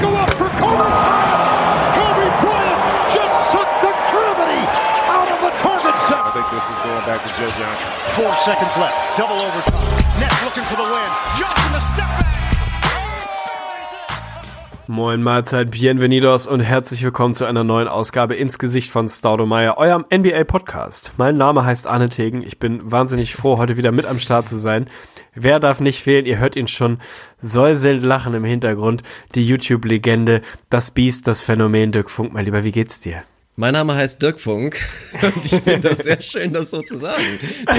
go up for Kobe Bryant. Kobe Bryant just sucked the gravity out of the target set. I think this is going back to Joe Johnson. Four seconds left. Double overtime. Nets looking for the win. Johnson the step back. Moin Mahlzeit, Bienvenidos und herzlich willkommen zu einer neuen Ausgabe ins Gesicht von Staudemeyer, eurem NBA Podcast. Mein Name heißt Arne Tegen. Ich bin wahnsinnig froh, heute wieder mit am Start zu sein. Wer darf nicht fehlen? Ihr hört ihn schon säuselnd lachen im Hintergrund. Die YouTube-Legende, das Biest, das Phänomen Dirk Funk. Mein Lieber, wie geht's dir? Mein Name heißt Dirk Funk und ich finde das sehr schön, das so zu sagen.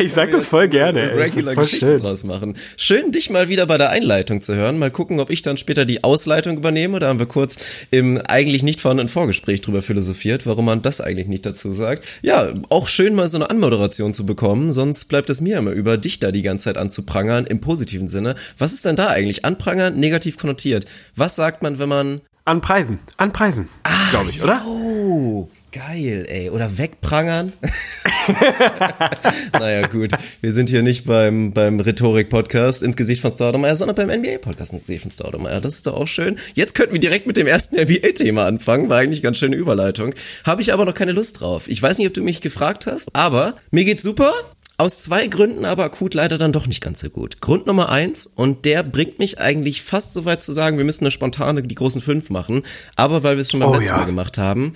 Ich sag das voll gerne. Regular voll Geschichte schön. draus machen. Schön, dich mal wieder bei der Einleitung zu hören. Mal gucken, ob ich dann später die Ausleitung übernehme. Da haben wir kurz im eigentlich nicht vorhandenen Vorgespräch drüber philosophiert, warum man das eigentlich nicht dazu sagt. Ja, auch schön mal so eine Anmoderation zu bekommen, sonst bleibt es mir immer über, dich da die ganze Zeit anzuprangern, im positiven Sinne. Was ist denn da eigentlich? Anprangern, negativ konnotiert. Was sagt man, wenn man An Preisen, an Preisen, glaube ich, oder? Oh, geil, ey. Oder wegprangern. naja, gut. Wir sind hier nicht beim, beim Rhetorik-Podcast ins Gesicht von Staudemeyer, sondern beim NBA-Podcast ins Gesicht von Staudemeyer. Das ist doch auch schön. Jetzt könnten wir direkt mit dem ersten NBA-Thema anfangen. War eigentlich ganz schöne Überleitung. Habe ich aber noch keine Lust drauf. Ich weiß nicht, ob du mich gefragt hast, aber mir geht's super. Aus zwei Gründen aber akut leider dann doch nicht ganz so gut. Grund Nummer eins, und der bringt mich eigentlich fast so weit zu sagen, wir müssen eine spontane, die großen fünf machen. Aber weil wir es schon beim Oh letzten ja. Mal gemacht haben,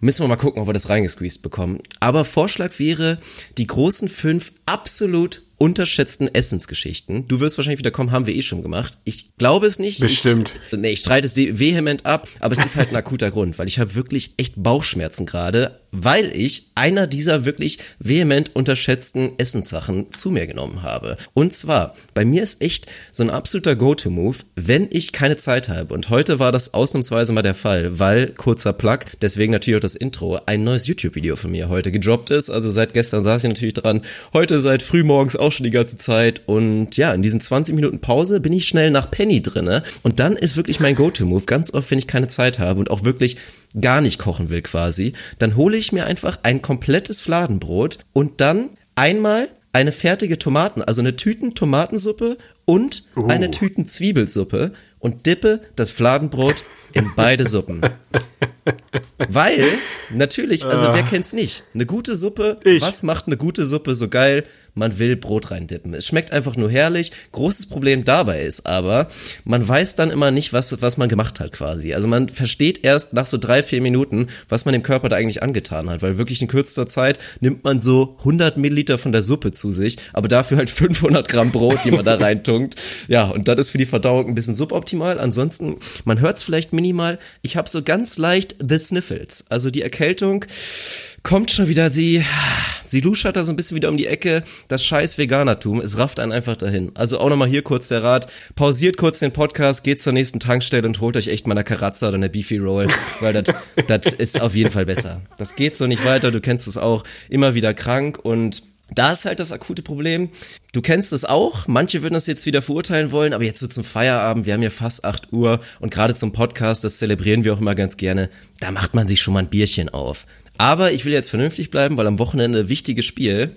müssen wir mal gucken, ob wir das reingesqueezed bekommen. Aber Vorschlag wäre, die großen fünf absolut unterschätzten Essensgeschichten. Du wirst wahrscheinlich wieder kommen, haben wir eh schon gemacht. Ich glaube es nicht. Bestimmt. Ich, nee, ich streite es vehement ab, aber es ist halt ein akuter Grund, weil ich habe wirklich echt Bauchschmerzen gerade, weil ich einer dieser wirklich vehement unterschätzten Essenssachen zu mir genommen habe. Und zwar, bei mir ist echt so ein absoluter Go-To-Move, wenn ich keine Zeit habe. Und heute war das ausnahmsweise mal der Fall, weil, kurzer Plug, deswegen natürlich auch das Intro, ein neues YouTube-Video von mir heute gedroppt ist. Also seit gestern saß ich natürlich dran. Heute seit frühmorgens auch schon die ganze Zeit. Und ja, in diesen 20 Minuten Pause bin ich schnell nach Penny drinne. Und dann ist wirklich mein Go-To-Move. Ganz oft, wenn ich keine Zeit habe und auch wirklich gar nicht kochen will quasi, dann hole ich mir einfach ein komplettes Fladenbrot und dann einmal eine fertige Tomaten, also eine Tüten Tomatensuppe und eine Tüten Zwiebelsuppe und dippe das Fladenbrot in beide Suppen. Weil, natürlich, also wer kennt's nicht? Eine gute Suppe, Ich. was macht eine gute Suppe so geil? Man will Brot reindippen. Es schmeckt einfach nur herrlich. Großes Problem dabei ist aber, man weiß dann immer nicht, was, was man gemacht hat quasi. Also man versteht erst nach so drei, vier Minuten, was man dem Körper da eigentlich angetan hat. Weil wirklich in kürzester Zeit nimmt man so 100 Milliliter von der Suppe zu sich, aber dafür halt 500 Gramm Brot, die man da reintunkt. Ja, und das ist für die Verdauung ein bisschen suboptimal. Ansonsten, man hört's vielleicht minimal. Ich habe so ganz leicht The Sniffles. Also die Erkältung kommt schon wieder, sie, sie luschert da so ein bisschen wieder um die Ecke. Das scheiß Veganertum, es rafft einen einfach dahin. Also auch nochmal hier kurz der Rat. Pausiert kurz den Podcast, geht zur nächsten Tankstelle und holt euch echt mal eine Karazza oder eine Beefy Roll, weil das, das ist auf jeden Fall besser. Das geht so nicht weiter, du kennst es auch. Immer wieder krank und da ist halt das akute Problem. Du kennst es auch. Manche würden das jetzt wieder verurteilen wollen, aber jetzt so zum Feierabend. Wir haben ja fast 8 Uhr und gerade zum Podcast, das zelebrieren wir auch immer ganz gerne. Da macht man sich schon mal ein Bierchen auf. Aber ich will jetzt vernünftig bleiben, weil am Wochenende wichtiges Spiel.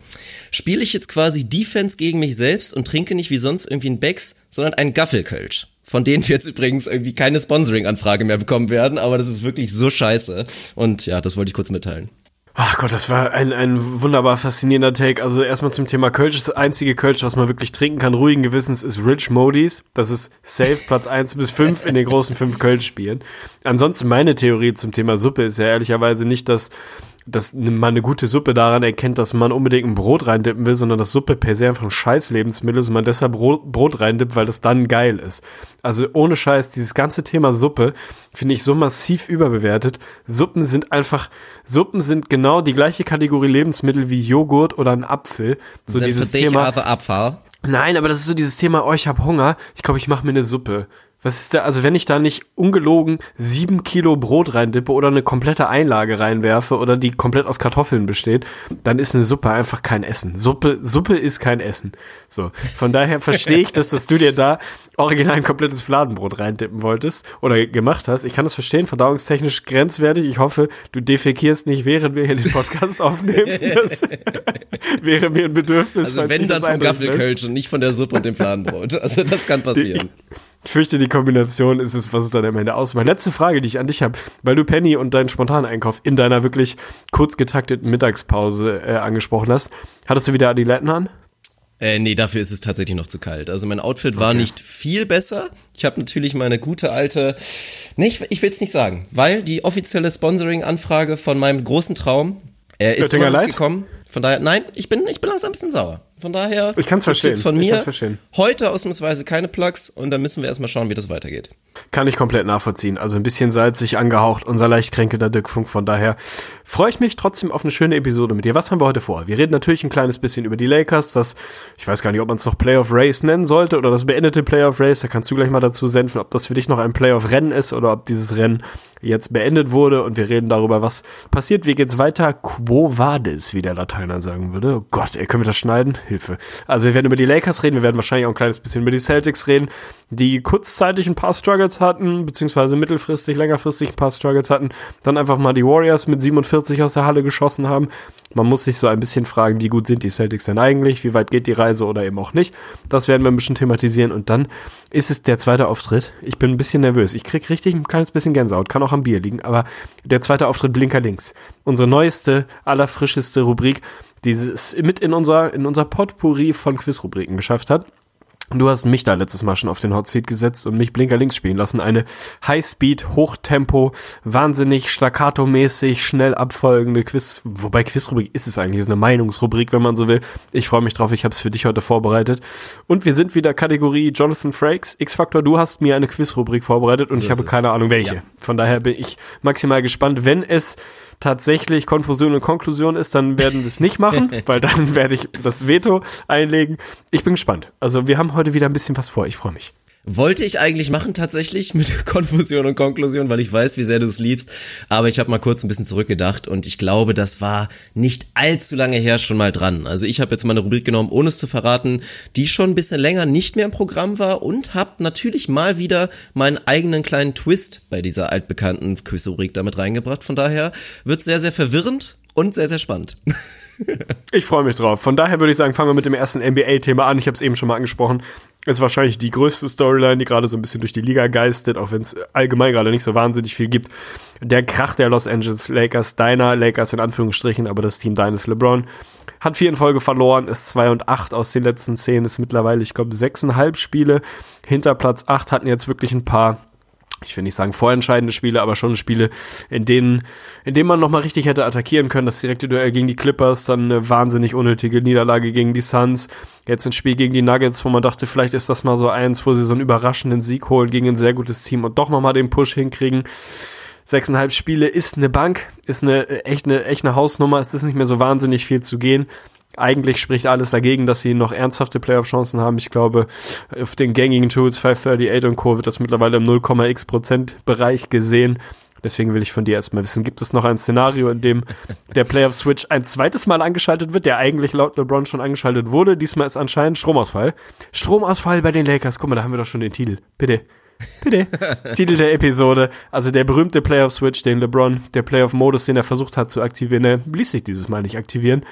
Spiele ich jetzt quasi Defense gegen mich selbst und trinke nicht wie sonst irgendwie ein Becks, sondern ein Gaffelkölsch. Von denen wir jetzt übrigens irgendwie keine Sponsoring-Anfrage mehr bekommen werden, aber das ist wirklich so scheiße. Und ja, das wollte ich kurz mitteilen. Ach Gott, das war ein, ein wunderbar faszinierender Take. Also erstmal zum Thema Kölsch. Das einzige Kölsch, was man wirklich trinken kann, ruhigen Gewissens, ist Rich Modis. Das ist safe Platz 1 bis 5 in den großen 5 Kölsch-Spielen. Ansonsten meine Theorie zum Thema Suppe ist ja ehrlicherweise nicht, dass dass man eine gute Suppe daran erkennt, dass man unbedingt ein Brot reindippen will, sondern dass Suppe per se einfach ein scheiß Lebensmittel ist und man deshalb Brot, Brot reindippt, weil das dann geil ist. Also ohne Scheiß, dieses ganze Thema Suppe finde ich so massiv überbewertet. Suppen sind einfach, Suppen sind genau die gleiche Kategorie Lebensmittel wie Joghurt oder ein Apfel. So Sind dieses für dich Thema. aber Abfall. Nein, aber das ist so dieses Thema, oh, ich habe Hunger, ich glaube, ich mache mir eine Suppe. Was ist da, also wenn ich da nicht ungelogen sieben Kilo Brot reindippe oder eine komplette Einlage reinwerfe oder die komplett aus Kartoffeln besteht, dann ist eine Suppe einfach kein Essen. Suppe, Suppe ist kein Essen. So. Von daher verstehe ich das, dass du dir da original ein komplettes Fladenbrot reindippen wolltest oder gemacht hast. Ich kann das verstehen, verdauungstechnisch grenzwertig. Ich hoffe, du defekierst nicht, während wir hier den Podcast aufnehmen. Das wäre mir ein Bedürfnis. Also wenn dann vom. Gaffelkölsch und nicht von der Suppe und dem Fladenbrot. Also das kann passieren. Ich fürchte, die Kombination ist es, was es dann am Ende ausmacht. Letzte Frage, die ich an dich habe, weil du Penny und deinen spontanen Einkauf in deiner wirklich kurz getakteten Mittagspause äh, angesprochen hast. Hattest du wieder Adiletten an? Äh, nee, dafür ist es tatsächlich noch zu kalt. Also mein Outfit war nicht viel besser. Ich habe natürlich meine gute alte, nee, ich, ich will es nicht sagen, weil die offizielle Sponsoring-Anfrage von meinem großen Traum äh, ist noch nicht gekommen. Von daher, nein, ich bin, ich bin langsam ein bisschen sauer. Von daher, Ich kann's gibt's verstehen. Von mir verstehen. heute ausnahmsweise keine Plugs und dann müssen wir erstmal schauen, wie das weitergeht. Kann ich komplett nachvollziehen. Also ein bisschen salzig angehaucht, unser leicht kränkelnder Dirkfunk. Von daher freue ich mich trotzdem auf eine schöne Episode mit dir. Was haben wir heute vor? Wir reden natürlich ein kleines bisschen über die Lakers, das, ich weiß gar nicht, ob man es noch Playoff Race nennen sollte oder das beendete Playoff Race. Da kannst du gleich mal dazu senden, ob das für dich noch ein Playoff Rennen ist oder ob dieses Rennen jetzt beendet wurde. Und wir reden darüber, was passiert, wie geht's weiter. Quo vadis, wie der Lateiner sagen würde. Oh Gott, ey, können wir das schneiden? Hilfe. Also wir werden über die Lakers reden, wir werden wahrscheinlich auch ein kleines bisschen über die Celtics reden, die kurzzeitig ein paar Struggles hatten, beziehungsweise mittelfristig, längerfristig ein paar Struggles hatten, dann einfach mal die Warriors mit 47 aus der Halle geschossen haben. Man muss sich so ein bisschen fragen, wie gut sind die Celtics denn eigentlich, wie weit geht die Reise oder eben auch nicht. Das werden wir ein bisschen thematisieren und dann ist es der zweite Auftritt. Ich bin ein bisschen nervös. Ich krieg richtig ein kleines bisschen Gänsehaut, kann auch am Bier liegen, aber der zweite Auftritt Blinker links. Unsere neueste, allerfrischeste Rubrik, die es mit in unser, in unser Potpourri von Quizrubriken geschafft hat. Du hast mich da letztes Mal schon auf den Hot Seat gesetzt und mich Blinker links spielen lassen. Eine Highspeed, Hochtempo, wahnsinnig staccato-mäßig, schnell abfolgende Quiz. Wobei Quizrubrik ist es eigentlich, ist eine Meinungsrubrik, wenn man so will. Ich freue mich drauf, ich habe es für dich heute vorbereitet. Und wir sind wieder Kategorie Jonathan Frakes. X-Factor, du hast mir eine Quizrubrik vorbereitet und So ich habe keine Ahnung welche. Ja. Von daher bin ich maximal gespannt. Wenn es tatsächlich Konfusion und Konklusion ist, dann werden wir es nicht machen, weil dann werde ich das Veto einlegen. Ich bin gespannt. Also wir haben heute wieder ein bisschen was vor. Ich freue mich. Wollte ich eigentlich machen tatsächlich mit Konfusion und Konklusion, weil ich weiß, wie sehr du es liebst. Aber ich habe mal kurz ein bisschen zurückgedacht und ich glaube, das war nicht allzu lange her schon mal dran. Also ich habe jetzt mal eine Rubrik genommen, ohne es zu verraten, die schon ein bisschen länger nicht mehr im Programm war und habe natürlich mal wieder meinen eigenen kleinen Twist bei dieser altbekannten Quizrubrik damit reingebracht. Von daher wird sehr, sehr verwirrend und sehr, sehr spannend. Ich freue mich drauf. Von daher würde ich sagen, fangen wir mit dem ersten NBA-Thema an. Ich habe es eben schon mal angesprochen. Ist wahrscheinlich die größte Storyline, die gerade so ein bisschen durch die Liga geistet, auch wenn es allgemein gerade nicht so wahnsinnig viel gibt. Der Krach der Los Angeles Lakers, deiner Lakers in Anführungsstrichen, aber das Team deines LeBron, hat vier in Folge verloren, ist 2 und 8 aus den letzten zehn, ist mittlerweile, ich glaube, sechseinhalb Spiele hinter Platz 8, hatten jetzt wirklich ein paar ich will nicht sagen vorentscheidende Spiele, aber schon Spiele, in denen, in denen man nochmal richtig hätte attackieren können. Das direkte Duell gegen die Clippers, dann eine wahnsinnig unnötige Niederlage gegen die Suns. Jetzt ein Spiel gegen die Nuggets, wo man dachte, vielleicht ist das mal so eins, wo sie so einen überraschenden Sieg holen gegen ein sehr gutes Team und doch nochmal den Push hinkriegen. Sechseinhalb Spiele ist eine Bank, ist eine echt eine, echt eine Hausnummer. Es ist nicht mehr so wahnsinnig viel zu gehen. Eigentlich spricht alles dagegen, dass sie noch ernsthafte Playoff-Chancen haben. Ich glaube, auf den gängigen Tools 538 und Co. wird das mittlerweile im 0,x Prozent Bereich gesehen. Deswegen will ich von dir erstmal wissen, gibt es noch ein Szenario, in dem der Playoff-Switch ein zweites Mal angeschaltet wird, der eigentlich laut LeBron schon angeschaltet wurde. Diesmal ist anscheinend Stromausfall. Stromausfall bei den Lakers. Guck mal, da haben wir doch schon den Titel. Bitte. Bitte. Titel der Episode. Also der berühmte Playoff-Switch, den LeBron, der Playoff-Modus, den er versucht hat zu aktivieren, der ließ sich dieses Mal nicht aktivieren.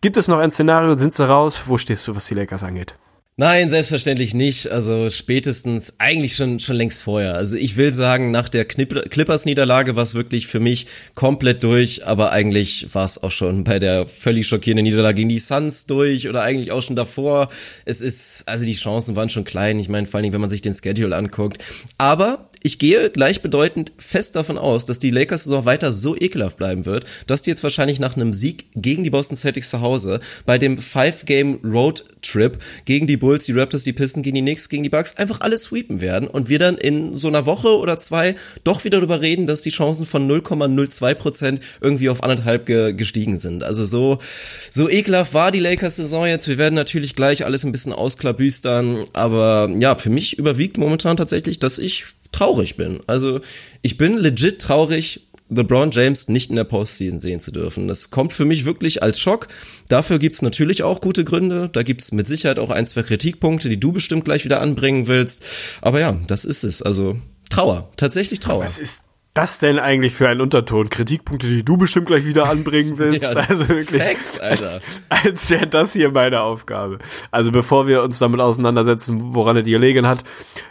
Gibt es noch ein Szenario? Sind sie raus? Wo stehst du, was die Lakers angeht? Nein, selbstverständlich nicht. Also spätestens eigentlich schon schon längst vorher. Also ich will sagen, nach der Knipp- Clippers-Niederlage war es wirklich für mich komplett durch, aber eigentlich war es auch schon bei der völlig schockierenden Niederlage gegen die Suns durch oder eigentlich auch schon davor. Es ist, also die Chancen waren schon klein. Ich meine, vor allen Dingen, wenn man sich den Schedule anguckt. Aber ich gehe gleichbedeutend fest davon aus, dass die Lakers-Saison weiter so ekelhaft bleiben wird, dass die jetzt wahrscheinlich nach einem Sieg gegen die Boston Celtics zu Hause bei dem Five-Game-Road-Trip gegen die Bulls, die Raptors, die Pistons, gegen die Knicks, gegen die Bucks einfach alles sweepen werden und wir dann in so einer Woche oder zwei doch wieder darüber reden, dass die Chancen von 0,02 Prozent irgendwie auf anderthalb ge gestiegen sind. Also so, so ekelhaft war die Lakers-Saison jetzt. Wir werden natürlich gleich alles ein bisschen ausklabüstern, aber ja, für mich überwiegt momentan tatsächlich, dass ich traurig bin. Also ich bin legit traurig, LeBron James nicht in der Postseason sehen zu dürfen. Das kommt für mich wirklich als Schock. Dafür gibt's natürlich auch gute Gründe. Da gibt's mit Sicherheit auch ein, zwei Kritikpunkte, die du bestimmt gleich wieder anbringen willst. Aber ja, das ist es. Also Trauer, tatsächlich Trauer. Es ist das denn eigentlich für ein Unterton? Kritikpunkte, die du bestimmt gleich wieder anbringen willst. Ja, also wirklich. Facts, Alter. Als, als wäre das hier meine Aufgabe. Also bevor wir uns damit auseinandersetzen, woran es gelegen hat,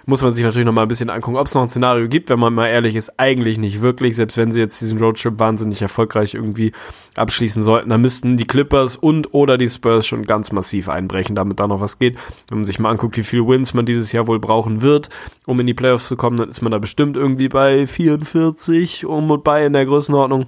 muss man sich natürlich noch mal ein bisschen angucken, ob es noch ein Szenario gibt. Wenn man mal ehrlich ist, eigentlich nicht wirklich. Selbst wenn sie jetzt diesen Roadtrip wahnsinnig erfolgreich irgendwie abschließen sollten, dann müssten die Clippers und oder die Spurs schon ganz massiv einbrechen, damit da noch was geht. Wenn man sich mal anguckt, wie viele Wins man dieses Jahr wohl brauchen wird, um in die Playoffs zu kommen, dann ist man da bestimmt irgendwie bei 44 um und bei in der Größenordnung.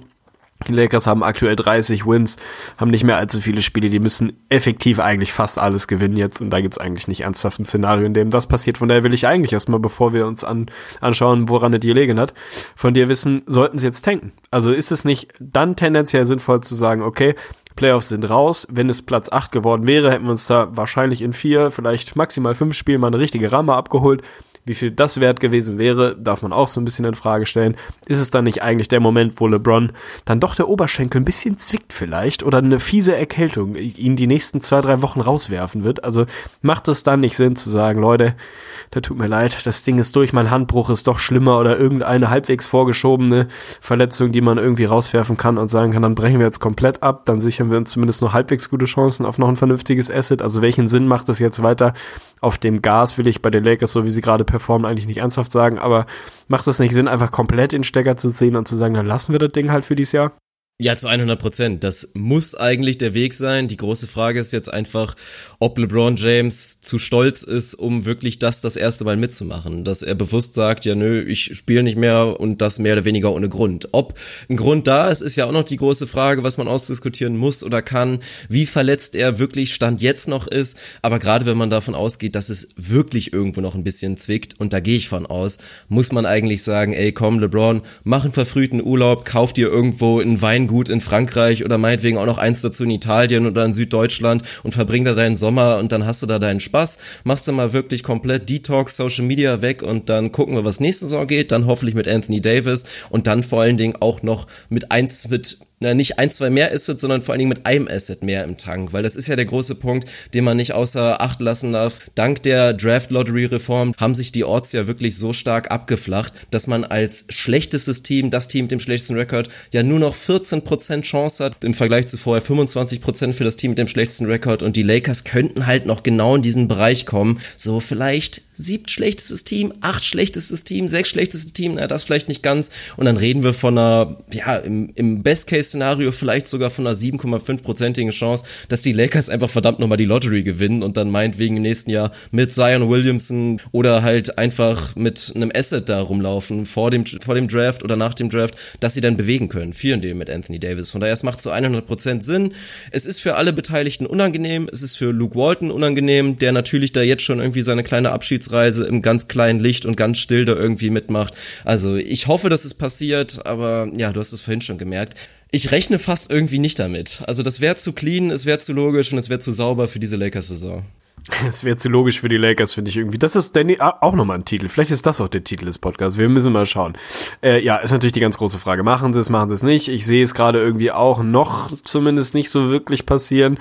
Die Lakers haben aktuell 30 Wins, haben nicht mehr allzu viele Spiele, die müssen effektiv eigentlich fast alles gewinnen jetzt und da gibt's eigentlich nicht ernsthaft ein Szenario, in dem das passiert. Von daher will ich eigentlich erstmal, bevor wir uns an, anschauen, woran es gelegen hat, von dir wissen, sollten sie jetzt tanken? Also ist es nicht dann tendenziell sinnvoll zu sagen, okay, Playoffs sind raus. Wenn es Platz 8 geworden wäre, hätten wir uns da wahrscheinlich in vier, vielleicht maximal fünf Spielen mal eine richtige Ramme abgeholt. Wie viel das wert gewesen wäre, darf man auch so ein bisschen in Frage stellen. Ist es dann nicht eigentlich der Moment, wo LeBron dann doch der Oberschenkel ein bisschen zwickt vielleicht oder eine fiese Erkältung ihn die nächsten zwei, drei Wochen rauswerfen wird? Also macht es dann nicht Sinn zu sagen, Leute, da tut mir leid, das Ding ist durch, mein Handbruch ist doch schlimmer oder irgendeine halbwegs vorgeschobene Verletzung, die man irgendwie rauswerfen kann und sagen kann, dann brechen wir jetzt komplett ab, dann sichern wir uns zumindest noch halbwegs gute Chancen auf noch ein vernünftiges Asset. Also welchen Sinn macht das jetzt weiter auf dem Gas, will ich bei den Lakers, so wie sie gerade performen, eigentlich nicht ernsthaft sagen, aber macht es nicht Sinn, einfach komplett den Stecker zu ziehen und zu sagen, dann lassen wir das Ding halt für dieses Jahr? Ja, zu 100 Prozent. Das muss eigentlich der Weg sein. Die große Frage ist jetzt einfach, ob LeBron James zu stolz ist, um wirklich das das erste Mal mitzumachen. Dass er bewusst sagt, ja nö, ich spiele nicht mehr und das mehr oder weniger ohne Grund. Ob ein Grund da ist, ist ja auch noch die große Frage, was man ausdiskutieren muss oder kann. Wie verletzt er wirklich Stand jetzt noch ist. Aber gerade wenn man davon ausgeht, dass es wirklich irgendwo noch ein bisschen zwickt, und da gehe ich von aus, muss man eigentlich sagen, ey komm LeBron, mach einen verfrühten Urlaub, kauf dir irgendwo ein Weingut in Frankreich oder meinetwegen auch noch eins dazu in Italien oder in Süddeutschland und verbring da deinen Sommer und dann hast du da deinen Spaß, machst du mal wirklich komplett Detox, Social Media weg und dann gucken wir, was nächste Saison geht, dann hoffentlich mit Anthony Davis und dann vor allen Dingen auch noch mit eins mit na, nicht ein, zwei mehr Assets, sondern vor allen Dingen mit einem Asset mehr im Tank, weil das ist ja der große Punkt, den man nicht außer Acht lassen darf. Dank der Draft Lottery Reform haben sich die Orts ja wirklich so stark abgeflacht, dass man als schlechtestes Team, das Team mit dem schlechtesten Rekord, ja nur noch 14% Chance hat, im Vergleich zu vorher 25% für das Team mit dem schlechtesten Rekord und die Lakers könnten halt noch genau in diesen Bereich kommen. So vielleicht siebt schlechtestes Team, acht schlechtestes Team, sechs schlechtestes Team, na, das vielleicht nicht ganz. Und dann reden wir von einer, ja, im, im Best-Case-Szenario vielleicht sogar von einer 7,5-prozentigen Chance, dass die Lakers einfach verdammt nochmal die Lottery gewinnen und dann meinetwegen im nächsten Jahr mit Zion Williamson oder halt einfach mit einem Asset da rumlaufen vor dem, vor dem Draft oder nach dem Draft, dass sie dann bewegen können. Vielen dem mit Anthony Davis. Von daher, es macht zu 100% Sinn. Es ist für alle Beteiligten unangenehm. Es ist für Luke Walton unangenehm, der natürlich da jetzt schon irgendwie seine kleine Abschieds Abschiedsreise im ganz kleinen Licht und ganz still da irgendwie mitmacht. Also ich hoffe, dass es passiert, aber ja, du hast es vorhin schon gemerkt. Ich rechne fast irgendwie nicht damit. Also das wäre zu clean, es wäre zu logisch und es wäre zu sauber für diese Lakers-Saison. Es wäre zu logisch für die Lakers, finde ich irgendwie. Das ist Danny auch nochmal ein Titel. Vielleicht ist das auch der Titel des Podcasts. Wir müssen mal schauen. Äh, ja, ist natürlich die ganz große Frage. Machen sie es, machen sie es nicht. Ich sehe es gerade irgendwie auch noch zumindest nicht so wirklich passieren.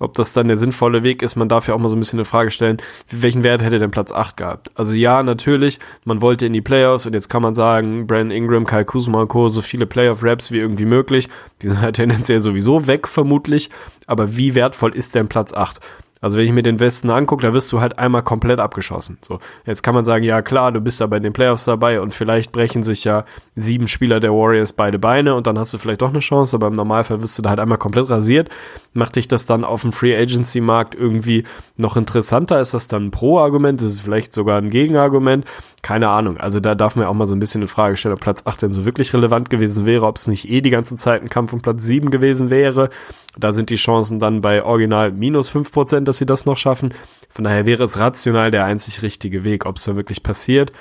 Ob das dann der sinnvolle Weg ist, man darf ja auch mal so ein bisschen eine Frage stellen, welchen Wert hätte denn Platz 8 gehabt? Also ja, natürlich, man wollte in die Playoffs und jetzt kann man sagen, Brandon Ingram, Kyle Kuzma und Co., so viele Playoff-Raps wie irgendwie möglich. Die sind halt tendenziell sowieso weg, vermutlich. Aber wie wertvoll ist denn Platz 8? Also wenn ich mir den Westen angucke, da wirst du halt einmal komplett abgeschossen. So, jetzt kann man sagen, ja klar, du bist da bei den Playoffs dabei und vielleicht brechen sich ja sieben Spieler der Warriors beide Beine und dann hast du vielleicht doch eine Chance, aber im Normalfall wirst du da halt einmal komplett rasiert. Macht dich das dann auf dem Free Agency Markt irgendwie noch interessanter? Ist das dann ein Pro-Argument? Ist es vielleicht sogar ein Gegenargument? Keine Ahnung. Also da darf man ja auch mal so ein bisschen in Frage stellen, ob Platz 8 denn so wirklich relevant gewesen wäre, ob es nicht eh die ganze Zeit ein Kampf um Platz 7 gewesen wäre da sind die Chancen dann bei original minus fünf Prozent, dass sie das noch schaffen. Von daher wäre es rational der einzig richtige Weg, ob es da wirklich passiert.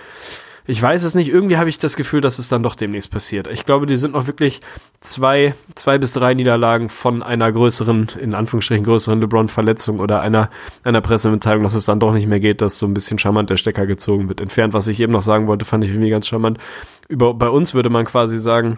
Ich weiß es nicht. Irgendwie habe ich das Gefühl, dass es dann doch demnächst passiert. Ich glaube, die sind noch wirklich zwei, zwei bis drei Niederlagen von einer größeren, in Anführungsstrichen größeren LeBron-Verletzung oder einer, einer Pressemitteilung, dass es dann doch nicht mehr geht, dass so ein bisschen charmant der Stecker gezogen wird. Entfernt, was ich eben noch sagen wollte, fand ich irgendwie ganz charmant. Über, bei uns würde man quasi sagen,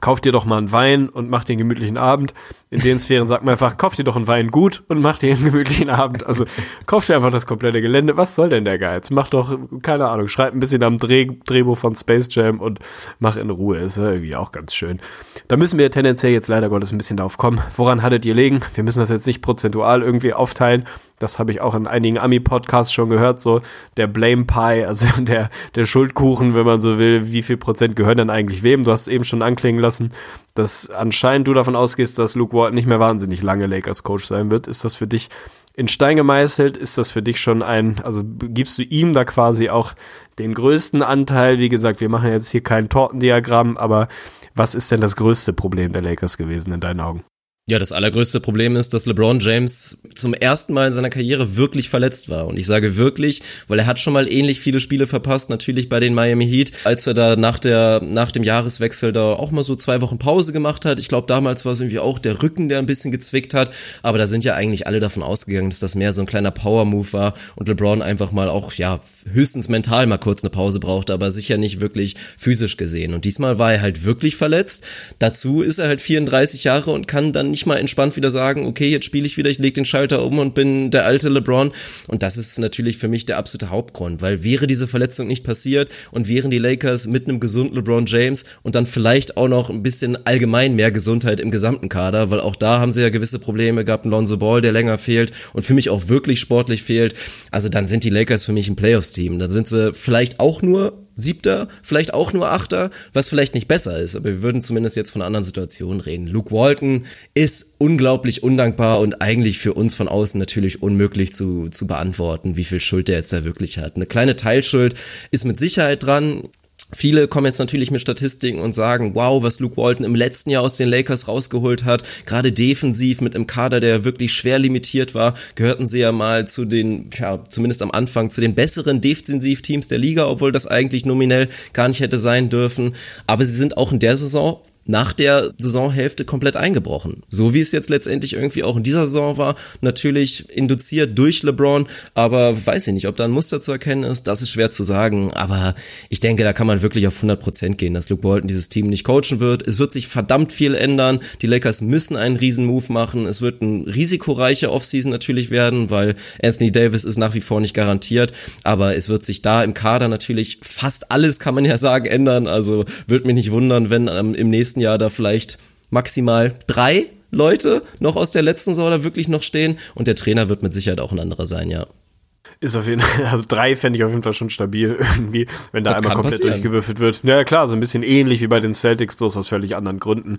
kauf dir doch mal einen Wein und mach dir einen gemütlichen Abend. In den Sphären sagt man einfach, kauf dir doch einen Wein gut und mach dir einen gemütlichen Abend. Also kauf dir einfach das komplette Gelände. Was soll denn der Geiz? Mach doch, keine Ahnung, schreib ein bisschen am Dreh Drehbuch von Space Jam und mach in Ruhe. Ist ja irgendwie auch ganz schön. Da müssen wir tendenziell jetzt leider Gottes ein bisschen darauf kommen. Woran hattet ihr legen? Wir müssen das jetzt nicht prozentual irgendwie aufteilen. Das habe ich auch in einigen Ami-Podcasts schon gehört, so der Blame Pie, also der, der Schuldkuchen, wenn man so will, wie viel Prozent gehören denn eigentlich wem? Du hast eben schon anklingen lassen, dass anscheinend du davon ausgehst, dass Luke Walton nicht mehr wahnsinnig lange Lakers-Coach sein wird. Ist das für dich in Stein gemeißelt? Ist das für dich schon ein, also gibst du ihm da quasi auch den größten Anteil? Wie gesagt, wir machen jetzt hier kein Tortendiagramm, aber was ist denn das größte Problem der Lakers gewesen in deinen Augen? Ja, das allergrößte Problem ist, dass LeBron James zum ersten Mal in seiner Karriere wirklich verletzt war. Und ich sage wirklich, weil er hat schon mal ähnlich viele Spiele verpasst, natürlich bei den Miami Heat, als er da nach, der, nach dem Jahreswechsel da auch mal so zwei Wochen Pause gemacht hat. Ich glaube, damals war es irgendwie auch der Rücken, der ein bisschen gezwickt hat. Aber da sind ja eigentlich alle davon ausgegangen, dass das mehr so ein kleiner Power-Move war und LeBron einfach mal auch, ja, höchstens mental mal kurz eine Pause brauchte, aber sicher nicht wirklich physisch gesehen. Und diesmal war er halt wirklich verletzt. Dazu ist er halt 34 Jahre und kann dann nicht nicht mal entspannt wieder sagen, okay, jetzt spiele ich wieder, ich lege den Schalter um und bin der alte LeBron. Und das ist natürlich für mich der absolute Hauptgrund, weil wäre diese Verletzung nicht passiert und wären die Lakers mit einem gesunden LeBron James und dann vielleicht auch noch ein bisschen allgemein mehr Gesundheit im gesamten Kader, weil auch da haben sie ja gewisse Probleme gehabt, ein Lonzo Ball, der länger fehlt und für mich auch wirklich sportlich fehlt. Also dann sind die Lakers für mich ein Playoffs-Team. Dann sind sie vielleicht auch nur Siebter, vielleicht auch nur Achter, was vielleicht nicht besser ist, aber wir würden zumindest jetzt von anderen Situationen reden. Luke Walton ist unglaublich undankbar und eigentlich für uns von außen natürlich unmöglich zu, zu beantworten, wie viel Schuld der jetzt da wirklich hat. Eine kleine Teilschuld ist mit Sicherheit dran. Viele kommen jetzt natürlich mit Statistiken und sagen, wow, was Luke Walton im letzten Jahr aus den Lakers rausgeholt hat, gerade defensiv mit einem Kader, der wirklich schwer limitiert war, gehörten sie ja mal zu den, ja, zumindest am Anfang, zu den besseren Defensivteams der Liga, obwohl das eigentlich nominell gar nicht hätte sein dürfen. Aber sie sind auch in der Saison nach der Saisonhälfte komplett eingebrochen. So wie es jetzt letztendlich irgendwie auch in dieser Saison war, natürlich induziert durch LeBron, aber weiß ich nicht, ob da ein Muster zu erkennen ist, das ist schwer zu sagen, aber ich denke, da kann man wirklich auf 100% gehen, dass Luke Walton dieses Team nicht coachen wird. Es wird sich verdammt viel ändern, die Lakers müssen einen riesen Move machen, es wird ein risikoreicher Offseason natürlich werden, weil Anthony Davis ist nach wie vor nicht garantiert, aber es wird sich da im Kader natürlich fast alles, kann man ja sagen, ändern, also wird mich nicht wundern, wenn ähm, im nächsten nächsten Jahr da vielleicht maximal drei Leute noch aus der letzten da wirklich noch stehen und der Trainer wird mit Sicherheit auch ein anderer sein, ja. Ist auf jeden Fall, also drei fände ich auf jeden Fall schon stabil irgendwie, wenn da das einmal komplett passieren. durchgewürfelt wird. Ja klar, so ein bisschen ähnlich wie bei den Celtics, bloß aus völlig anderen Gründen.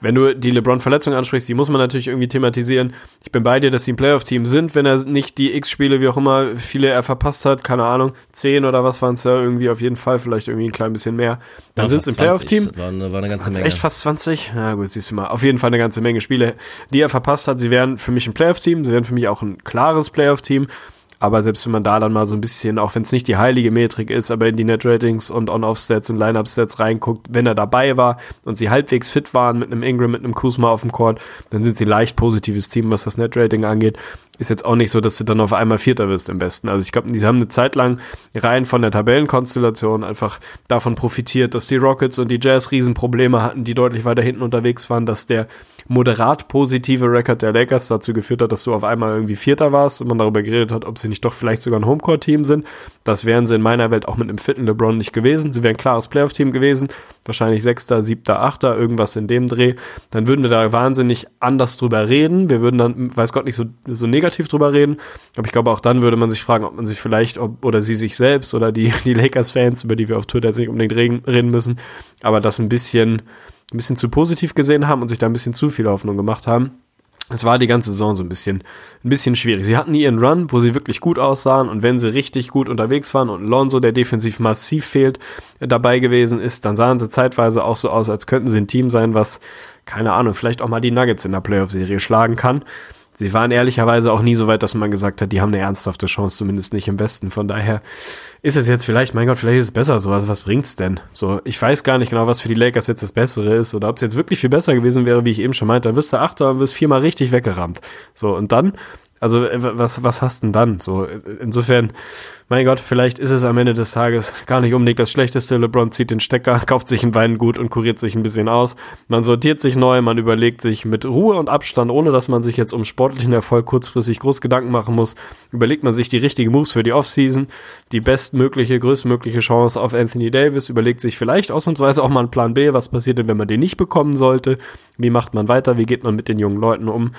Wenn du die LeBron-Verletzung ansprichst, die muss man natürlich irgendwie thematisieren. Ich bin bei dir, dass sie ein Playoff-Team sind, wenn er nicht die X-Spiele, wie auch immer, viele er verpasst hat, keine Ahnung, zehn oder was waren es ja irgendwie auf jeden Fall, vielleicht irgendwie ein klein bisschen mehr. Dann ja, sind sie ein Playoff-Team. War, eine, war eine ganze Menge. Echt fast 20? Na gut, siehst du mal. Auf jeden Fall eine ganze Menge Spiele, die er verpasst hat. Sie wären für mich ein Playoff-Team, sie wären für mich auch ein klares Playoff-Team. Aber selbst wenn man da dann mal so ein bisschen, auch wenn es nicht die heilige Metrik ist, aber in die Net-Ratings und On-Off-Stats und Line-Up-Stats reinguckt, wenn er dabei war und sie halbwegs fit waren mit einem Ingram, mit einem Kuzma auf dem Court, dann sind sie leicht positives Team, was das Net-Rating angeht. Ist jetzt auch nicht so, dass du dann auf einmal Vierter wirst im Westen. Also ich glaube, die haben eine Zeit lang rein von der Tabellenkonstellation einfach davon profitiert, dass die Rockets und die Jazz Riesenprobleme hatten, die deutlich weiter hinten unterwegs waren, dass der moderat positive Rekord der Lakers dazu geführt hat, dass du auf einmal irgendwie Vierter warst und man darüber geredet hat, ob sie nicht doch vielleicht sogar ein Homecourt-Team sind. Das wären sie in meiner Welt auch mit einem fitten LeBron nicht gewesen. Sie wären ein klares Playoff-Team gewesen. Wahrscheinlich Sechster, Siebter, Achter, irgendwas in dem Dreh. Dann würden wir da wahnsinnig anders drüber reden. Wir würden dann, weiß Gott, nicht so, so negativ drüber reden. Aber ich glaube, auch dann würde man sich fragen, ob man sich vielleicht, ob, oder sie sich selbst oder die, die Lakers-Fans, über die wir auf Twitter jetzt nicht unbedingt reden, reden müssen, aber das ein bisschen ein bisschen zu positiv gesehen haben und sich da ein bisschen zu viel Hoffnung gemacht haben. Es war die ganze Saison so ein bisschen, ein bisschen schwierig. Sie hatten ihren Run, wo sie wirklich gut aussahen und wenn sie richtig gut unterwegs waren und Lonzo, der defensiv massiv fehlt, dabei gewesen ist, dann sahen sie zeitweise auch so aus, als könnten sie ein Team sein, was, keine Ahnung, vielleicht auch mal die Nuggets in der Playoff-Serie schlagen kann sie waren ehrlicherweise auch nie so weit, dass man gesagt hat, die haben eine ernsthafte Chance, zumindest nicht im Westen. Von daher ist es jetzt vielleicht, mein Gott, vielleicht ist es besser so. Also was bringt's denn? So, ich weiß gar nicht genau, was für die Lakers jetzt das Bessere ist oder ob es jetzt wirklich viel besser gewesen wäre, wie ich eben schon meinte. Da wirst du Achter und wirst viermal richtig weggerammt. So, und dann Also äh, was, was hast denn dann? So, insofern, mein Gott, vielleicht ist es am Ende des Tages gar nicht unbedingt das Schlechteste. LeBron zieht den Stecker, kauft sich ein Weingut und kuriert sich ein bisschen aus. Man sortiert sich neu, man überlegt sich mit Ruhe und Abstand, ohne dass man sich jetzt um sportlichen Erfolg kurzfristig groß Gedanken machen muss, überlegt man sich die richtigen Moves für die Offseason, die bestmögliche, größtmögliche Chance auf Anthony Davis, überlegt sich vielleicht ausnahmsweise auch mal einen Plan B, was passiert denn, wenn man den nicht bekommen sollte, wie macht man weiter, wie geht man mit den jungen Leuten um.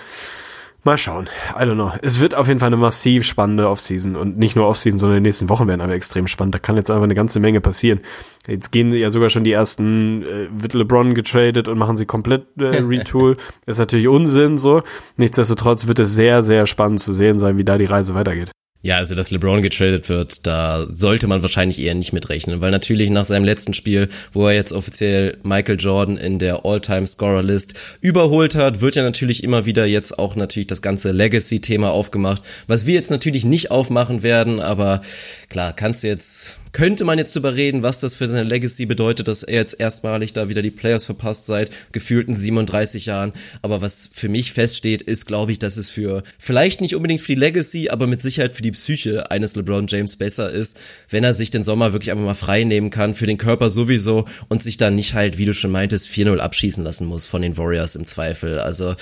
Mal schauen. I don't know. Es wird auf jeden Fall eine massiv spannende Offseason und nicht nur Offseason, sondern die nächsten Wochen werden aber extrem spannend. Da kann jetzt einfach eine ganze Menge passieren. Jetzt gehen ja sogar schon die ersten, äh, wird LeBron getradet und machen sie komplett äh, Retool. ist natürlich Unsinn so. Nichtsdestotrotz wird es sehr, sehr spannend zu sehen sein, wie da die Reise weitergeht. Ja, also dass LeBron getradet wird, da sollte man wahrscheinlich eher nicht mitrechnen, weil natürlich nach seinem letzten Spiel, wo er jetzt offiziell Michael Jordan in der All-Time-Scorer-List überholt hat, wird ja natürlich immer wieder jetzt auch natürlich das ganze Legacy-Thema aufgemacht, was wir jetzt natürlich nicht aufmachen werden, aber klar, kannst du jetzt könnte man jetzt drüber reden, was das für seine Legacy bedeutet, dass er jetzt erstmalig da wieder die Players verpasst seit gefühlten 37 Jahren. Aber was für mich feststeht, ist, glaube ich, dass es für vielleicht nicht unbedingt für die Legacy, aber mit Sicherheit für die Psyche eines LeBron James besser ist, wenn er sich den Sommer wirklich einfach mal frei nehmen kann, für den Körper sowieso und sich dann nicht halt, wie du schon meintest, 4-0 abschießen lassen muss von den Warriors im Zweifel. Also,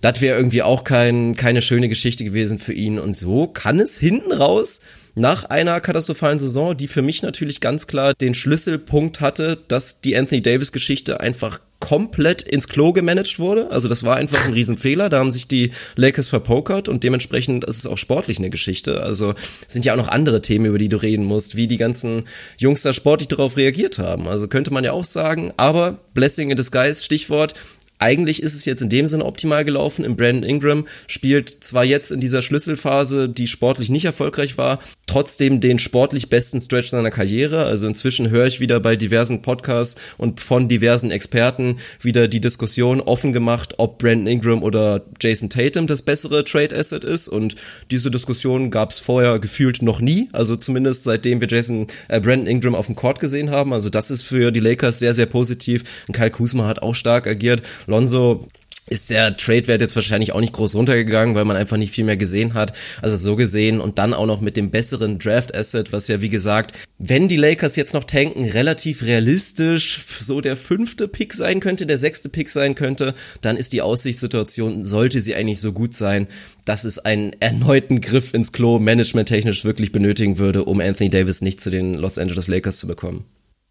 das wäre irgendwie auch kein, keine schöne Geschichte gewesen für ihn. Und so kann es hinten raus nach einer katastrophalen Saison, die für mich natürlich ganz klar den Schlüsselpunkt hatte, dass die Anthony Davis Geschichte einfach komplett ins Klo gemanagt wurde. Also das war einfach ein Riesenfehler. Da haben sich die Lakers verpokert und dementsprechend ist es auch sportlich eine Geschichte. Also sind ja auch noch andere Themen, über die du reden musst, wie die ganzen Jungs da sportlich darauf reagiert haben. Also könnte man ja auch sagen, aber Blessing in Disguise, Stichwort, eigentlich ist es jetzt in dem Sinne optimal gelaufen. Im Brandon Ingram spielt zwar jetzt in dieser Schlüsselphase, die sportlich nicht erfolgreich war, trotzdem den sportlich besten Stretch seiner Karriere. Also inzwischen höre ich wieder bei diversen Podcasts und von diversen Experten wieder die Diskussion offen gemacht, ob Brandon Ingram oder Jason Tatum das bessere Trade Asset ist. Und diese Diskussion gab es vorher gefühlt noch nie. Also zumindest seitdem wir Jason äh, Brandon Ingram auf dem Court gesehen haben. Also das ist für die Lakers sehr, sehr positiv. Und Kyle Kuzma hat auch stark agiert. Lonzo ist der Trade-Wert jetzt wahrscheinlich auch nicht groß runtergegangen, weil man einfach nicht viel mehr gesehen hat. Also so gesehen und dann auch noch mit dem besseren Draft-Asset, was ja wie gesagt, wenn die Lakers jetzt noch tanken, relativ realistisch so der fünfte Pick sein könnte, der sechste Pick sein könnte, dann ist die Aussichtssituation, sollte sie eigentlich so gut sein, dass es einen erneuten Griff ins Klo managementtechnisch wirklich benötigen würde, um Anthony Davis nicht zu den Los Angeles Lakers zu bekommen.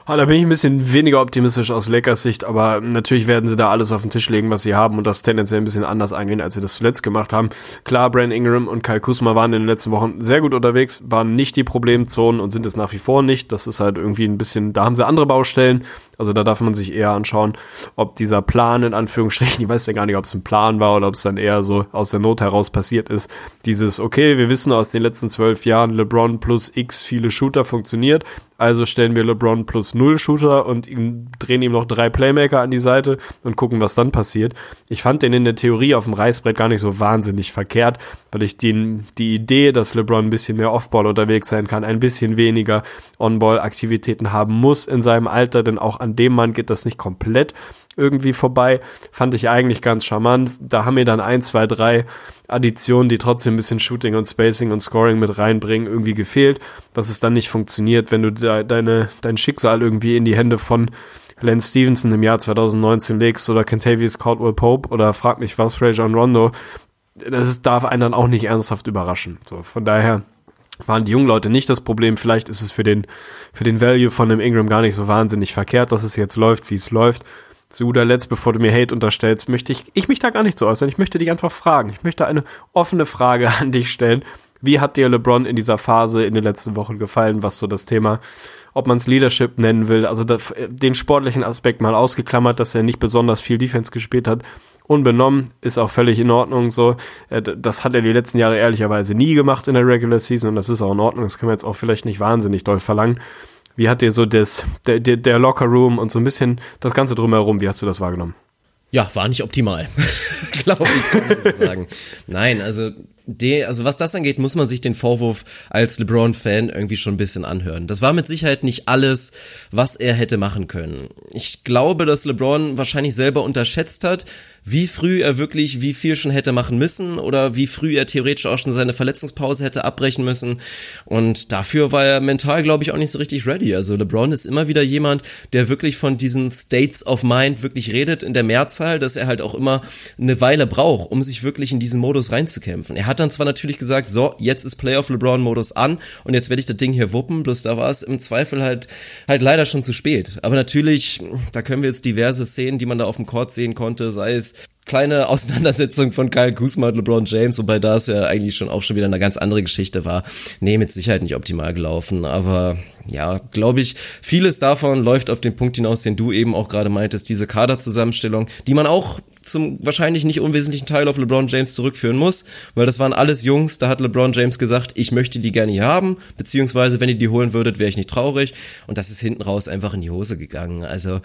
Ah, da bin ich ein bisschen weniger optimistisch aus Lakers Sicht, aber natürlich werden sie da alles auf den Tisch legen, was sie haben und das tendenziell ein bisschen anders angehen, als sie das zuletzt gemacht haben. Klar, Brand Ingram und Kyle Kuzma waren in den letzten Wochen sehr gut unterwegs, waren nicht die Problemzonen und sind es nach wie vor nicht. Das ist halt irgendwie ein bisschen, da haben sie andere Baustellen. Also da darf man sich eher anschauen, ob dieser Plan in Anführungsstrichen, ich weiß ja gar nicht, ob es ein Plan war oder ob es dann eher so aus der Not heraus passiert ist. Dieses, okay, wir wissen aus den letzten zwölf Jahren, LeBron plus X viele Shooter funktioniert. Also stellen wir LeBron plus null Shooter und drehen ihm noch drei Playmaker an die Seite und gucken, was dann passiert. Ich fand den in der Theorie auf dem Reißbrett gar nicht so wahnsinnig verkehrt, weil ich den, die Idee, dass LeBron ein bisschen mehr Offball unterwegs sein kann, ein bisschen weniger On-Ball-Aktivitäten haben muss in seinem Alter, denn auch an dem Mann geht das nicht komplett irgendwie vorbei. Fand ich eigentlich ganz charmant. Da haben mir dann ein, zwei, drei Additionen, die trotzdem ein bisschen Shooting und Spacing und Scoring mit reinbringen, irgendwie gefehlt. Dass es dann nicht funktioniert, wenn du de deine, dein Schicksal irgendwie in die Hände von Lance Stevenson im Jahr 2019 legst oder Kentavious Caldwell Pope oder frag mich was, Rajon Rondo. Das ist, darf einen dann auch nicht ernsthaft überraschen. So, von daher waren die jungen Leute nicht das Problem. Vielleicht ist es für den, für den Value von dem Ingram gar nicht so wahnsinnig verkehrt, dass es jetzt läuft, wie es läuft. Zu guter Letzt, bevor du mir Hate unterstellst, möchte ich, ich mich da gar nicht so äußern. Ich möchte dich einfach fragen. Ich möchte eine offene Frage an dich stellen. Wie hat dir LeBron in dieser Phase in den letzten Wochen gefallen, was so das Thema, ob man es Leadership nennen will, also den sportlichen Aspekt mal ausgeklammert, dass er nicht besonders viel Defense gespielt hat, unbenommen, ist auch völlig in Ordnung so. Äh, das hat er die letzten Jahre ehrlicherweise nie gemacht in der Regular Season und das ist auch in Ordnung. Das können wir jetzt auch vielleicht nicht wahnsinnig doll verlangen. Wie hat dir so das, der, der, der Locker Room und so ein bisschen das Ganze drumherum, wie hast du das wahrgenommen? Ja, war nicht optimal, glaube ich, kann man sagen. Nein, also de, also was das angeht, muss man sich den Vorwurf als LeBron-Fan irgendwie schon ein bisschen anhören. Das war mit Sicherheit nicht alles, was er hätte machen können. Ich glaube, dass LeBron wahrscheinlich selber unterschätzt hat, wie früh er wirklich wie viel schon hätte machen müssen oder wie früh er theoretisch auch schon seine Verletzungspause hätte abbrechen müssen. Und dafür war er mental, glaube ich, auch nicht so richtig ready. Also LeBron ist immer wieder jemand, der wirklich von diesen States of Mind wirklich redet in der Mehrzahl, dass er halt auch immer eine Weile braucht, um sich wirklich in diesen Modus reinzukämpfen. Er hat dann zwar natürlich gesagt, so, jetzt ist Playoff LeBron Modus an und jetzt werde ich das Ding hier wuppen, bloß da war es im Zweifel halt, halt leider schon zu spät. Aber natürlich, da können wir jetzt diverse Szenen, die man da auf dem Court sehen konnte, sei es kleine Auseinandersetzung von Kyle Kuzma und LeBron James, wobei das ja eigentlich schon auch schon wieder eine ganz andere Geschichte war. Nee, mit Sicherheit nicht optimal gelaufen, aber ja, glaube ich, vieles davon läuft auf den Punkt hinaus, den du eben auch gerade meintest, diese Kaderzusammenstellung, die man auch zum wahrscheinlich nicht unwesentlichen Teil auf LeBron James zurückführen muss, weil das waren alles Jungs, da hat LeBron James gesagt, ich möchte die gerne hier haben, beziehungsweise wenn ihr die holen würdet, wäre ich nicht traurig und das ist hinten raus einfach in die Hose gegangen. Also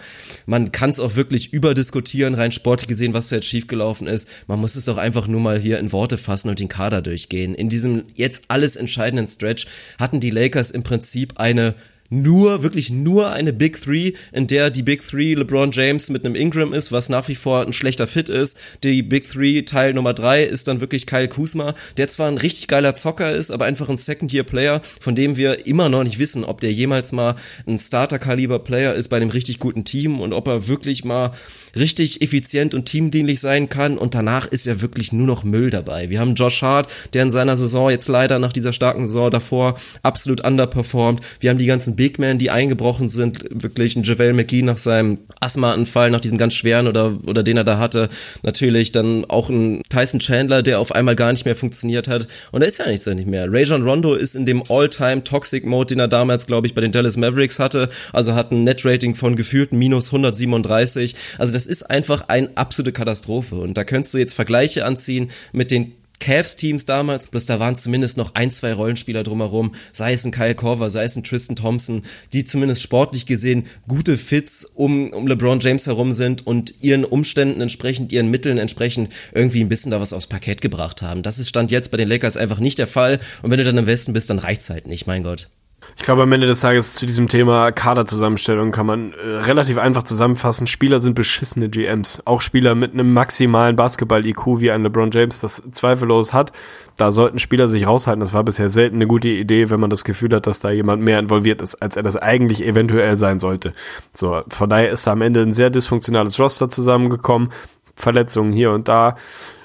man kann es auch wirklich überdiskutieren, rein sportlich gesehen, was da jetzt schiefgelaufen ist. Man muss es doch einfach nur mal hier in Worte fassen und den Kader durchgehen. In diesem jetzt alles entscheidenden Stretch hatten die Lakers im Prinzip eine nur, wirklich nur eine Big Three, in der die Big Three LeBron James mit einem Ingram ist, was nach wie vor ein schlechter Fit ist. Die Big Three Teil Nummer drei ist dann wirklich Kyle Kuzma, der zwar ein richtig geiler Zocker ist, aber einfach ein Second-Year-Player, von dem wir immer noch nicht wissen, ob der jemals mal ein Starter-Kaliber-Player ist bei einem richtig guten Team und ob er wirklich mal richtig effizient und teamdienlich sein kann und danach ist ja wirklich nur noch Müll dabei. Wir haben Josh Hart, der in seiner Saison jetzt leider nach dieser starken Saison davor absolut underperformed. Wir haben die ganzen Big Men, die eingebrochen sind, wirklich ein JaVale McGee nach seinem Asthmaanfall, nach diesem ganz schweren oder, oder den er da hatte, natürlich dann auch ein Tyson Chandler, der auf einmal gar nicht mehr funktioniert hat und er ist ja nichts nicht mehr. Rajon Rondo ist in dem All-Time Toxic Mode, den er damals, glaube ich, bei den Dallas Mavericks hatte, also hat ein Net-Rating von gefühlten minus 137, also das ist einfach eine absolute Katastrophe. Und da könntest du jetzt Vergleiche anziehen mit den Cavs-Teams damals, bloß da waren zumindest noch ein, zwei Rollenspieler drumherum, sei es ein Kyle Korver, sei es ein Tristan Thompson, die zumindest sportlich gesehen gute Fits um, um LeBron James herum sind und ihren Umständen entsprechend, ihren Mitteln entsprechend irgendwie ein bisschen da was aufs Parkett gebracht haben. Das ist Stand jetzt bei den Lakers einfach nicht der Fall und wenn du dann im Westen bist, dann reicht's halt nicht, mein Gott. Ich glaube, am Ende des Tages zu diesem Thema Kaderzusammenstellung kann man äh, relativ einfach zusammenfassen. Spieler sind beschissene GMs. Auch Spieler mit einem maximalen Basketball-IQ, wie ein LeBron James das zweifellos hat. Da sollten Spieler sich raushalten. Das war bisher selten eine gute Idee, wenn man das Gefühl hat, dass da jemand mehr involviert ist, als er das eigentlich eventuell sein sollte. So, von daher ist da am Ende ein sehr dysfunktionales Roster zusammengekommen. Verletzungen hier und da.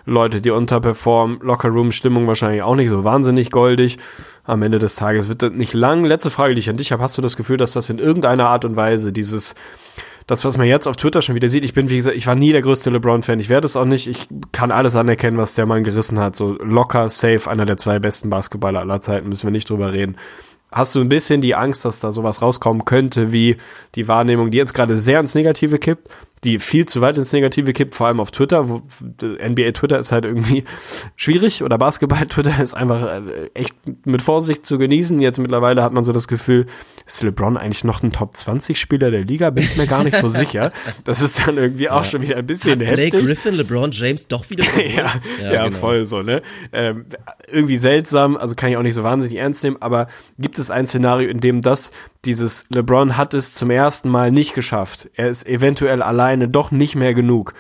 Leute, die unterperformen, Locker-Room-Stimmung wahrscheinlich auch nicht so wahnsinnig goldig. Am Ende des Tages wird das nicht lang. Letzte Frage, die ich an dich habe. Hast du das Gefühl, dass das in irgendeiner Art und Weise dieses, das, was man jetzt auf Twitter schon wieder sieht, ich bin, wie gesagt, ich war nie der größte LeBron-Fan. Ich werde es auch nicht. Ich kann alles anerkennen, was der Mann gerissen hat. So locker, safe, einer der zwei besten Basketballer aller Zeiten, müssen wir nicht drüber reden hast du ein bisschen die Angst, dass da sowas rauskommen könnte, wie die Wahrnehmung, die jetzt gerade sehr ins Negative kippt, die viel zu weit ins Negative kippt, vor allem auf Twitter. Wo, NBA Twitter ist halt irgendwie schwierig oder Basketball Twitter ist einfach äh, echt mit Vorsicht zu genießen. Jetzt mittlerweile hat man so das Gefühl, ist LeBron eigentlich noch ein Top 20 Spieler der Liga? Bin ich mir gar nicht so sicher. Das ist dann irgendwie auch ja. schon wieder ein bisschen hat heftig. Blake Griffin, LeBron James doch wieder. ja, ja, ja genau. voll so, ne? Ähm, irgendwie seltsam, also kann ich auch nicht so wahnsinnig ernst nehmen, aber gibt es ein Szenario, in dem das dieses LeBron hat es zum ersten Mal nicht geschafft. Er ist eventuell alleine doch nicht mehr genug.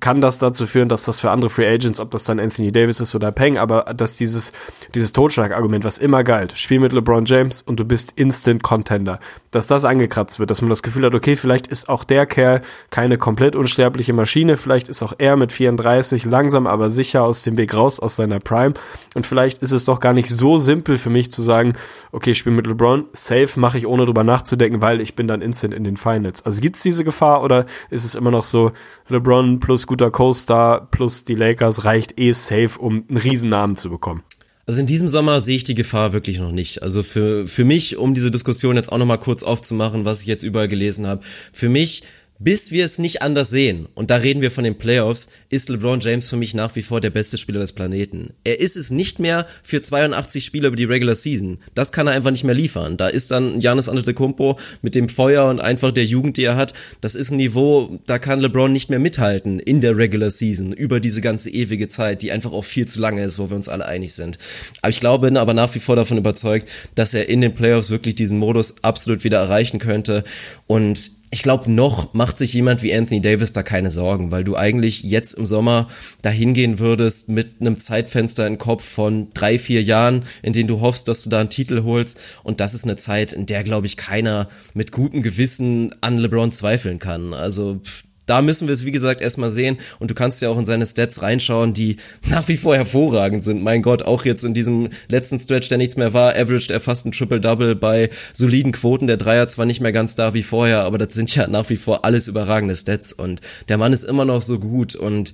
Kann das dazu führen, dass das für andere Free Agents, ob das dann Anthony Davis ist oder Peng, aber dass dieses, dieses Totschlagargument, was immer galt, Spiel mit LeBron James und du bist Instant Contender, dass das angekratzt wird, dass man das Gefühl hat, okay, vielleicht ist auch der Kerl keine komplett unsterbliche Maschine, vielleicht ist auch er mit 34 langsam, aber sicher aus dem Weg raus, aus seiner Prime und vielleicht ist es doch gar nicht so simpel für mich zu sagen, okay, ich spiele mit LeBron, safe mache ich ohne drüber nachzudenken, weil ich bin dann Instant in den Finals. Also gibt es diese Gefahr oder ist es immer noch so, LeBron plus guter Co-Star plus die Lakers reicht eh safe, um einen Riesennamen zu bekommen. Also in diesem Sommer sehe ich die Gefahr wirklich noch nicht. Also für, für mich, um diese Diskussion jetzt auch nochmal kurz aufzumachen, was ich jetzt überall gelesen habe, für mich bis wir es nicht anders sehen, und da reden wir von den Playoffs, ist LeBron James für mich nach wie vor der beste Spieler des Planeten. Er ist es nicht mehr für 82 Spiele über die Regular Season. Das kann er einfach nicht mehr liefern. Da ist dann Giannis Antetokounmpo mit dem Feuer und einfach der Jugend, die er hat. Das ist ein Niveau, da kann LeBron nicht mehr mithalten in der Regular Season über diese ganze ewige Zeit, die einfach auch viel zu lange ist, wo wir uns alle einig sind. Aber ich glaube, bin aber nach wie vor davon überzeugt, dass er in den Playoffs wirklich diesen Modus absolut wieder erreichen könnte und ich glaube, noch macht sich jemand wie Anthony Davis da keine Sorgen, weil du eigentlich jetzt im Sommer dahin gehen würdest mit einem Zeitfenster im Kopf von drei, vier Jahren, in denen du hoffst, dass du da einen Titel holst. Und das ist eine Zeit, in der, glaube ich, keiner mit gutem Gewissen an LeBron zweifeln kann. Also da müssen wir es, wie gesagt, erstmal sehen. Und du kannst ja auch in seine Stats reinschauen, die nach wie vor hervorragend sind. Mein Gott, auch jetzt in diesem letzten Stretch, der nichts mehr war, averaged er fast ein Triple-Double bei soliden Quoten. Der Dreier zwar nicht mehr ganz da wie vorher, aber das sind ja nach wie vor alles überragende Stats. Und der Mann ist immer noch so gut. Und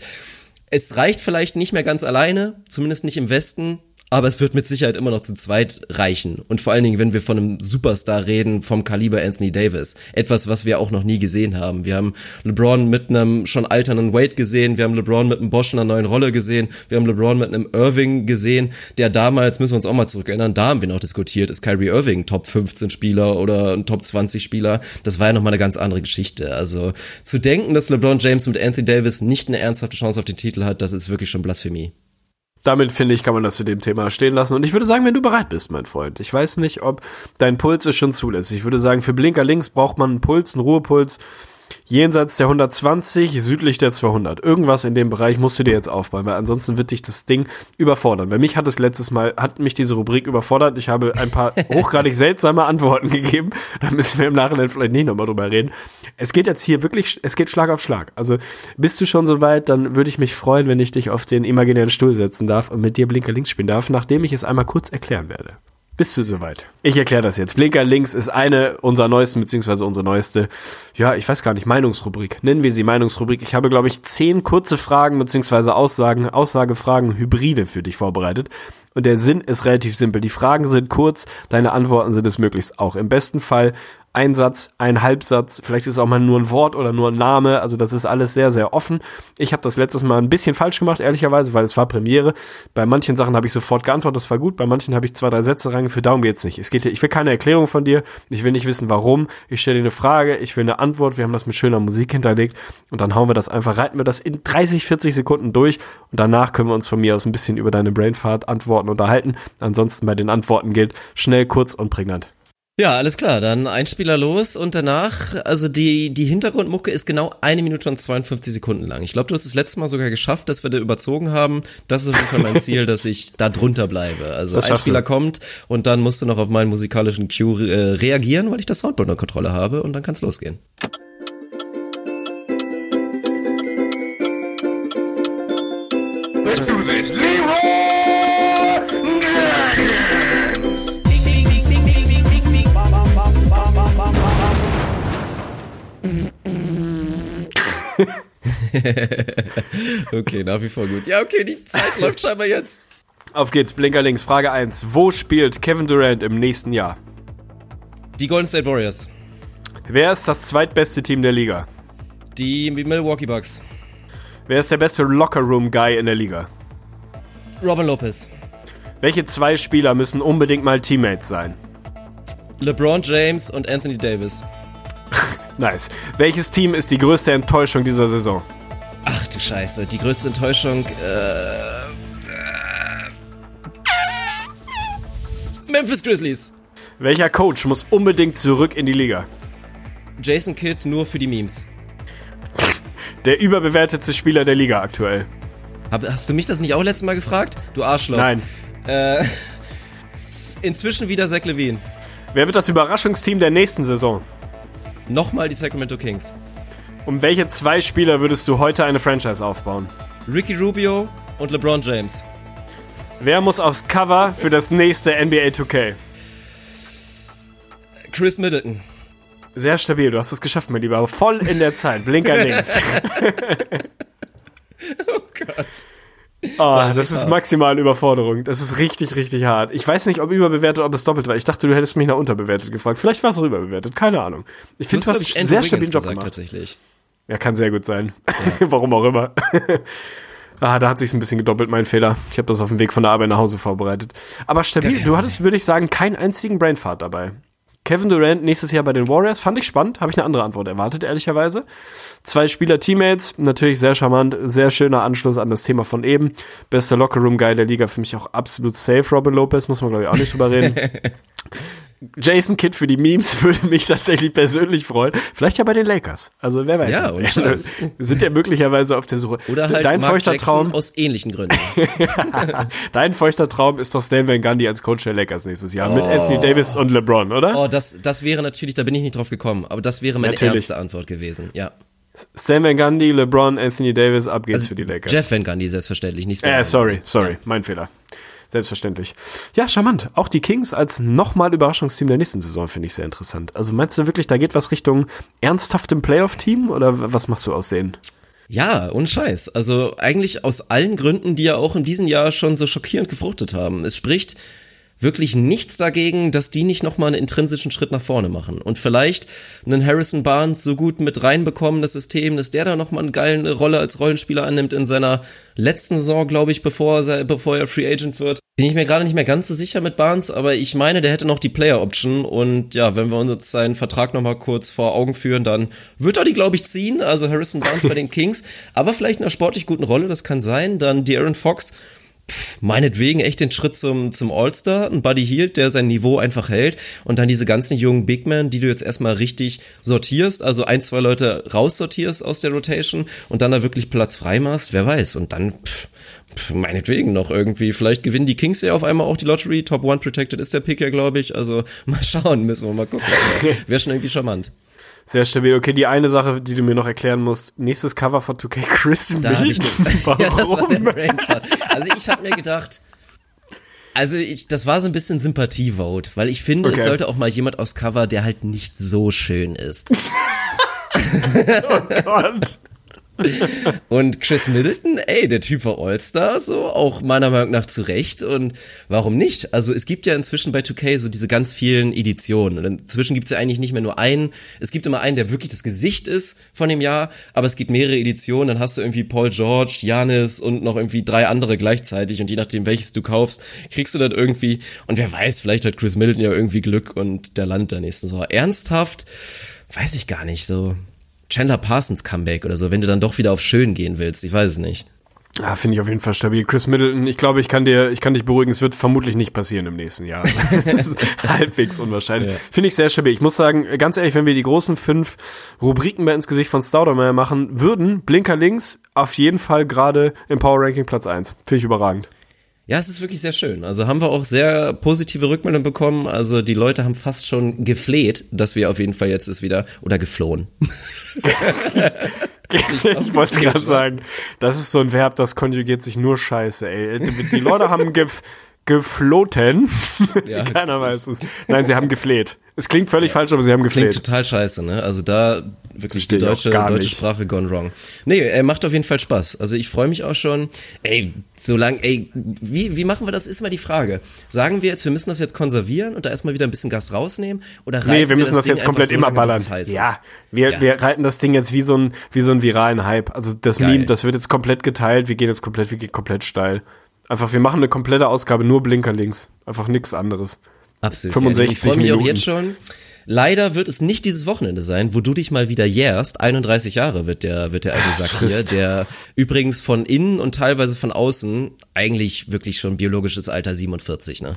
es reicht vielleicht nicht mehr ganz alleine, zumindest nicht im Westen aber es wird mit Sicherheit immer noch zu zweit reichen. Und vor allen Dingen, wenn wir von einem Superstar reden, vom Kaliber Anthony Davis. Etwas, was wir auch noch nie gesehen haben. Wir haben LeBron mit einem schon alternden Wade gesehen, wir haben LeBron mit einem Bosch in einer neuen Rolle gesehen, wir haben LeBron mit einem Irving gesehen, der damals, müssen wir uns auch mal zurückerinnern, da haben wir noch diskutiert, ist Kyrie Irving Top 15 Spieler oder ein Top 20 Spieler. Das war ja nochmal eine ganz andere Geschichte. Also zu denken, dass LeBron James mit Anthony Davis nicht eine ernsthafte Chance auf den Titel hat, das ist wirklich schon Blasphemie damit finde ich, kann man das zu dem Thema stehen lassen. Und ich würde sagen, wenn du bereit bist, mein Freund. Ich weiß nicht, ob dein Puls es schon zulässt. Ich würde sagen, für Blinker links braucht man einen Puls, einen Ruhepuls jenseits der 120, südlich der 200. Irgendwas in dem Bereich musst du dir jetzt aufbauen, weil ansonsten wird dich das Ding überfordern. Weil mich hat es letztes Mal, hat mich diese Rubrik überfordert. Ich habe ein paar hochgradig seltsame Antworten gegeben. Da müssen wir im Nachhinein vielleicht nicht nochmal drüber reden. Es geht jetzt hier wirklich, es geht Schlag auf Schlag. Also bist du schon soweit, dann würde ich mich freuen, wenn ich dich auf den imaginären Stuhl setzen darf und mit dir Blinker links spielen darf, nachdem ich es einmal kurz erklären werde. Bist du soweit? Ich erkläre das jetzt. Blinker links ist eine unserer neuesten, beziehungsweise unsere neueste, ja, ich weiß gar nicht, Meinungsrubrik. Nennen wir sie Meinungsrubrik. Ich habe, glaube ich, zehn kurze Fragen, beziehungsweise Aussagen, Aussagefragen, Hybride für dich vorbereitet. Und der Sinn ist relativ simpel. Die Fragen sind kurz, deine Antworten sind es möglichst auch. Im besten Fall ein Satz, ein Halbsatz, vielleicht ist es auch mal nur ein Wort oder nur ein Name, also das ist alles sehr, sehr offen. Ich habe das letztes Mal ein bisschen falsch gemacht, ehrlicherweise, weil es war Premiere. Bei manchen Sachen habe ich sofort geantwortet, das war gut, bei manchen habe ich zwei, drei Sätze reingeführt, darum geht's nicht. Es geht, ich will keine Erklärung von dir, ich will nicht wissen, warum, ich stelle dir eine Frage, ich will eine Antwort, wir haben das mit schöner Musik hinterlegt und dann hauen wir das einfach, reiten wir das in 30, 40 Sekunden durch und danach können wir uns von mir aus ein bisschen über deine Brainfart Antworten unterhalten. Ansonsten bei den Antworten gilt schnell, kurz und prägnant. Ja, alles klar, dann ein Spieler los und danach, also die, die Hintergrundmucke ist genau eine Minute und 52 Sekunden lang. Ich glaube, du hast das letzte Mal sogar geschafft, dass wir da überzogen haben. Das ist auf jeden Fall mein Ziel, dass ich da drunter bleibe. Also ein Spieler du. kommt und dann musst du noch auf meinen musikalischen Cue äh, reagieren, weil ich das Soundboard unter Kontrolle habe und dann kann es losgehen. okay, nach wie vor gut. Ja, okay, die Zeit läuft scheinbar jetzt. Auf geht's, Blinker links. Frage 1. Wo spielt Kevin Durant im nächsten Jahr? Die Golden State Warriors. Wer ist das zweitbeste Team der Liga? Die Milwaukee Bucks. Wer ist der beste Locker-Room-Guy in der Liga? Robin Lopez. Welche zwei Spieler müssen unbedingt mal Teammates sein? LeBron James und Anthony Davis. Nice. Welches Team ist die größte Enttäuschung dieser Saison? Ach du Scheiße, die größte Enttäuschung. Äh, äh, Memphis Grizzlies. Welcher Coach muss unbedingt zurück in die Liga? Jason Kidd nur für die Memes. Der überbewertetste Spieler der Liga aktuell. hast du mich das nicht auch letztes Mal gefragt? Du Arschloch. Nein. Äh, inzwischen wieder Zach Levine. Wer wird das Überraschungsteam der nächsten Saison? Nochmal die Sacramento Kings. Um welche zwei Spieler würdest du heute eine Franchise aufbauen? Ricky Rubio und LeBron James. Wer muss aufs Cover für das nächste NBA 2K? Chris Middleton. Sehr stabil, du hast es geschafft, mein Lieber. Voll in der Zeit. Blinker links. oh Gott. Oh, das ist maximal Überforderung. Das ist richtig, richtig hart. Ich weiß nicht, ob überbewertet oder ob es doppelt war. Ich dachte, du hättest mich nach unterbewertet gefragt. Vielleicht war es auch überbewertet. Keine Ahnung. Ich finde, du hast einen sehr stabilen Job gemacht. Tatsächlich. Ja, kann sehr gut sein. Ja. Warum auch immer. ah, da hat sich's ein bisschen gedoppelt, mein Fehler. Ich habe das auf dem Weg von der Arbeit nach Hause vorbereitet. Aber stabil. Du hattest, würde ich sagen, keinen einzigen Brainfart dabei. Kevin Durant nächstes Jahr bei den Warriors fand ich spannend, habe ich eine andere Antwort erwartet, ehrlicherweise. Zwei Spieler-Teammates, natürlich sehr charmant, sehr schöner Anschluss an das Thema von eben. Bester Lockerroom-Guy der Liga, für mich auch absolut safe, Robin Lopez, muss man glaube ich auch nicht drüber reden. Jason Kidd für die Memes würde mich tatsächlich persönlich freuen. Vielleicht ja bei den Lakers. Also wer weiß. Ja, es. sind ja möglicherweise auf der Suche. Oder halt Dein Mark feuchter Jackson Traum. aus ähnlichen Gründen. Dein feuchter Traum ist doch Stan Van Gundy als Coach der Lakers nächstes Jahr mit Anthony Davis und LeBron, oder? Oh, das, das wäre natürlich, da bin ich nicht drauf gekommen, aber das wäre meine Natürlich. ernste Antwort gewesen. Ja. Stan Van Gundy, LeBron, Anthony Davis, ab geht's Also für die Lakers. Jeff Van Gundy selbstverständlich, nicht Äh, Stan sorry, sorry, mein Fehler. Selbstverständlich. Ja, charmant. Auch die Kings als nochmal Überraschungsteam der nächsten Saison finde ich sehr interessant. Also meinst du wirklich, da geht was Richtung ernsthaftem Playoff-Team oder was machst du aussehen? Ja, ohne Scheiß. Also eigentlich aus allen Gründen, die ja auch in diesem Jahr schon so schockierend gefruchtet haben. Es spricht wirklich nichts dagegen, dass die nicht nochmal einen intrinsischen Schritt nach vorne machen. Und vielleicht einen Harrison Barnes so gut mit reinbekommen, das System, dass der da nochmal eine geile Rolle als Rollenspieler annimmt in seiner letzten Saison, glaube ich, bevor er, bevor er Free Agent wird. Bin ich mir gerade nicht mehr ganz so sicher mit Barnes, aber ich meine, der hätte noch die Player Option und ja, wenn wir uns seinen Vertrag nochmal kurz vor Augen führen, dann wird er die, glaube ich, ziehen. Also Harrison Barnes bei den Kings, aber vielleicht in einer sportlich guten Rolle, das kann sein. Dann De'Aaron Fox, pff, meinetwegen echt den Schritt zum, zum All-Star, ein Buddy Hield, der sein Niveau einfach hält und dann diese ganzen jungen Big Men, die du jetzt erstmal richtig sortierst, also ein, zwei Leute raussortierst aus der Rotation und dann da wirklich Platz frei machst, wer weiß. Und dann, pff, pff, meinetwegen noch irgendwie, vielleicht gewinnen die Kings ja auf einmal auch die Lottery, Top One Protected ist der Pick ja, glaube ich, also mal schauen, müssen wir mal gucken. Wäre schon irgendwie charmant. Sehr stabil. Okay, die eine Sache, die du mir noch erklären musst. Nächstes Cover von 2K Chris Da habe ich Warum? Ja, das war der Brainfart. Also ich habe mir gedacht, also ich, das war so ein bisschen Sympathie-Vote, weil ich finde, es Okay. sollte auch mal jemand aufs Cover, der halt nicht so schön ist. Gott. Und Chris Middleton, ey, der Typ war All-Star, so, auch meiner Meinung nach zu Recht. Und warum nicht? Also es gibt ja inzwischen bei 2K so diese ganz vielen Editionen. Und inzwischen gibt es ja eigentlich nicht mehr nur einen. Es gibt immer einen, der wirklich das Gesicht ist von dem Jahr, aber es gibt mehrere Editionen. Dann hast du irgendwie Paul George, Janis und noch irgendwie drei andere gleichzeitig. Und je nachdem, welches du kaufst, kriegst du dann irgendwie. Und wer weiß, vielleicht hat Chris Middleton ja irgendwie Glück und der landet der nächsten Saison. Ernsthaft? Weiß ich gar nicht so. Chandler Parsons Comeback oder so, wenn du dann doch wieder auf schön gehen willst. Ich weiß es nicht. Ja, finde ich auf jeden Fall stabil. Chris Middleton, ich glaube, ich kann dir, ich kann dich beruhigen, es wird vermutlich nicht passieren im nächsten Jahr. Das ist halbwegs unwahrscheinlich. Ja. Finde ich sehr stabil. Ich muss sagen, ganz ehrlich, wenn wir die großen fünf Rubriken mehr ins Gesicht von Staudemeyer machen würden, Blinker links auf jeden Fall gerade im Power Ranking Platz eins. Finde ich überragend. Ja, es ist wirklich sehr schön. Also haben wir auch sehr positive Rückmeldungen bekommen. Also die Leute haben fast schon gefleht, dass wir auf jeden Fall jetzt ist wieder oder geflohen. Ich wollte es gerade sagen. Das ist so ein Verb, das konjugiert sich nur scheiße, ey. Die Leute haben gef gefloten. Ja. Keiner weiß es. Nein, sie haben gefleht. Es klingt völlig falsch, aber sie haben Klingt gefleht. total scheiße, ne? Also da wirklich die deutsche, deutsche. Sprache gone wrong. Nee, er macht auf jeden Fall Spaß. Also ich freue mich auch schon. Ey, solange, ey, wie, wie machen wir das, ist mal die Frage. Sagen wir jetzt, wir müssen das jetzt konservieren und da erstmal wieder ein bisschen Gas rausnehmen? Oder Nee, reiten wir müssen das, Ding jetzt komplett so immer lange, bis ballern. Ja, wir, Ja. wir reiten das Ding jetzt wie so ein, wie so ein viralen Hype. Also das Geil. Meme, das wird jetzt komplett geteilt. Wir gehen jetzt komplett, wir gehen komplett steil. Einfach, wir machen eine komplette Ausgabe, nur Blinker links. Einfach nichts anderes. Absolut. 65 ja. Ich freue mich auch Minuten. jetzt schon. Leider wird es nicht dieses Wochenende sein, wo du dich mal wieder jährst. 31 Jahre wird der, wird der alte Sack hier, der übrigens von innen und teilweise von außen eigentlich wirklich schon biologisches Alter 47, ne?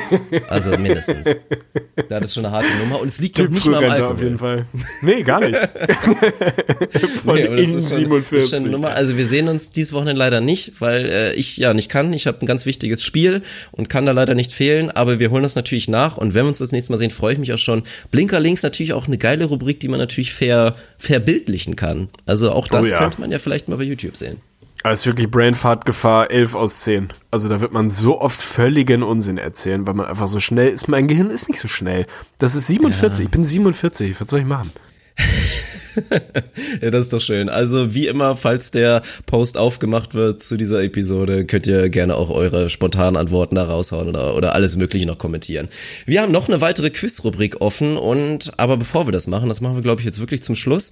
Also mindestens. Das ist schon eine harte Nummer und es liegt doch nicht mal am Alkohol. auf jeden Fall. Nee, gar nicht. Von Nee, innen schon, 47. Ist schon eine Nummer. Also wir sehen uns dieses Wochenende leider nicht, weil äh, ich ja nicht kann. Ich habe ein ganz wichtiges Spiel und kann da leider nicht fehlen. Aber wir holen das natürlich nach und wenn wir uns das nächste Mal sehen, freue ich mich auch schon. Blinker links natürlich auch eine geile Rubrik, die man natürlich fair, verbildlichen kann. Also auch das Oh ja. könnte man ja vielleicht mal bei YouTube sehen. Ist wirklich Brainfart-Gefahr 11 aus 10. Also da wird man so oft völligen Unsinn erzählen, weil man einfach so schnell ist. Mein Gehirn ist nicht so schnell. Das ist 47. Ich bin 47. Was soll ich machen? Ja, das ist doch schön. Also wie immer, falls der Post aufgemacht wird zu dieser Episode, könnt ihr gerne auch eure spontanen Antworten da raushauen oder, oder alles Mögliche noch kommentieren. Wir haben noch eine weitere Quiz-Rubrik offen und aber bevor wir das machen, das machen wir glaube ich jetzt wirklich zum Schluss.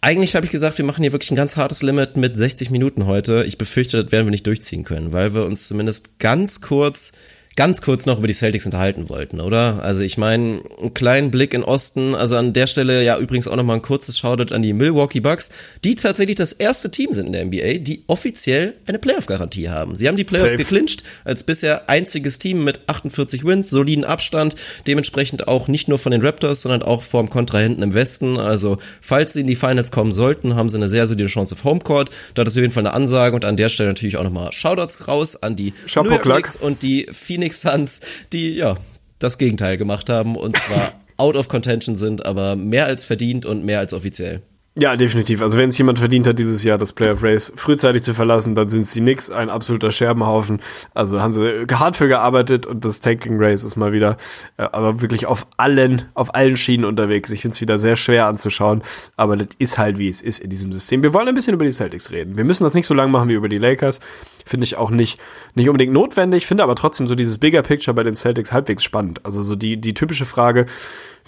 Eigentlich habe ich gesagt, wir machen hier wirklich ein ganz hartes Limit mit 60 Minuten heute. Ich befürchte, das werden wir nicht durchziehen können, weil wir uns zumindest ganz kurz ganz kurz noch über die Celtics unterhalten wollten, oder? Also ich meine, einen kleinen Blick in Osten, also an der Stelle ja übrigens auch nochmal ein kurzes Shoutout an die Milwaukee Bucks, die tatsächlich das erste Team sind in der NBA, die offiziell eine Playoff-Garantie haben. Sie haben die Playoffs Safe. geclincht, als bisher einziges Team mit 48 Wins, soliden Abstand, dementsprechend auch nicht nur von den Raptors, sondern auch vom Kontrahenten im Westen. Also falls sie in die Finals kommen sollten, haben sie eine sehr solide Chance auf Homecourt. Da ist auf jeden Fall eine Ansage und an der Stelle natürlich auch nochmal Shoutouts raus an die Chapeau New York. Knicks und die Phoenix Suns, die ja das Gegenteil gemacht haben und zwar out of contention sind, aber mehr als verdient und mehr als offiziell. Ja, definitiv. Also wenn es jemand verdient hat, dieses Jahr das Playoff Race frühzeitig zu verlassen, dann sind sie nix, ein absoluter Scherbenhaufen. Also haben sie hart für gearbeitet und das Tanking Race ist mal wieder, äh, aber wirklich auf allen, auf allen Schienen unterwegs. Ich finde es wieder sehr schwer anzuschauen, aber das ist halt wie es ist in diesem System. Wir wollen ein bisschen über die Celtics reden. Wir müssen das nicht so lang machen wie über die Lakers. Finde ich auch nicht, nicht unbedingt notwendig, finde aber trotzdem so dieses Bigger Picture bei den Celtics halbwegs spannend. Also so die, die typische Frage,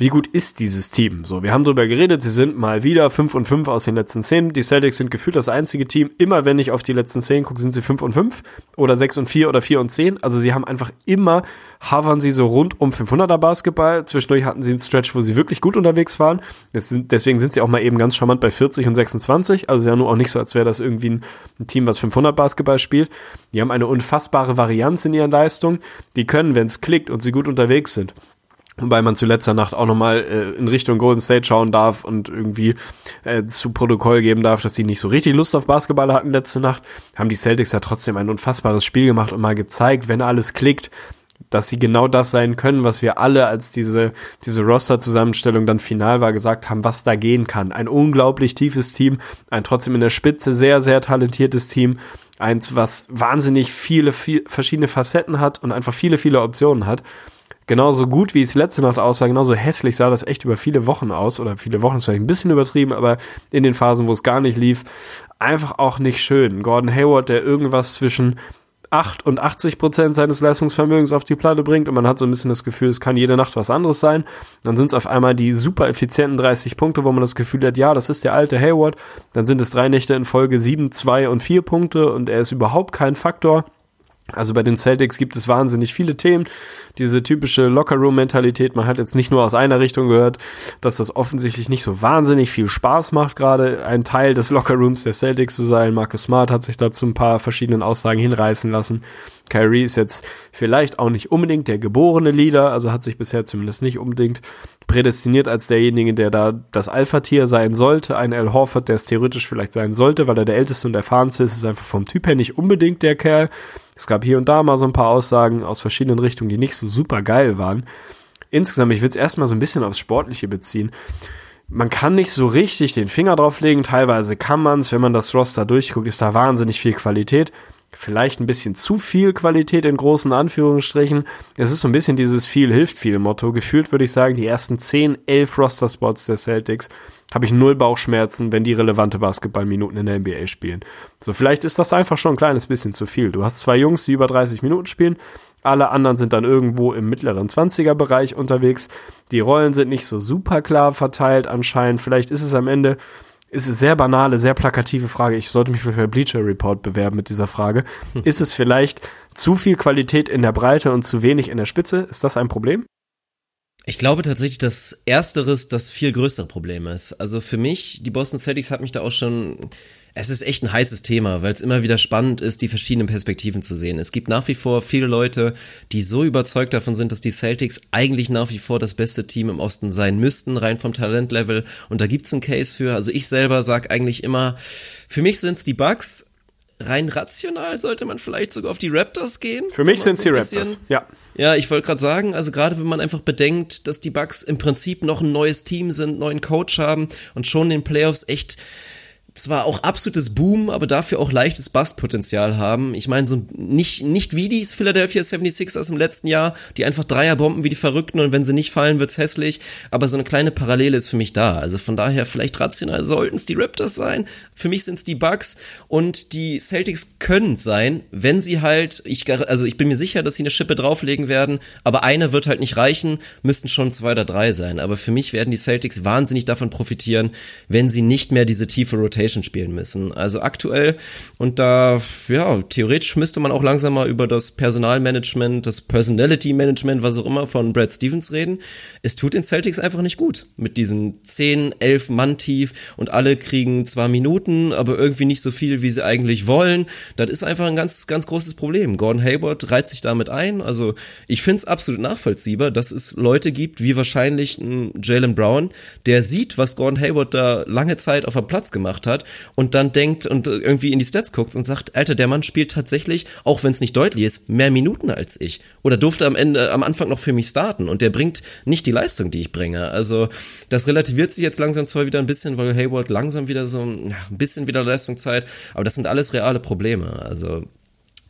wie gut ist dieses Team? So, wir haben darüber geredet, sie sind mal wieder 5 und 5 aus den letzten 10. Die Celtics sind gefühlt das einzige Team. Immer wenn ich auf die letzten 10 gucke, sind sie 5 und 5 oder 6 und 4 oder 4 und 10. Also sie haben einfach immer, havern sie so rund um 500er Basketball. Zwischendurch hatten sie einen Stretch, wo sie wirklich gut unterwegs waren. Sind, deswegen sind sie auch mal eben ganz charmant bei 40 und 26. Also ja nur auch nicht so, als wäre das irgendwie ein, ein Team, was 500 Basketball spielt. Die haben eine unfassbare Varianz in ihren Leistungen. Die können, wenn es klickt und sie gut unterwegs sind, Wobei man zu letzter Nacht auch nochmal äh, in Richtung Golden State schauen darf und irgendwie äh, zu Protokoll geben darf, dass sie nicht so richtig Lust auf Basketball hatten letzte Nacht, haben die Celtics ja trotzdem ein unfassbares Spiel gemacht und mal gezeigt, wenn alles klickt, dass sie genau das sein können, was wir alle, als diese, diese Roster-Zusammenstellung dann final war, gesagt haben, was da gehen kann. Ein unglaublich tiefes Team, ein trotzdem in der Spitze sehr, sehr talentiertes Team, eins, was wahnsinnig viele, viel, verschiedene Facetten hat und einfach viele, viele Optionen hat genauso gut, wie es letzte Nacht aussah, genauso hässlich sah das echt über viele Wochen aus. Oder viele Wochen ist vielleicht ein bisschen übertrieben, aber in den Phasen, wo es gar nicht lief, einfach auch nicht schön. Gordon Hayward, der irgendwas zwischen 8 und 80 Prozent seines Leistungsvermögens auf die Platte bringt und man hat so ein bisschen das Gefühl, es kann jede Nacht was anderes sein. Dann sind es auf einmal die super effizienten 30 Punkte, wo man das Gefühl hat, ja, das ist der alte Hayward. Dann sind es drei Nächte in Folge 7, 2 und 4 Punkte und er ist überhaupt kein Faktor. Also bei den Celtics gibt es wahnsinnig viele Themen. Diese typische Lockerroom-Mentalität. Man hat jetzt nicht nur aus einer Richtung gehört, dass das offensichtlich nicht so wahnsinnig viel Spaß macht, gerade ein Teil des Lockerrooms der Celtics zu sein. Marcus Smart hat sich dazu ein paar verschiedenen Aussagen hinreißen lassen. Kyrie ist jetzt vielleicht auch nicht unbedingt der geborene Leader, also hat sich bisher zumindest nicht unbedingt prädestiniert als derjenige, der da das Alpha-Tier sein sollte. Ein Al Horford, der es theoretisch vielleicht sein sollte, weil er der älteste und erfahrenste ist, ist einfach vom Typ her nicht unbedingt der Kerl. Es gab hier und da mal so ein paar Aussagen aus verschiedenen Richtungen, die nicht so super geil waren. Insgesamt, ich will es erstmal so ein bisschen aufs Sportliche beziehen. Man kann nicht so richtig den Finger drauf legen, teilweise kann man es, wenn man das Roster durchguckt, ist da wahnsinnig viel Qualität. Vielleicht ein bisschen zu viel Qualität in großen Anführungsstrichen. Es ist so ein bisschen dieses viel hilft viel Motto. Gefühlt würde ich sagen, die ersten 10, 11 Roster-Spots der Celtics habe ich null Bauchschmerzen, wenn die relevante Basketballminuten in der NBA spielen. So, vielleicht ist das einfach schon ein kleines bisschen zu viel. Du hast zwei Jungs, die über 30 Minuten spielen. Alle anderen sind dann irgendwo im mittleren 20er-Bereich unterwegs. Die Rollen sind nicht so super klar verteilt anscheinend. Vielleicht ist es am Ende, ist es sehr banale, sehr plakative Frage. Ich sollte mich bei Bleacher Report bewerben mit dieser Frage. Ist es vielleicht zu viel Qualität in der Breite und zu wenig in der Spitze? Ist das ein Problem? Ich glaube tatsächlich, dass ersteres das viel größere Problem ist. Also für mich, die Boston Celtics hat mich da auch schon es ist echt ein heißes Thema, weil es immer wieder spannend ist, die verschiedenen Perspektiven zu sehen. Es gibt nach wie vor viele Leute, die so überzeugt davon sind, dass die Celtics eigentlich nach wie vor das beste Team im Osten sein müssten, rein vom Talentlevel. Und da gibt's einen Case für. Also ich selber sag eigentlich immer, für mich sind's die Bucks. Rein rational sollte man vielleicht sogar auf die Raptors gehen. Für mich sind so die bisschen- Raptors. Ja. ja, ich wollte gerade sagen, also gerade wenn man einfach bedenkt, dass die Bucks im Prinzip noch ein neues Team sind, neuen Coach haben und schon in den Playoffs echt zwar auch absolutes Boom, aber dafür auch leichtes Bustpotenzial haben. Ich meine, so nicht, nicht wie die Philadelphia 76ers im letzten Jahr, die einfach Dreierbomben wie die Verrückten und wenn sie nicht fallen, wird's hässlich. Aber so eine kleine Parallele ist für mich da. Also von daher, vielleicht rational sollten es die Raptors sein. Für mich sind's die Bucks und die Celtics können sein, wenn sie halt, ich, also ich bin mir sicher, dass sie eine Schippe drauflegen werden, aber eine wird halt nicht reichen, müssten schon zwei oder drei sein. Aber für mich werden die Celtics wahnsinnig davon profitieren, wenn sie nicht mehr diese tiefe Rotation Rotation spielen müssen. Also aktuell und da, ja, theoretisch müsste man auch langsam mal über das Personalmanagement, das Personality Management, was auch immer von Brad Stevens reden. Es tut den Celtics einfach nicht gut mit diesen 10, 11 Mann tief und alle kriegen zwar Minuten, aber irgendwie nicht so viel, wie sie eigentlich wollen. Das ist einfach ein ganz, ganz großes Problem. Gordon Hayward reiht sich damit ein. Also ich finde es absolut nachvollziehbar, dass es Leute gibt, wie wahrscheinlich ein Jalen Brown, der sieht, was Gordon Hayward da lange Zeit auf dem Platz gemacht hat und dann denkt und irgendwie in die Stats guckt und sagt, Alter, der Mann spielt tatsächlich, auch wenn es nicht deutlich ist, mehr Minuten als ich. Oder durfte am Ende, am Anfang noch für mich starten und der bringt nicht die Leistung, die ich bringe. Also das relativiert sich jetzt langsam zwar wieder ein bisschen, weil Hayward langsam wieder so ein bisschen wieder Leistungszeit, aber das sind alles reale Probleme. Also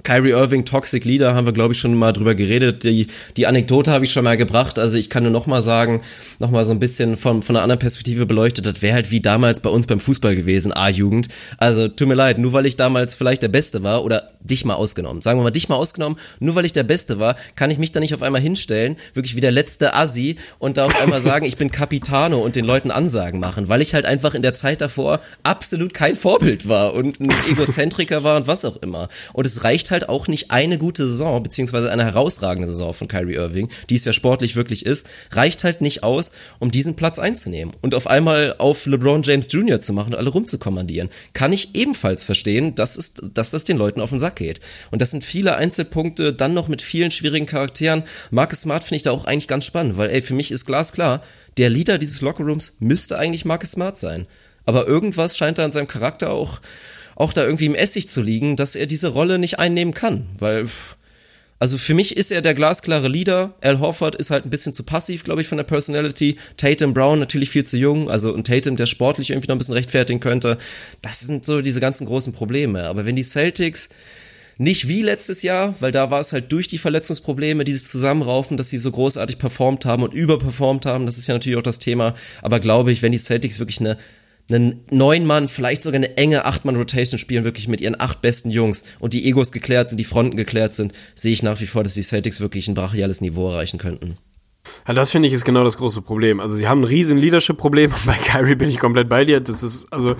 Kyrie Irving, Toxic Leader, haben wir, glaube ich, schon mal drüber geredet. Die, die Anekdote habe ich schon mal gebracht. Also ich kann nur noch mal sagen, noch mal so ein bisschen von, von einer anderen Perspektive beleuchtet, das wäre halt wie damals bei uns beim Fußball gewesen, A-Jugend. Also tut mir leid, nur weil ich damals vielleicht der Beste war oder dich mal ausgenommen, sagen wir mal dich mal ausgenommen, nur weil ich der Beste war, kann ich mich da nicht auf einmal hinstellen, wirklich wie der letzte Assi und da auf einmal sagen, ich bin Capitano und den Leuten Ansagen machen, weil ich halt einfach in der Zeit davor absolut kein Vorbild war und ein Egozentriker war und was auch immer. Und es reicht halt auch nicht eine gute Saison, beziehungsweise eine herausragende Saison von Kyrie Irving, die es ja sportlich wirklich ist, reicht halt nicht aus, um diesen Platz einzunehmen und auf einmal auf LeBron James Jr. zu machen und alle rumzukommandieren. Kann ich ebenfalls verstehen, dass, es, dass das den Leuten auf den Sack geht. Und das sind viele Einzelpunkte, dann noch mit vielen schwierigen Charakteren. Marcus Smart finde ich da auch eigentlich ganz spannend, weil ey, für mich ist glasklar, der Leader dieses Lockerrooms müsste eigentlich Marcus Smart sein. Aber irgendwas scheint da in seinem Charakter auch auch da irgendwie im Essig zu liegen, dass er diese Rolle nicht einnehmen kann, weil also für mich ist er der glasklare Leader. Al Horford ist halt ein bisschen zu passiv, glaube ich, von der Personality. Tatum Brown natürlich viel zu jung. Also ein Tatum, der sportlich irgendwie noch ein bisschen rechtfertigen könnte. Das sind so diese ganzen großen Probleme. Aber wenn die Celtics nicht wie letztes Jahr, weil da war es halt durch die Verletzungsprobleme, dieses Zusammenraufen, dass sie so großartig performt haben und überperformt haben. Das ist ja natürlich auch das Thema. Aber glaube ich, wenn die Celtics wirklich eine einen neun Mann, vielleicht sogar eine enge acht Mann Rotation spielen, wirklich mit ihren acht besten Jungs und die Egos geklärt sind, die Fronten geklärt sind, sehe ich nach wie vor, dass die Celtics wirklich ein brachiales Niveau erreichen könnten. Ja, das finde ich ist genau das große Problem. Also sie haben ein riesen Leadership-Problem. Bei Kyrie bin ich komplett bei dir. Das ist, also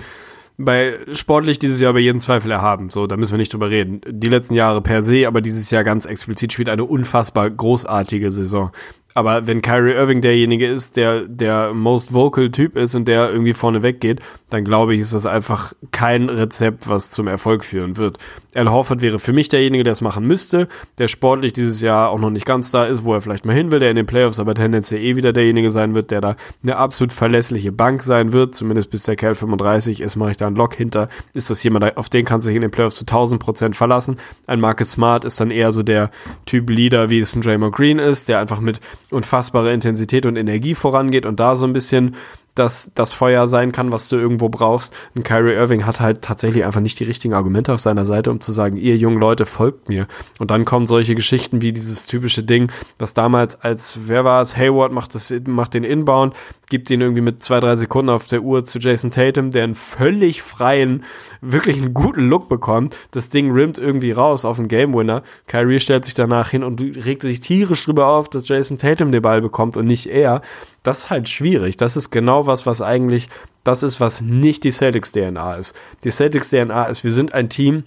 bei sportlich dieses Jahr bei jedem Zweifel erhaben. So, da müssen wir nicht drüber reden. Die letzten Jahre per se, aber dieses Jahr ganz explizit spielt eine unfassbar großartige Saison. Aber wenn Kyrie Irving derjenige ist, der der most vocal Typ ist und der irgendwie vorne weggeht, dann glaube ich, ist das einfach kein Rezept, was zum Erfolg führen wird. Al Horford wäre für mich derjenige, der es machen müsste, der sportlich dieses Jahr auch noch nicht ganz da ist, wo er vielleicht mal hin will, der in den Playoffs aber tendenziell eh wieder derjenige sein wird, der da eine absolut verlässliche Bank sein wird, zumindest bis der Kerl 35 ist, mache ich da einen Lock hinter. Ist das jemand, auf den kannst du dich in den Playoffs zu 1000 Prozent verlassen. Ein Marcus Smart ist dann eher so der Typ Leader, wie es ein Draymond Green ist, der einfach mit unfassbare Intensität und Energie vorangeht und da so ein bisschen das, das Feuer sein kann, was du irgendwo brauchst. Und Kyrie Irving hat halt tatsächlich einfach nicht die richtigen Argumente auf seiner Seite, um zu sagen, ihr jungen Leute, folgt mir. Und dann kommen solche Geschichten wie dieses typische Ding, was damals als, wer war es, Hayward macht, das, macht den Inbound, gibt ihn irgendwie mit zwei, drei Sekunden auf der Uhr zu Jason Tatum, der einen völlig freien, wirklich einen guten Look bekommt. Das Ding rimmt irgendwie raus auf einen Game Winner. Kyrie stellt sich danach hin und regt sich tierisch drüber auf, dass Jason Tatum den Ball bekommt und nicht er. Das ist halt schwierig. Das ist genau was, was eigentlich das ist, was nicht die Celtics DNA ist. Die Celtics DNA ist, wir sind ein Team,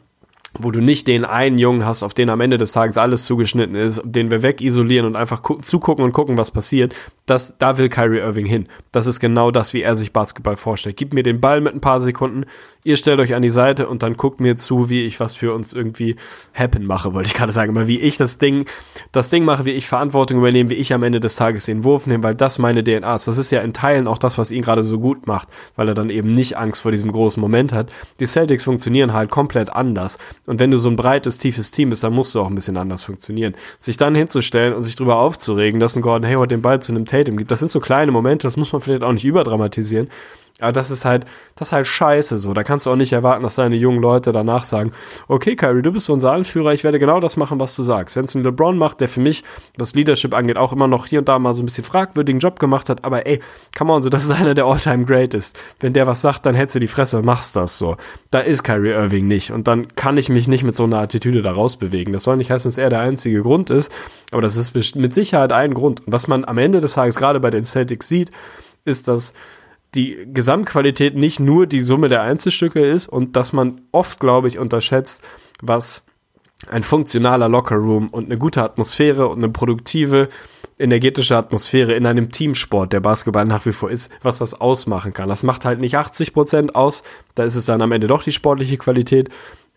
wo du nicht den einen Jungen hast, auf den am Ende des Tages alles zugeschnitten ist, den wir wegisolieren und einfach zugucken und gucken, was passiert. Das, da will Kyrie Irving hin. Das ist genau das, wie er sich Basketball vorstellt. Gib mir den Ball mit ein paar Sekunden, ihr stellt euch an die Seite und dann guckt mir zu, wie ich was für uns irgendwie happen mache, wollte ich gerade sagen. Aber wie ich das Ding, das Ding mache, wie ich Verantwortung übernehme, wie ich am Ende des Tages den Wurf nehme, weil das meine DNA ist. Das ist ja in Teilen auch das, was ihn gerade so gut macht, weil er dann eben nicht Angst vor diesem großen Moment hat. Die Celtics funktionieren halt komplett anders. Und wenn du so ein breites, tiefes Team bist, dann musst du auch ein bisschen anders funktionieren. Sich dann hinzustellen und sich darüber aufzuregen, dass ein Gordon Hayward den Ball zu einem Tatum gibt, das sind so kleine Momente, das muss man vielleicht auch nicht überdramatisieren. Aber das ist halt, das ist halt scheiße so. Da kannst du auch nicht erwarten, dass deine jungen Leute danach sagen, okay, Kyrie, du bist unser Anführer, ich werde genau das machen, was du sagst. Wenn es ein LeBron macht, der für mich, was Leadership angeht, auch immer noch hier und da mal so ein bisschen fragwürdigen Job gemacht hat, aber ey, come on, so, das ist einer der All-Time Greatest. Wenn der was sagt, dann hältst du die Fresse und machst das so. Da ist Kyrie Irving nicht. Und dann kann ich mich nicht mit so einer Attitüde da rausbewegen. Das soll nicht heißen, dass er der einzige Grund ist, aber das ist mit Sicherheit ein Grund. Und was man am Ende des Tages gerade bei den Celtics sieht, ist, dass die Gesamtqualität nicht nur die Summe der Einzelstücke ist und dass man oft, glaube ich, unterschätzt, was ein funktionaler Lockerroom und eine gute Atmosphäre und eine produktive, energetische Atmosphäre in einem Teamsport, der Basketball nach wie vor ist, was das ausmachen kann. Das macht halt nicht 80 Prozent aus, da ist es dann am Ende doch die sportliche Qualität.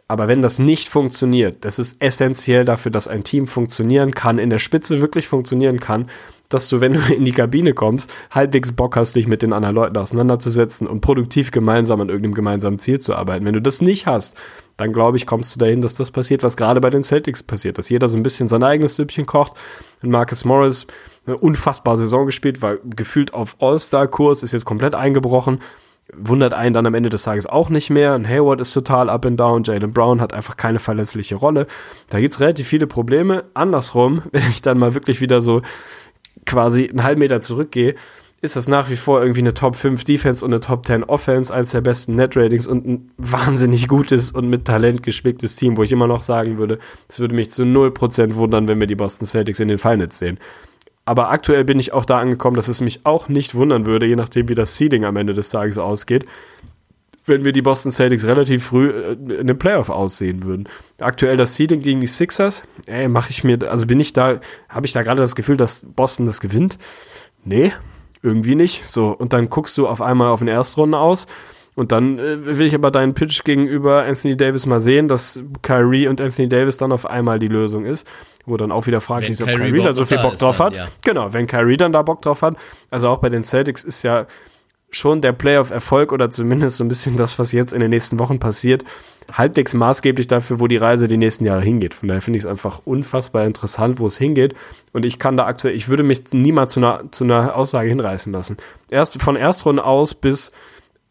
Aber wenn das nicht funktioniert, das ist essentiell dafür, dass ein Team funktionieren kann, in der Spitze wirklich funktionieren kann, dass du, wenn du in die Kabine kommst, halbwegs Bock hast, dich mit den anderen Leuten auseinanderzusetzen und produktiv gemeinsam an irgendeinem gemeinsamen Ziel zu arbeiten. Wenn du das nicht hast, dann glaube ich, kommst du dahin, dass das passiert, was gerade bei den Celtics passiert, dass jeder so ein bisschen sein eigenes Süppchen kocht. Und Marcus Morris eine unfassbare Saison gespielt, war gefühlt auf All-Star-Kurs, ist jetzt komplett eingebrochen. Wundert einen dann am Ende des Tages auch nicht mehr. Und Hayward ist total up and down. Jalen Brown hat einfach keine verlässliche Rolle. Da gibt's relativ viele Probleme. Andersrum, wenn ich dann mal wirklich wieder so quasi einen halben Meter zurückgehe, ist das nach wie vor irgendwie eine Top 5 Defense und eine Top 10 Offense, eines der besten Net-Ratings und ein wahnsinnig gutes und mit Talent gespicktes Team, wo ich immer noch sagen würde, es würde mich zu 0% wundern, wenn wir die Boston Celtics in den Finals sehen. Aber aktuell bin ich auch da angekommen, dass es mich auch nicht wundern würde, je nachdem, wie das Seeding am Ende des Tages ausgeht, wenn wir die Boston Celtics relativ früh äh, in den Playoff aussehen würden. Aktuell das Seeding gegen die Sixers, ey, mache ich mir, also bin ich da, habe ich da gerade das Gefühl, dass Boston das gewinnt? Nee, irgendwie nicht. So, und dann guckst du auf einmal auf eine Erstrunde aus. Und dann äh, will ich aber deinen Pitch gegenüber Anthony Davis mal sehen, dass Kyrie und Anthony Davis dann auf einmal die Lösung ist. Wo dann auch wieder fragt, ob Kyrie, Kyrie da so viel Bock drauf dann, hat. Ja. Genau, wenn Kyrie dann da Bock drauf hat. Also auch bei den Celtics ist ja schon der Playoff-Erfolg oder zumindest so ein bisschen das, was jetzt in den nächsten Wochen passiert, halbwegs maßgeblich dafür, wo die Reise die nächsten Jahre hingeht. Von daher finde ich es einfach unfassbar interessant, wo es hingeht. Und ich kann da aktuell, ich würde mich niemals zu einer, zu einer Aussage hinreißen lassen. Erst von Erstrunden aus bis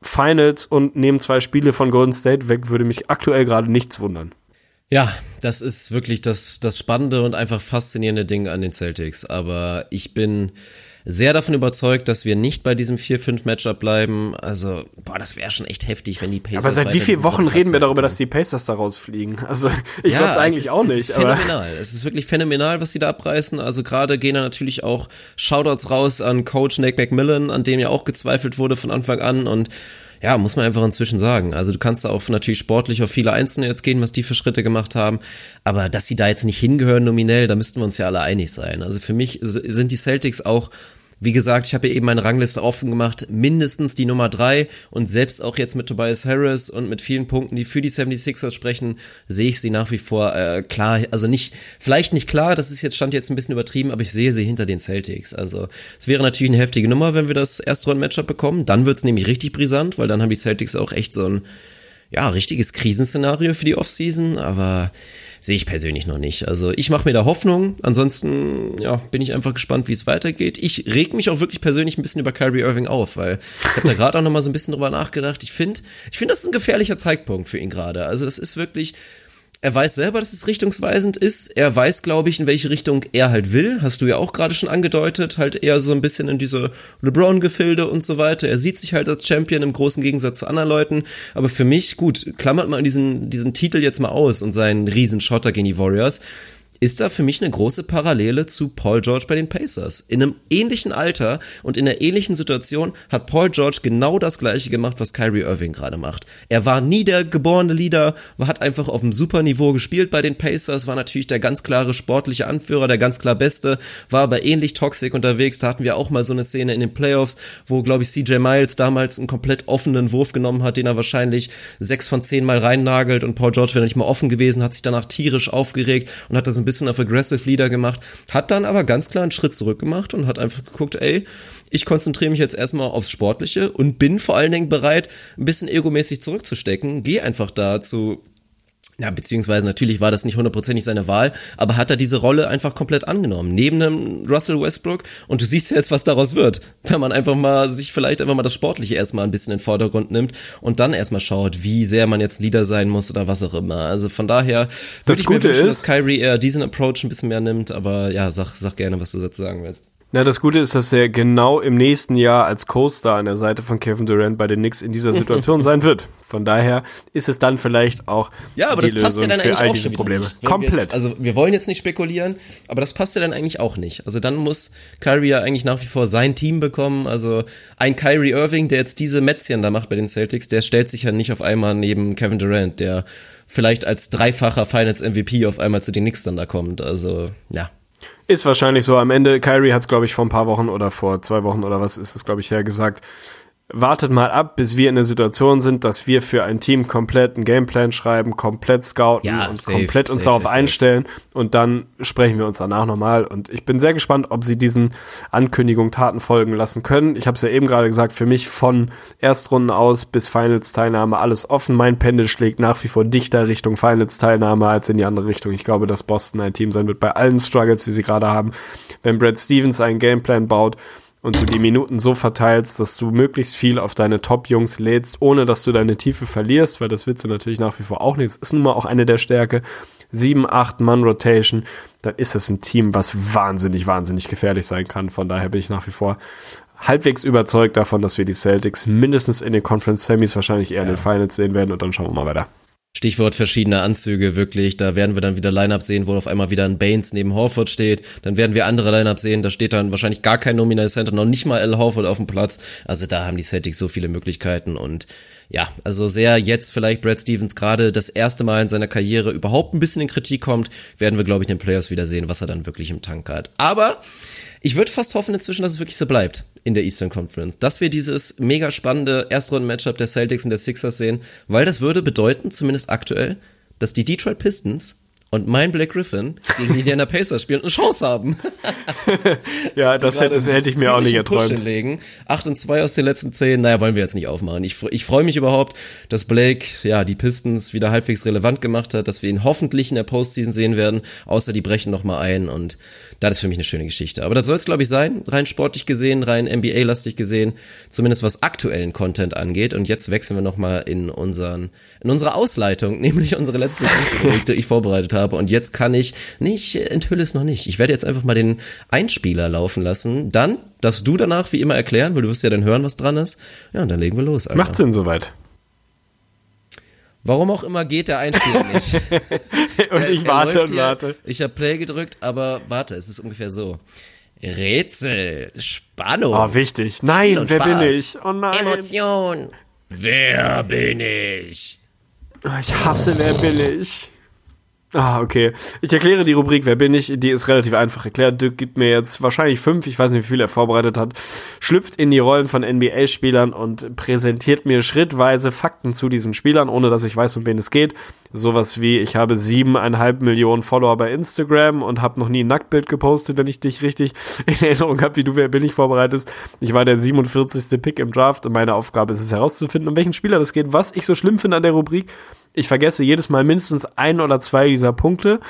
Finals und neben zwei Spiele von Golden State weg würde mich aktuell gerade nichts wundern. Ja, das ist wirklich das, das spannende und einfach faszinierende Ding an den Celtics. Aber ich bin, sehr davon überzeugt, dass wir nicht bei diesem 4-5-Matchup bleiben. Also, boah, das wäre schon echt heftig, wenn die Pacers. Aber seit wie vielen Wochen reden wir darüber, dass die Pacers da rausfliegen? Also, ich ja, glaube es eigentlich auch nicht. Es ist phänomenal. Es ist wirklich phänomenal, was sie da abreißen. Also, gerade gehen da natürlich auch Shoutouts raus an Coach Nick McMillan, an dem ja auch gezweifelt wurde von Anfang an und ja, muss man einfach inzwischen sagen. Also du kannst da auch natürlich sportlich auf viele Einzelne jetzt gehen, was die für Schritte gemacht haben. Aber dass sie da jetzt nicht hingehören nominell, da müssten wir uns ja alle einig sein. Also für mich sind die Celtics auch wie gesagt, ich habe eben meine Rangliste offen gemacht, mindestens die Nummer drei und selbst auch jetzt mit Tobias Harris und mit vielen Punkten, die für die 76ers sprechen, sehe ich sie nach wie vor äh, klar, also nicht, vielleicht nicht klar, das ist jetzt stand jetzt ein bisschen übertrieben, aber ich sehe sie hinter den Celtics. Also es wäre natürlich eine heftige Nummer, wenn wir das Erstrunden-Matchup bekommen. Dann wird es nämlich richtig brisant, weil dann haben die Celtics auch echt so ein ja, richtiges Krisenszenario für die Offseason, aber sehe ich persönlich noch nicht. Also ich mache mir da Hoffnung. Ansonsten ja, bin ich einfach gespannt, wie es weitergeht. Ich reg mich auch wirklich persönlich ein bisschen über Kyrie Irving auf, weil ich habe da gerade auch noch mal so ein bisschen drüber nachgedacht. Ich finde, ich finde, das ist ein gefährlicher Zeitpunkt für ihn gerade. Also das ist wirklich er weiß selber, dass es richtungsweisend ist. Er weiß, glaube ich, in welche Richtung er halt will. Hast du ja auch gerade schon angedeutet. Halt eher so ein bisschen in diese LeBron-Gefilde und so weiter. Er sieht sich halt als Champion im großen Gegensatz zu anderen Leuten. Aber für mich, gut, klammert man diesen, diesen Titel jetzt mal aus und seinen Riesenschotter gegen die Warriors ist da für mich eine große Parallele zu Paul George bei den Pacers. In einem ähnlichen Alter und in einer ähnlichen Situation hat Paul George genau das gleiche gemacht, was Kyrie Irving gerade macht. Er war nie der geborene Leader, hat einfach auf einem super Niveau gespielt bei den Pacers, war natürlich der ganz klare sportliche Anführer, der ganz klar Beste, war aber ähnlich toxisch unterwegs. Da hatten wir auch mal so eine Szene in den Playoffs, wo, glaube ich, CJ Miles damals einen komplett offenen Wurf genommen hat, den er wahrscheinlich sechs von zehn Mal reinnagelt und Paul George wäre nicht mal offen gewesen, hat sich danach tierisch aufgeregt und hat das ein bisschen auf Aggressive Leader gemacht, hat dann aber ganz klar einen Schritt zurück gemacht und hat einfach geguckt, ey, ich konzentriere mich jetzt erstmal aufs Sportliche und bin vor allen Dingen bereit, ein bisschen egomäßig zurückzustecken, geh einfach da zu ja, beziehungsweise natürlich war das nicht hundertprozentig seine Wahl, aber hat er diese Rolle einfach komplett angenommen, neben einem Russell Westbrook. Und du siehst ja jetzt, was daraus wird, wenn man einfach mal sich vielleicht einfach mal das Sportliche erstmal ein bisschen in den Vordergrund nimmt und dann erstmal schaut, wie sehr man jetzt Leader sein muss oder was auch immer. Also von daher würde ich Gute mir wünschen, ist, dass Kyrie eher diesen Approach ein bisschen mehr nimmt, aber ja, sag, sag gerne, was du dazu sagen willst. Na, das Gute ist, dass er genau im nächsten Jahr als Co-Star an der Seite von Kevin Durant bei den Knicks in dieser Situation sein wird. Von daher ist es dann vielleicht auch Ja, aber das passt ja Lösung dann eigentlich all auch schon Probleme. nicht. Komplett. Jetzt, also wir wollen jetzt nicht spekulieren, aber das passt ja dann eigentlich auch nicht. Also dann muss Kyrie ja eigentlich nach wie vor sein Team bekommen. Also ein Kyrie Irving, der jetzt diese Mätzchen da macht bei den Celtics, der stellt sich ja nicht auf einmal neben Kevin Durant, der vielleicht als dreifacher Finals MVP auf einmal zu den Knicks dann da kommt. Also ja. Ist wahrscheinlich so. Am Ende, Kyrie hat es, glaube ich, vor ein paar Wochen oder vor zwei Wochen oder was ist es, glaube ich, her gesagt. Wartet mal ab, bis wir in der Situation sind, dass wir für ein Team komplett einen Gameplan schreiben, komplett scouten Ja, und safe, komplett uns safe, darauf safe. einstellen und dann sprechen wir uns danach nochmal. Und ich bin sehr gespannt, ob sie diesen Ankündigungen Taten folgen lassen können. Ich habe es ja eben gerade gesagt, für mich von Erstrunden aus bis Finals-Teilnahme alles offen. Mein Pendel schlägt nach wie vor dichter Richtung Finals-Teilnahme als in die andere Richtung. Ich glaube, dass Boston ein Team sein wird bei allen Struggles, die sie gerade haben. Wenn Brad Stevens einen Gameplan baut, und du die Minuten so verteilst, dass du möglichst viel auf deine Top-Jungs lädst, ohne dass du deine Tiefe verlierst, weil das willst du natürlich nach wie vor auch nicht. Das ist nun mal auch eine der Stärke. Sieben, acht Mann Rotation, dann ist es ein Team, was wahnsinnig, wahnsinnig gefährlich sein kann. Von daher bin ich nach wie vor halbwegs überzeugt davon, dass wir die Celtics mindestens in den Conference Semis, wahrscheinlich eher in den Finals sehen werden und dann schauen wir mal weiter. Stichwort verschiedene Anzüge, wirklich. Da werden wir dann wieder Lineups sehen, wo auf einmal wieder ein Baines neben Horford steht. Dann werden wir andere Lineups sehen, da steht dann wahrscheinlich gar kein Nominal Center, noch nicht mal L. Horford auf dem Platz. Also da haben die Celtics so viele Möglichkeiten und ja, also sehr jetzt vielleicht Brad Stevens gerade das erste Mal in seiner Karriere überhaupt ein bisschen in Kritik kommt, werden wir, glaube ich, in den Playoffs wieder sehen, was er dann wirklich im Tank hat. Aber ich würde fast hoffen inzwischen, dass es wirklich so bleibt in der Eastern Conference, dass wir dieses mega spannende Erstrunden-Matchup der Celtics und der Sixers sehen, weil das würde bedeuten, zumindest aktuell, dass die Detroit Pistons und mein Black Griffin gegen die Indiana Pacers spielen und eine Chance haben. Ja, das hätte, das hätte ich mir auch nicht erträumt. hinlegen. 8 und 2 aus den letzten 10, naja, wollen wir jetzt nicht aufmachen. Ich, ich freue mich überhaupt, dass Blake, ja, die Pistons wieder halbwegs relevant gemacht hat, dass wir ihn hoffentlich in der Postseason sehen werden, außer die brechen nochmal ein und das ist für mich eine schöne Geschichte. Aber das soll es, glaube ich, sein, rein sportlich gesehen, rein NBA-lastig gesehen, zumindest was aktuellen Content angeht. Und jetzt wechseln wir nochmal in unseren, in unsere Ausleitung, nämlich unsere letzte Rubrik, die ich vorbereitet habe. Und jetzt kann ich, nicht, ich enthülle es noch nicht. Ich werde jetzt einfach mal den Einspieler laufen lassen. Dann darfst du danach wie immer erklären, weil du wirst ja dann hören, was dran ist. Ja, und dann legen wir los. Alter. Macht Sinn soweit. Warum auch immer geht der Einspieler nicht. Und Er- ich warte und hier. warte. Ich habe Play gedrückt, aber warte, es ist ungefähr so. Rätsel, Spannung. Oh, wichtig. Nein, wer bin ich? Oh nein. Emotion. Wer bin ich? Ich hasse, wer bin ich? Ah, okay. Ich erkläre die Rubrik Wer bin ich? Die ist relativ einfach erklärt. Dirk gibt mir jetzt wahrscheinlich fünf, ich weiß nicht, wie viel er vorbereitet hat, schlüpft in die Rollen von NBA-Spielern und präsentiert mir schrittweise Fakten zu diesen Spielern, ohne dass ich weiß, um wen es geht. Sowas wie, ich habe siebeneinhalb Millionen Follower bei Instagram und habe noch nie ein Nacktbild gepostet, wenn ich dich richtig in Erinnerung habe, wie du Wer bin ich vorbereitest. Ich war der 47. Pick im Draft und meine Aufgabe ist es herauszufinden, um welchen Spieler das geht. Was ich so schlimm finde an der Rubrik, ich vergesse jedes Mal mindestens ein oder zwei dieser Punkte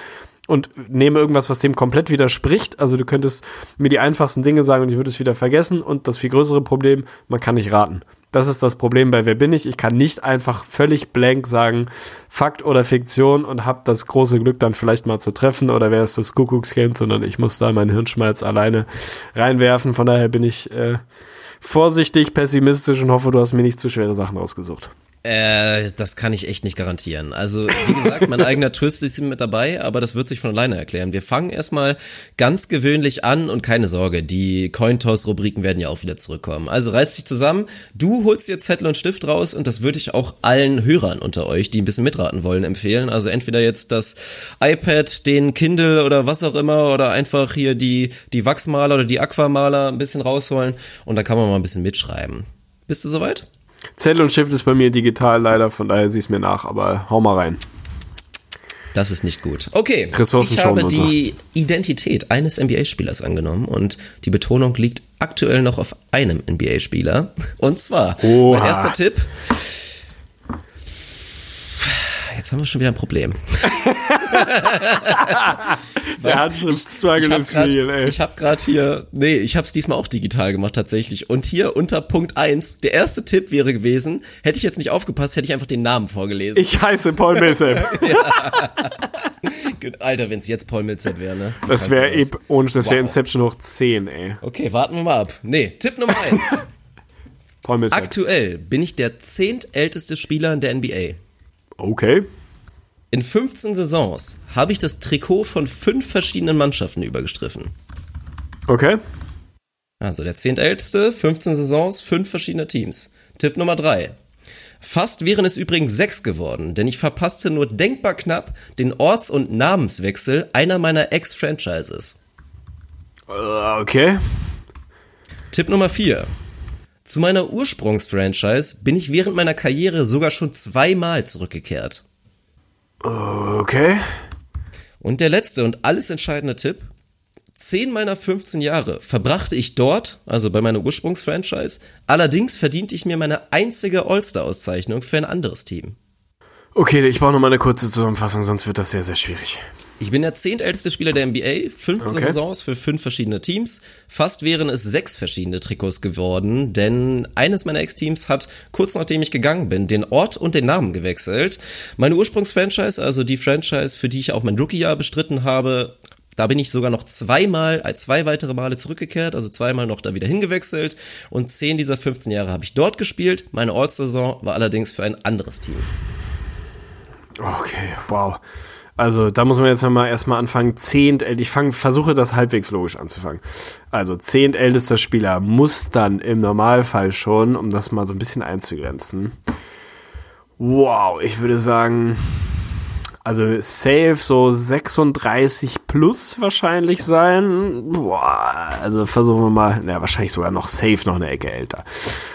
und nehme irgendwas, was dem komplett widerspricht. Also du könntest mir die einfachsten Dinge sagen und ich würde es wieder vergessen. Und das viel größere Problem, man kann nicht raten. Das ist das Problem bei Wer bin ich? Ich kann nicht einfach völlig blank sagen, Fakt oder Fiktion und habe das große Glück dann vielleicht mal zu treffen oder wer ist das Kuckuckskind, sondern ich muss da meinen Hirnschmalz alleine reinwerfen. Von daher bin ich äh, vorsichtig, pessimistisch und hoffe, du hast mir nicht zu schwere Sachen rausgesucht. Äh, das kann ich echt nicht garantieren. Also, wie gesagt, mein eigener Twist ist mit dabei, aber das wird sich von alleine erklären. Wir fangen erstmal ganz gewöhnlich an und keine Sorge, die Cointoss-Rubriken werden ja auch wieder zurückkommen. Also reiß dich zusammen, du holst dir Zettel und Stift raus und das würde ich auch allen Hörern unter euch, die ein bisschen mitraten wollen, empfehlen. Also entweder jetzt das iPad, den Kindle oder was auch immer oder einfach hier die, die Wachsmaler oder die Aquamaler ein bisschen rausholen und da kann man mal ein bisschen mitschreiben. Bist du soweit? Zettel und Stift ist bei mir digital leider, von daher sieh's mir nach, aber hau mal rein. Das ist nicht gut. Okay, Ressourcen ich habe die Identität eines NBA-Spielers angenommen und die Betonung liegt aktuell noch auf einem NBA-Spieler. Und zwar, Oha. mein erster Tipp. Jetzt haben wir schon wieder ein Problem. Der Handschrift-Struggle ist real, ey. Ich habe gerade hier, nee, ich habe es diesmal auch digital gemacht tatsächlich. Und hier unter Punkt 1, der erste Tipp wäre gewesen, hätte ich jetzt nicht aufgepasst, hätte ich einfach den Namen vorgelesen. Ich heiße Paul Millsap. Alter, wenn es jetzt Paul Millsap wäre, ne? Wie Das wäre eh, ohne, das wäre Wow. Inception hoch 10, ey. Okay, warten wir mal ab. Nee, Tipp Nummer 1. Paul Millsap. Aktuell bin ich der zehntälteste Spieler in der NBA. Okay. In 15 Saisons habe ich das Trikot von fünf verschiedenen Mannschaften übergestriffen. Okay. Also der zehntälteste, 15 Saisons, fünf verschiedene Teams. Tipp Nummer 3. Fast wären es übrigens sechs geworden, denn ich verpasste nur denkbar knapp den Orts- und Namenswechsel einer meiner Ex-Franchises. Äh, Okay. Tipp Nummer 4. Zu meiner Ursprungsfranchise bin ich während meiner Karriere sogar schon zweimal zurückgekehrt. Okay. Und der letzte und alles entscheidende Tipp. Zehn meiner 15 Jahre verbrachte ich dort, also bei meiner Ursprungsfranchise. Allerdings verdiente ich mir meine einzige All-Star-Auszeichnung für ein anderes Team. Okay, ich brauche noch mal eine kurze Zusammenfassung, sonst wird das sehr, sehr schwierig. Ich bin der zehntälteste Spieler der NBA, 15 Okay. Saisons für fünf verschiedene Teams. Fast wären es sechs verschiedene Trikots geworden, denn eines meiner Ex-Teams hat kurz nachdem ich gegangen bin, den Ort und den Namen gewechselt. Meine Ursprungsfranchise, also die Franchise, für die ich auch mein Rookie-Jahr bestritten habe, da bin ich sogar noch zweimal, äh, zwei weitere Male zurückgekehrt, also zweimal noch da wieder hingewechselt. Und zehn dieser 15 Jahre habe ich dort gespielt. Meine All-Saison war allerdings für ein anderes Team. Okay, wow. Also da muss man jetzt mal erstmal anfangen. Zehnt, ich fang, versuche das halbwegs logisch anzufangen. Also zehntältester Spieler muss dann im Normalfall schon, um das mal so ein bisschen einzugrenzen. Wow, ich würde sagen, also safe so 36 plus wahrscheinlich sein. Boah, also versuchen wir mal, na wahrscheinlich sogar noch safe noch eine Ecke älter.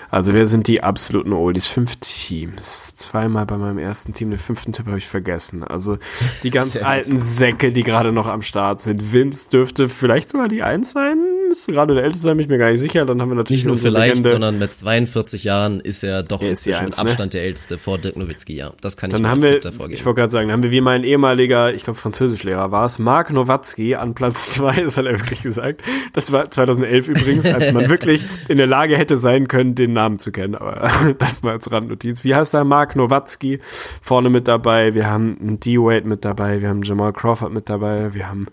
Also wer sind die absoluten Oldies? Fünf Teams. Zweimal bei meinem ersten Team, den fünften Tipp habe ich vergessen. Also die ganz alten Säcke, die gerade noch am Start sind. Vince dürfte vielleicht sogar die Eins sein. Müsste gerade der älteste sein, bin ich mir gar nicht sicher. Dann haben wir natürlich Nicht nur vielleicht, Legende. sondern mit 42 Jahren ist er doch die inzwischen mit ne? Abstand der älteste vor Dirk Nowitzki, ja. Das kann ich Dann mir haben als wir, davor ich geben. wollte gerade sagen, dann haben wir wie mein ehemaliger, ich glaube Französischlehrer war es, Mark Nowatzki an Platz zwei, das hat er wirklich gesagt. Das war 2011 übrigens, als man wirklich in der Lage hätte sein können, den Namen zu kennen. Aber das mal als Randnotiz. Wie heißt er? Mark Nowatzki vorne mit dabei. Wir haben einen D-Wade mit dabei. Wir haben Jamal Crawford mit dabei. Wir haben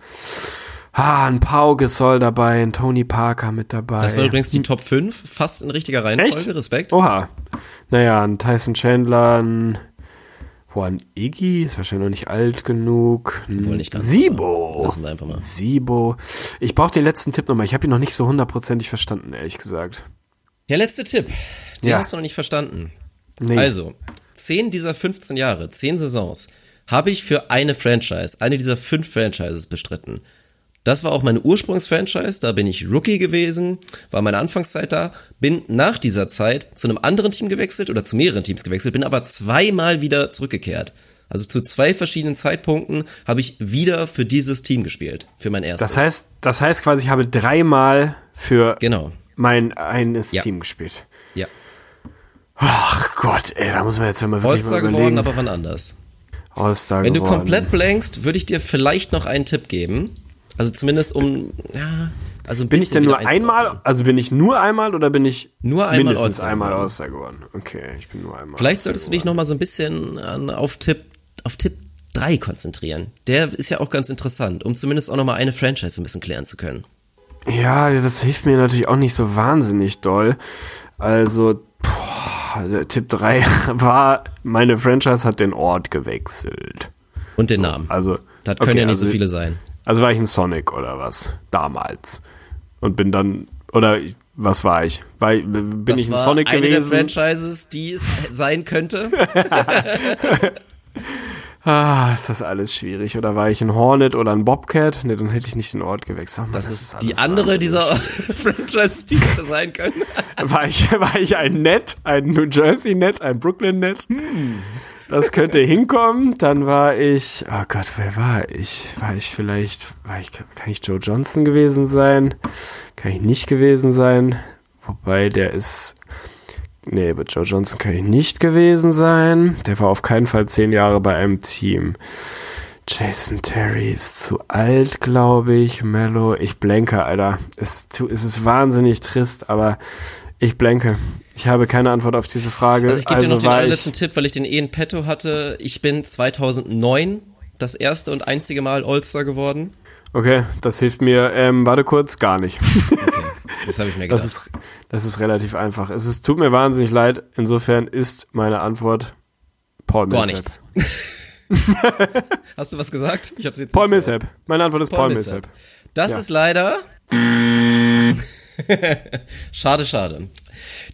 ah, einen Pau Gasol dabei, einen Tony Parker mit dabei. Das war übrigens die Top 5, fast in richtiger Reihenfolge, Echt? Respekt. Oha. Naja, ein Tyson Chandler, ein, boah, ein Iggy, ist wahrscheinlich noch nicht alt genug. Ein Obwohl nicht ganz, Sibo. lassen wir einfach mal. Sibo. Ich brauche den letzten Tipp nochmal. Ich habe ihn noch nicht so hundertprozentig verstanden, ehrlich gesagt. Der letzte Tipp, den Ja. hast du noch nicht verstanden. Nee. Also, 10 dieser 15 Jahre, 10 Saisons, habe ich für eine Franchise, eine dieser fünf Franchises bestritten. Das war auch meine Ursprungsfranchise, da bin ich Rookie gewesen, war meine Anfangszeit da, bin nach dieser Zeit zu einem anderen Team gewechselt oder zu mehreren Teams gewechselt, bin aber zweimal wieder zurückgekehrt. Also zu zwei verschiedenen Zeitpunkten habe ich wieder für dieses Team gespielt, für mein erstes. das heißt, das heißt quasi, ich habe dreimal für Genau, mein eines Ja. Team gespielt. ja. Ach Gott, ey, da muss man jetzt mal wirklich All-Star mal geworden, überlegen. aber wann anders. All-Star Wenn du geworden. komplett blankst, würde ich dir vielleicht noch einen Tipp geben. Also zumindest um, ja, also ein Bin ich denn nur einmal, also bin ich nur einmal oder bin ich Nur einmal mindestens All-Star einmal. All-Star geworden? Okay, ich bin nur einmal. Vielleicht solltest du dich geworden. noch mal so ein bisschen an, auf Tipp, auf Tipp 3 konzentrieren. Der ist ja auch ganz interessant, um zumindest auch noch mal eine Franchise ein bisschen klären zu können. Ja, das hilft mir natürlich auch nicht so wahnsinnig doll. Also, boah, Tipp 3 war, meine Franchise hat den Ort gewechselt. Und den Namen. Also, Das können okay, ja nicht also, so viele sein. Also war ich ein Sonic oder was? Damals. Und bin dann, oder was war ich? War, bin das ich ein war Sonic eine gewesen? der Franchises, die es sein könnte. Ah, ist das alles schwierig. Oder war ich ein Hornet oder ein Bobcat? Ne, dann hätte ich nicht den Ort gewechselt. Mann, Das ist alles die andere dieser Franchises, die es hätte sein können. War ich, war ich ein Net, ein New Jersey Net, ein Brooklyn Net? Das könnte hinkommen. Dann war ich, oh Gott, wer war ich? War ich vielleicht, war ich, kann ich Joe Johnson gewesen sein? Kann ich nicht gewesen sein? Wobei der ist, nee, bei Joe Johnson kann ich nicht gewesen sein. Der war auf keinen Fall zehn Jahre bei einem Team. Jason Terry ist zu alt, glaube ich. Mello, ich blenke, Alter. Es ist, es ist wahnsinnig trist, aber ich blenke. Ich habe keine Antwort auf diese Frage. Also ich gebe dir noch den allerletzten Tipp, weil ich den eh in petto hatte. Ich bin 2009 das erste und einzige Mal All-Star geworden. Okay, das hilft mir. Ähm, warte kurz, gar nicht. Das habe ich mir gedacht. Das ist, das ist relativ einfach. Es ist, tut mir wahnsinnig leid. Insofern ist meine Antwort Paul Millsap. Gar nichts. Hast du was gesagt? Ich habe jetzt Paul. Millsap. Meine Antwort ist Paul, Paul. Millsap. Das Ja. ist leider. schade, schade.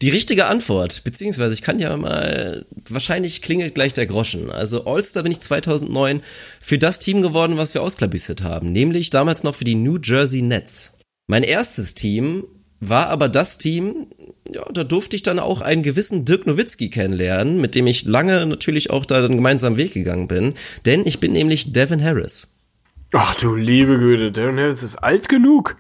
Die richtige Antwort, beziehungsweise ich kann ja mal, wahrscheinlich klingelt gleich der Groschen. Also All-Star bin ich 2009 für das Team geworden, was wir ausklabüstert haben, nämlich damals noch für die New Jersey Nets. Mein erstes Team war aber das Team, ja, da durfte ich dann auch einen gewissen Dirk Nowitzki kennenlernen, mit dem ich lange natürlich auch da einen gemeinsamen Weg gegangen bin, denn ich bin nämlich Devin Harris. Ach du liebe Güte, Darren Harris ist alt genug.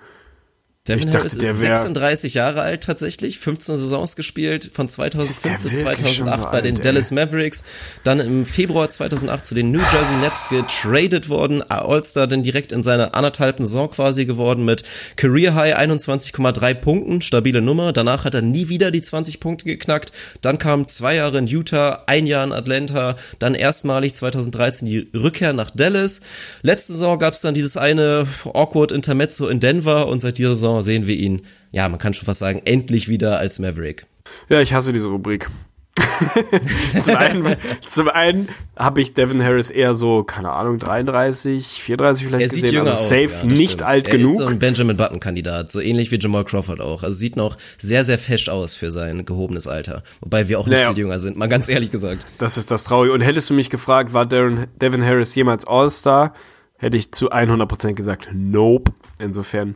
Devin Ich dachte, Harris der ist wär- 36 Jahre alt tatsächlich, 15 Saisons gespielt, von 2005 der bis wirklich schon 2008 so bei den alt? Dallas Mavericks, dann im Februar 2008 zu den New Jersey Nets getradet worden, All-Star dann direkt in seiner anderthalben Saison quasi geworden mit Career High 21,3 Punkten, stabile Nummer, danach hat er nie wieder die 20 Punkte geknackt, dann kamen zwei Jahre in Utah, ein Jahr in Atlanta, dann erstmalig 2013 die Rückkehr nach Dallas, letzte Saison gab es dann dieses eine awkward Intermezzo in Denver und seit dieser Saison sehen wir ihn, ja, man kann schon fast sagen, endlich wieder als Maverick. Ja, ich hasse diese Rubrik. zum einen, zum einen habe ich Devin Harris eher so, keine Ahnung, 33, 34 vielleicht Er sieht gesehen. jünger also aus. safe ja, das nicht stimmt. alt er genug. ist so ein Benjamin Button-Kandidat, so ähnlich wie Jamal Crawford auch. Also sieht noch sehr, sehr fesch aus für sein gehobenes Alter. Wobei wir auch nicht Naja. viel jünger sind, mal ganz ehrlich gesagt. Das ist das Traurige. Und hättest du mich gefragt, war Darren, Devin Harris jemals All-Star, hätte ich zu 100% gesagt, nope. Insofern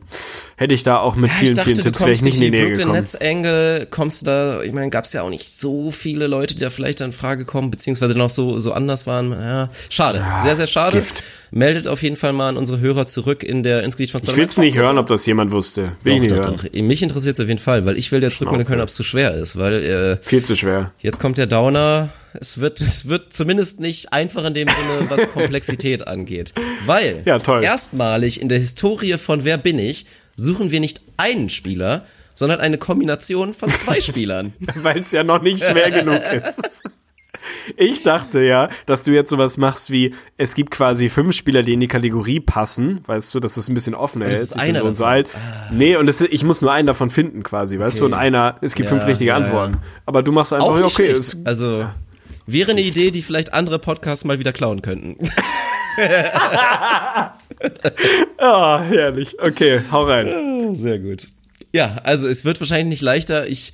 hätte ich da auch mit Ja, vielen, dachte, vielen Tipps kommst nicht in die Nähe Brooklyn gekommen. Nets Angle, kommst du da, ich meine, gab es ja auch nicht so viele Leute, die da vielleicht in Frage kommen, beziehungsweise noch so, so anders waren. Ja, schade, sehr, sehr schade. Gift. Meldet auf jeden Fall mal an unsere Hörer zurück in der Insgedicht von Ich will es nicht hören, ob das jemand wusste. Will Doch, nicht doch, hören. doch. Mich interessiert es auf jeden Fall, weil ich will jetzt rückmelden können, ob es zu schwer ist, weil äh, Viel zu schwer. Jetzt kommt der Downer. Es wird, es wird zumindest nicht einfach in dem Sinne, was Komplexität angeht. Weil Ja, erstmalig in der Historie von Wer bin ich suchen wir nicht einen Spieler, sondern eine Kombination von zwei Spielern. Weil es ja noch nicht schwer genug ist. Ich dachte ja, dass du jetzt sowas machst wie, es gibt quasi fünf Spieler, die in die Kategorie passen, weißt du, dass es ein bisschen offen das hältst. ist bin einer und so alt. Nee, und es, ich muss nur einen davon finden quasi, weißt du, und einer, es gibt Ja, fünf richtige ja, Antworten. Aber du machst einfach, ja, okay, ist, Also wäre eine Idee, die vielleicht andere Podcasts mal wieder klauen könnten. ah, herrlich. Okay, hau rein. Sehr gut. Ja, also es wird wahrscheinlich nicht leichter. Ich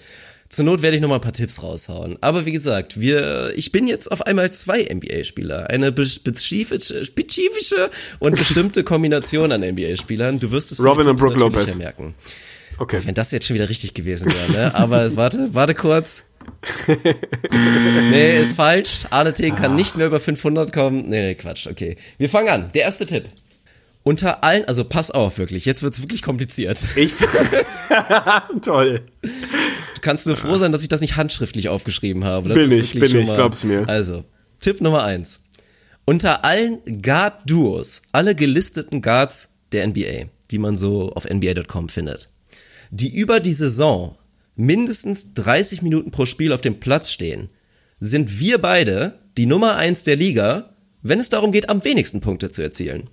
zur Not werde ich noch mal ein paar Tipps raushauen. Aber wie gesagt, wir, ich bin jetzt auf einmal zwei NBA-Spieler. Eine spezifische, spezifische und bestimmte Kombination an NBA-Spielern. Du wirst es Robin und Brook Lopez. merken. Okay. Wenn das jetzt schon wieder richtig gewesen wäre, ne? Aber warte, warte kurz. nee, ist falsch. Arleten kann nicht mehr über 500 kommen. Nee, nee, Quatsch. Okay. Wir fangen an. Der erste Tipp. Unter allen, also pass auf, wirklich. Jetzt wird's wirklich kompliziert. Ich. Toll. Du kannst nur froh sein, dass ich das nicht handschriftlich aufgeschrieben habe. Das Bin ich, bin ich, mal- glaub's mir. Also, Tipp Nummer eins. Unter allen Guard-Duos, alle gelisteten Guards der NBA, die man so auf NBA.com findet, die über die Saison mindestens 30 Minuten pro Spiel auf dem Platz stehen, sind wir beide die Nummer eins der Liga, wenn es darum geht, am wenigsten Punkte zu erzielen.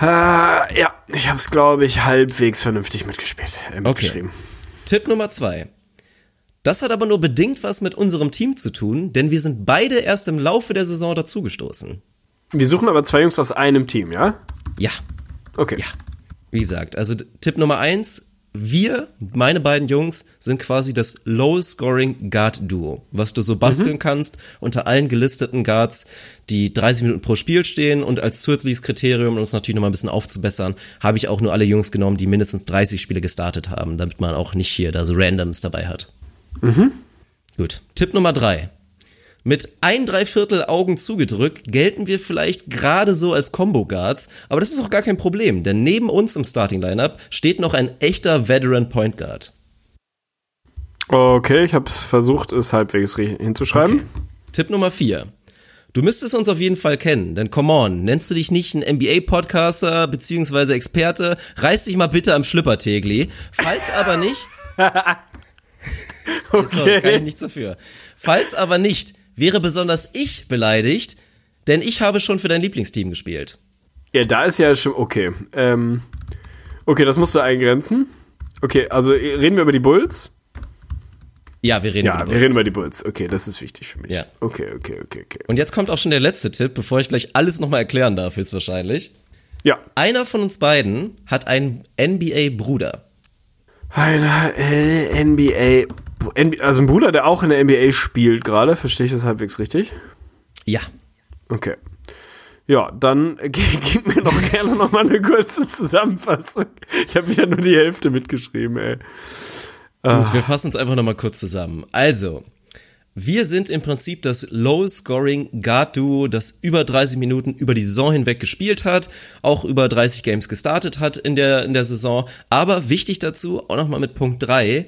Ah, ja, ich habe es, glaube ich, halbwegs vernünftig mitgespielt. Äh, mitgeschrieben. Tipp Nummer zwei. Das hat aber nur bedingt was mit unserem Team zu tun, denn wir sind beide erst im Laufe der Saison dazugestoßen. Wir suchen aber zwei Jungs aus einem Team, ja? Ja, Okay. ja. Wie gesagt, also Tipp Nummer eins. Wir, meine beiden Jungs, sind quasi das Low-Scoring Guard-Duo, was du so basteln kannst unter allen gelisteten Guards, die 30 Minuten pro Spiel stehen und als zusätzliches Kriterium, um es natürlich nochmal ein bisschen aufzubessern, habe ich auch nur alle Jungs genommen, die mindestens 30 Spiele gestartet haben, damit man auch nicht hier da so Randoms dabei hat. Gut. Tipp Nummer drei. Mit ein Dreiviertel Augen zugedrückt gelten wir vielleicht gerade so als Combo Guards, aber das ist auch gar kein Problem, denn neben uns im Starting Lineup steht noch ein echter Veteran Point Guard. Okay, ich habe versucht, es halbwegs hinzuschreiben. Tipp Nummer vier. Du müsstest uns auf jeden Fall kennen, denn come on, nennst du dich nicht ein NBA-Podcaster beziehungsweise Experte? Reiß dich mal bitte am Schlüppertegli. Falls aber nicht, Sorry, kann ich nichts dafür. Falls aber nicht, wäre besonders ich beleidigt, denn ich habe schon für dein Lieblingsteam gespielt. Ja, da ist ja schon, okay. Ähm, okay, das musst du eingrenzen. Okay, also reden wir über die Bulls? Ja, wir reden Ja, über die wir Bulls. reden über die Bulls. Okay, das ist wichtig für mich. Ja. Okay, okay, okay, okay. Und jetzt kommt auch schon der letzte Tipp, bevor ich gleich alles nochmal erklären darf, höchstwahrscheinlich. Ja. Einer von uns beiden hat einen NBA-Bruder. Einer äh, NBA, also ein Bruder, der auch in der NBA spielt gerade. Verstehe ich das halbwegs richtig? Ja. Okay. Ja, dann äh, gib mir doch gerne noch mal eine kurze Zusammenfassung. Ich habe wieder nur die Hälfte mitgeschrieben, ey. Gut, wir fassen uns einfach nochmal kurz zusammen. Also, wir sind im Prinzip das Low-Scoring Guard-Duo, das über 30 Minuten über die Saison hinweg gespielt hat, auch über 30 Games gestartet hat in der, in der Saison. Aber wichtig dazu, auch nochmal mit Punkt 3,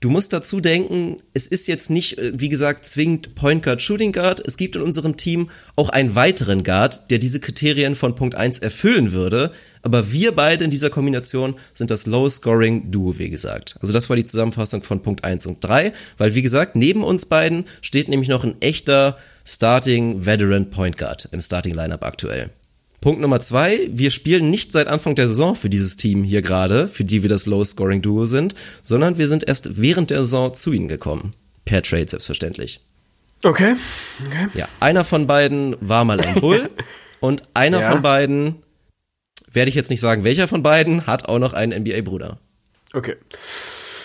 Du musst dazu denken, es ist jetzt nicht, äh, wie gesagt, zwingend Point Guard, Shooting Guard. Es gibt in unserem Team auch einen weiteren Guard, der diese Kriterien von Punkt 1 erfüllen würde. Aber wir beide in dieser Kombination sind das Low-Scoring-Duo, wie gesagt. Also das war die Zusammenfassung von Punkt 1 und 3. Weil, wie gesagt, neben uns beiden steht nämlich noch ein echter Starting Veteran Point Guard im Starting Lineup aktuell. Punkt Nummer zwei, wir spielen nicht seit Anfang der Saison für dieses Team hier gerade, für die wir das Low-Scoring-Duo sind, sondern wir sind erst während der Saison zu ihnen gekommen. Per Trade selbstverständlich. Okay. Okay. Ja, einer von beiden war mal ein Bull und einer Ja. von beiden, werde ich jetzt nicht sagen, welcher von beiden, hat auch noch einen NBA-Bruder. Okay.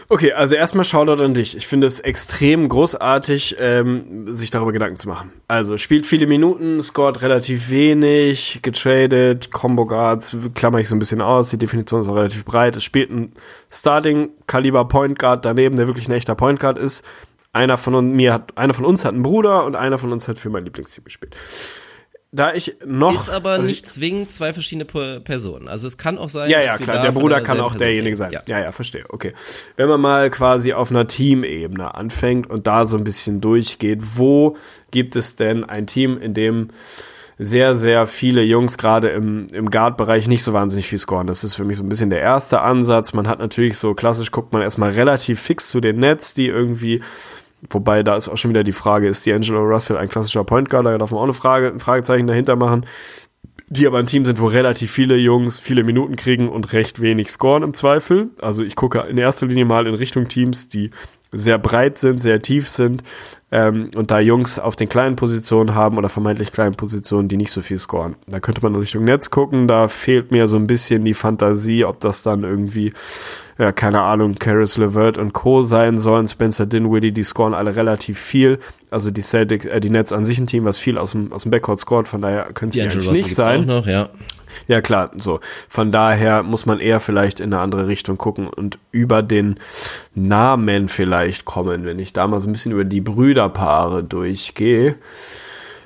Okay, also erstmal Shoutout an dich. Ich finde es extrem großartig, ähm, sich darüber Gedanken zu machen. Also spielt viele Minuten, scored relativ wenig, getradet, Combo Guards, klammer ich so ein bisschen aus, die Definition ist auch relativ breit. Es spielt ein Starting-Kaliber Point Guard daneben, der wirklich ein echter Point Guard ist. Einer von, mir hat, einer von uns hat einen Bruder und einer von uns hat für mein Lieblingsteam gespielt. Da ich noch. Ist aber also ich- nicht zwingend zwei verschiedene Per- Personen. Also es kann auch sein, Ja, dass ja, klar. Der Bruder kann auch Person derjenige sein. Ja. Ja. ja, verstehe. Okay. Wenn man mal quasi auf einer Teamebene anfängt und da so ein bisschen durchgeht, wo gibt es denn ein Team, in dem sehr, sehr viele Jungs gerade im, im Guard-Bereich nicht so wahnsinnig viel scoren. Das ist für mich so ein bisschen der erste Ansatz. Man hat natürlich so klassisch, guckt man erstmal relativ fix zu den Nets, die irgendwie Wobei, da ist auch schon wieder die Frage, ist D'Angelo Russell ein klassischer Point Guard? Da darf man auch eine Frage, ein Fragezeichen dahinter machen die aber ein Team sind, wo relativ viele Jungs viele Minuten kriegen und recht wenig scoren im Zweifel. Also ich gucke in erster Linie mal in Richtung Teams, die sehr breit sind, sehr tief sind ähm, und da Jungs auf den kleinen Positionen haben oder vermeintlich kleinen Positionen, die nicht so viel scoren. Da könnte man in Richtung Netz gucken, da fehlt mir so ein bisschen die Fantasie, ob das dann irgendwie, ja, keine Ahnung, Karis LeVert und Co. sein sollen, Spencer Dinwiddie, die scoren alle relativ viel. Also die Celtics, äh, die Nets an sich ein Team, was viel aus dem, aus dem Backcourt scored, von daher könnte es eigentlich nicht sein. noch, ja. Ja, klar, so. Von daher muss man eher vielleicht in eine andere Richtung gucken und über den Namen vielleicht kommen. Wenn ich da mal so ein bisschen über die Brüderpaare durchgehe,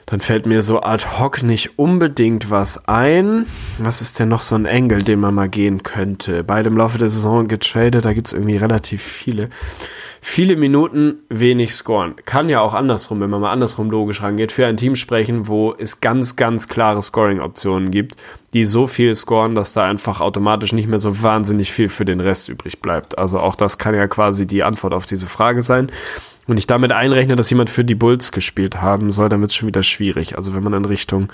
dann fällt mir so ad hoc nicht unbedingt was ein. Was ist denn noch so ein Engel, den man mal gehen könnte? Beide im Laufe der Saison getradet, da gibt's irgendwie relativ viele. Viele Minuten, wenig scoren. Kann ja auch andersrum, wenn man mal andersrum logisch rangeht, für ein Team sprechen, wo es ganz, ganz klare Scoring-Optionen gibt, die so viel scoren, dass da einfach automatisch nicht mehr so wahnsinnig viel für den Rest übrig bleibt. Also auch das kann ja quasi die Antwort auf diese Frage sein. Und ich damit einrechne, dass jemand für die Bulls gespielt haben soll, dann wird es schon wieder schwierig. Also wenn man in Richtung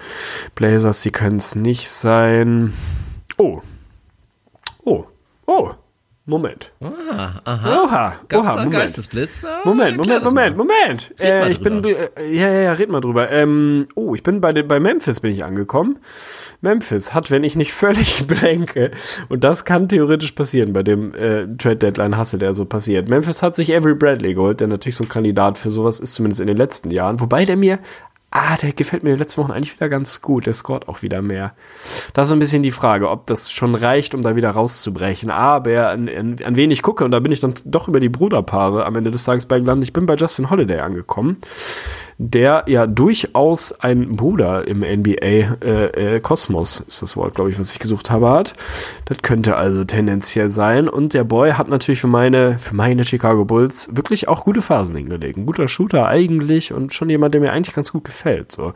Blazers, sie können es nicht sein. Oh. Oh. Oh. Moment. Ah, aha. Oha. Gab's Oha, da Moment. Geistesblitz? Ah, Moment, Moment, Moment. Moment. Äh, ich bin, äh, ja, ja, ja, red mal drüber. Ähm, oh, ich bin bei, bei Memphis bin ich angekommen. Memphis hat, wenn ich nicht völlig blenke, und das kann theoretisch passieren bei dem äh, Trade Deadline Hustle, der so passiert. Memphis hat sich Avery Bradley geholt, der natürlich so ein Kandidat für sowas ist, zumindest in den letzten Jahren. Wobei der mir, ah, der gefällt mir in den letzten Wochen eigentlich wieder ganz gut. Der scoret auch wieder mehr. Da ist ein bisschen die Frage, ob das schon reicht, um da wieder rauszubrechen. Aber an, an, an wen ich gucke, und da bin ich dann doch über die Bruderpaare am Ende des Tages bei gelandet. Ich bin bei Justin Holiday angekommen, der ja durchaus ein Bruder im NBA äh, äh, ist das Wort, glaube ich, was ich gesucht habe, hat. Das könnte also tendenziell sein. Und der Boy hat natürlich für meine, für meine Chicago Bulls wirklich auch gute Phasen hingelegt. Ein guter Shooter eigentlich und schon jemand, der mir eigentlich ganz gut gefällt. Gefällt. So.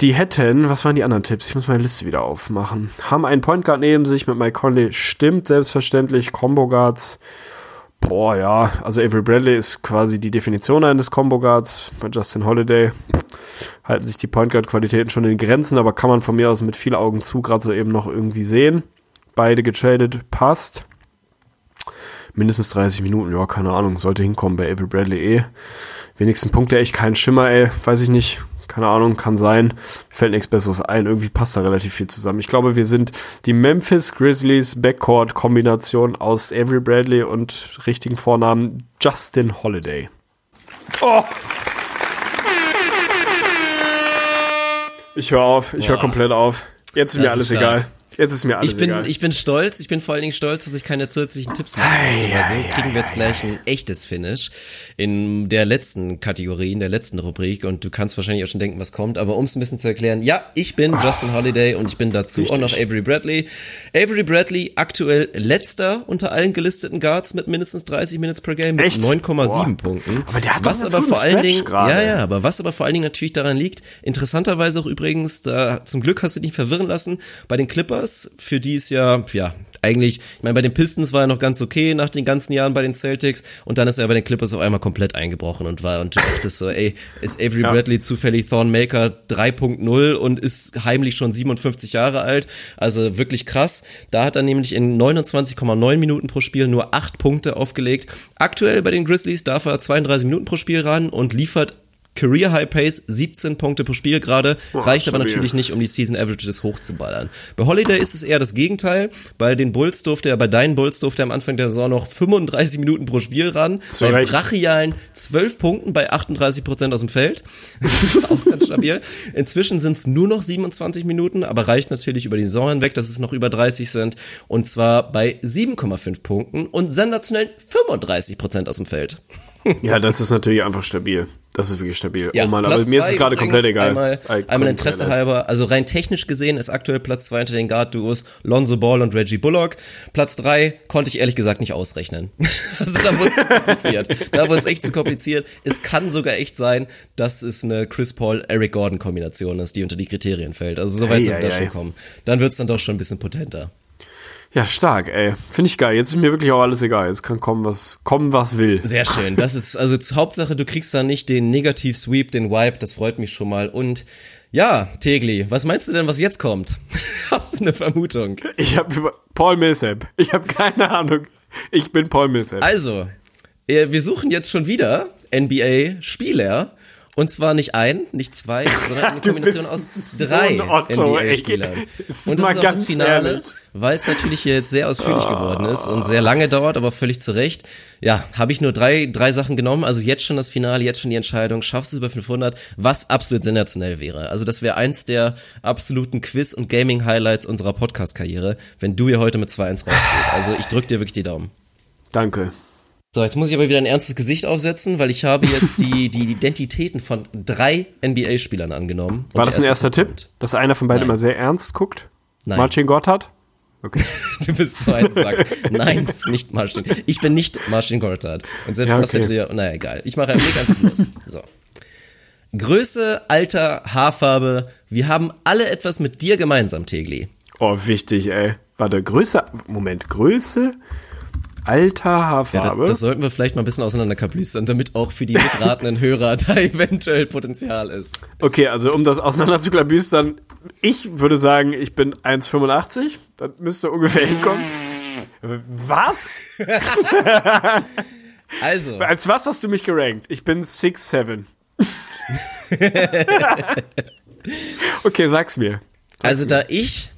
Die hätten, was waren die anderen Tipps? Ich muss meine Liste wieder aufmachen. Haben einen Point Guard neben sich mit Mike Conley. Stimmt, selbstverständlich. Combo Guards. Boah, ja. Also Avery Bradley ist quasi die Definition eines Combo Guards. Bei Justin Holiday halten sich die Point Guard Qualitäten schon in Grenzen, aber kann man von mir aus mit viel Augen zu gerade so eben noch irgendwie sehen. Beide getradet, passt. Mindestens 30 Minuten, ja, keine Ahnung, sollte hinkommen bei Avery Bradley eh. Wenigsten Punkte, echt kein Schimmer, ey, weiß ich nicht. Keine Ahnung, kann sein. Mir fällt nichts Besseres ein. Irgendwie passt da relativ viel zusammen. Ich glaube, wir sind die Memphis Grizzlies Backcourt-Kombination aus Avery Bradley und richtigen Vornamen Justin Holiday. Oh! Ich höre auf, ich höre komplett auf. Jetzt ist Das mir ist alles stark. egal. Jetzt ist mir alles Ich bin, egal. ich bin stolz, ich bin vor allen Dingen stolz, dass ich keine zusätzlichen Tipps machen musste, weil so kriegen wir jetzt gleich ein echtes Finish in der letzten Kategorie, in der letzten Rubrik und du kannst wahrscheinlich auch schon denken, was kommt, aber um es ein bisschen zu erklären, ja, ich bin Justin Holiday und ich bin dazu auch noch Avery Bradley. Avery Bradley aktuell letzter unter allen gelisteten Guards mit mindestens 30 Minutes per Game mit Echt? 9,7 Boah. Punkten. Aber der hat was aber vor allen Dingen, gerade. ja, ja, aber was aber vor allen Dingen natürlich daran liegt, interessanterweise auch übrigens, da zum Glück hast du dich verwirren lassen, bei den Clippers, für die es ja, ja, eigentlich, ich meine, bei den Pistons war er noch ganz okay nach den ganzen Jahren bei den Celtics und dann ist er bei den Clippers auf einmal komplett eingebrochen und war, und dachtest so, ey, ist Avery Bradley zufällig Thornmaker 3.0 und ist heimlich schon 57 Jahre alt, also wirklich krass. Da hat er nämlich in 29,9 Minuten pro Spiel nur 8 Punkte aufgelegt. Aktuell bei den Grizzlies darf er 32 Minuten pro Spiel ran und liefert Career High Pace, 17 Punkte pro Spiel gerade, reicht aber natürlich nicht, um die Season Averages hochzuballern. Bei Holiday ist es eher das Gegenteil. Bei den Bulls durfte er, bei deinen Bulls durfte er am Anfang der Saison noch 35 Minuten pro Spiel ran. Zu bei brachialen 12 Punkten bei 38 Prozent aus dem Feld. Auch ganz stabil. Inzwischen sind es nur noch 27 Minuten, aber reicht natürlich über die Saison hinweg, dass es noch über 30 sind. Und zwar bei 7,5 Punkten und sensationell 35 Prozent aus dem Feld. Ja, das ist natürlich einfach stabil. Das ist wirklich stabil. Ja, oh Mann, aber Platz mir ist es gerade komplett egal. Einmal, einmal Interesse halber, also rein technisch gesehen ist aktuell Platz zwei unter den Guard-Duos Lonzo Ball und Reggie Bullock. Platz drei konnte ich ehrlich gesagt nicht ausrechnen. also da wurde es zu kompliziert. Da wurde es echt zu kompliziert. Es kann sogar echt sein, dass es eine Chris Paul-Eric Gordon-Kombination ist, die unter die Kriterien fällt. Also so weit Ei, sind ei, wir da ei. schon kommen. Dann wird es dann doch schon ein bisschen potenter. Ja, stark, ey. Finde ich geil. Jetzt ist mir wirklich auch alles egal. Jetzt kann kommen, was kommen, was will. Sehr schön. Das ist also Hauptsache, du kriegst da nicht den Negativ-Sweep, den Wipe. Das freut mich schon mal. Und ja, Tegli, was meinst du denn, was jetzt kommt? Hast du eine Vermutung? Ich habe über Paul Millsap. Ich habe keine Ahnung. Ich bin Paul Millsap. Also, äh, wir suchen jetzt schon wieder NBA-Spieler. Und zwar nicht ein, nicht zwei, sondern eine Kombination aus so drei ey. NBA-Spielern. Und mal das ist auch ganz das Finale, weil es natürlich hier jetzt sehr ausführlich geworden ist und sehr lange dauert, aber völlig zu Recht. Ja, habe ich nur drei, drei Sachen genommen. Also jetzt schon das Finale, jetzt schon die Entscheidung. Schaffst du es über 500, was absolut sensationell wäre. Also das wäre eins der absoluten Quiz- und Gaming-Highlights unserer Podcast-Karriere, wenn du hier heute mit 2-1 rausgehst. Also ich drück dir wirklich die Daumen. Danke. So, jetzt muss ich aber wieder ein ernstes Gesicht aufsetzen, weil ich habe jetzt die, die Identitäten von drei NBA-Spielern angenommen. War das ein erster erste Tipp, kommt. dass einer von beiden Nein. immer sehr ernst guckt? Nein. Marcin Gotthard? Okay. Du bist so ein Sack. Nein, es ist nicht Martin. Ich bin nicht Martin Gortat. Und selbst Ja, das okay. hätte dir, naja, egal. Ich mache einen Blick einfach los. So. Größe, Alter, Haarfarbe. Wir haben alle etwas mit dir gemeinsam, Tegli. Oh, wichtig, ey. Warte, Größe, Moment, Größe, Alter, Ja, Haarfarbe. das, das sollten wir vielleicht mal ein bisschen auseinanderkablüstern, damit auch für die mitratenden Hörer da eventuell Potenzial ist. okay, also um das auseinander zu klabüstern, ich würde sagen, ich bin 1,85. Das müsste ungefähr hinkommen. Was? Also, Als was hast du mich gerankt? Ich bin 6'7. okay, sag's mir. also da ich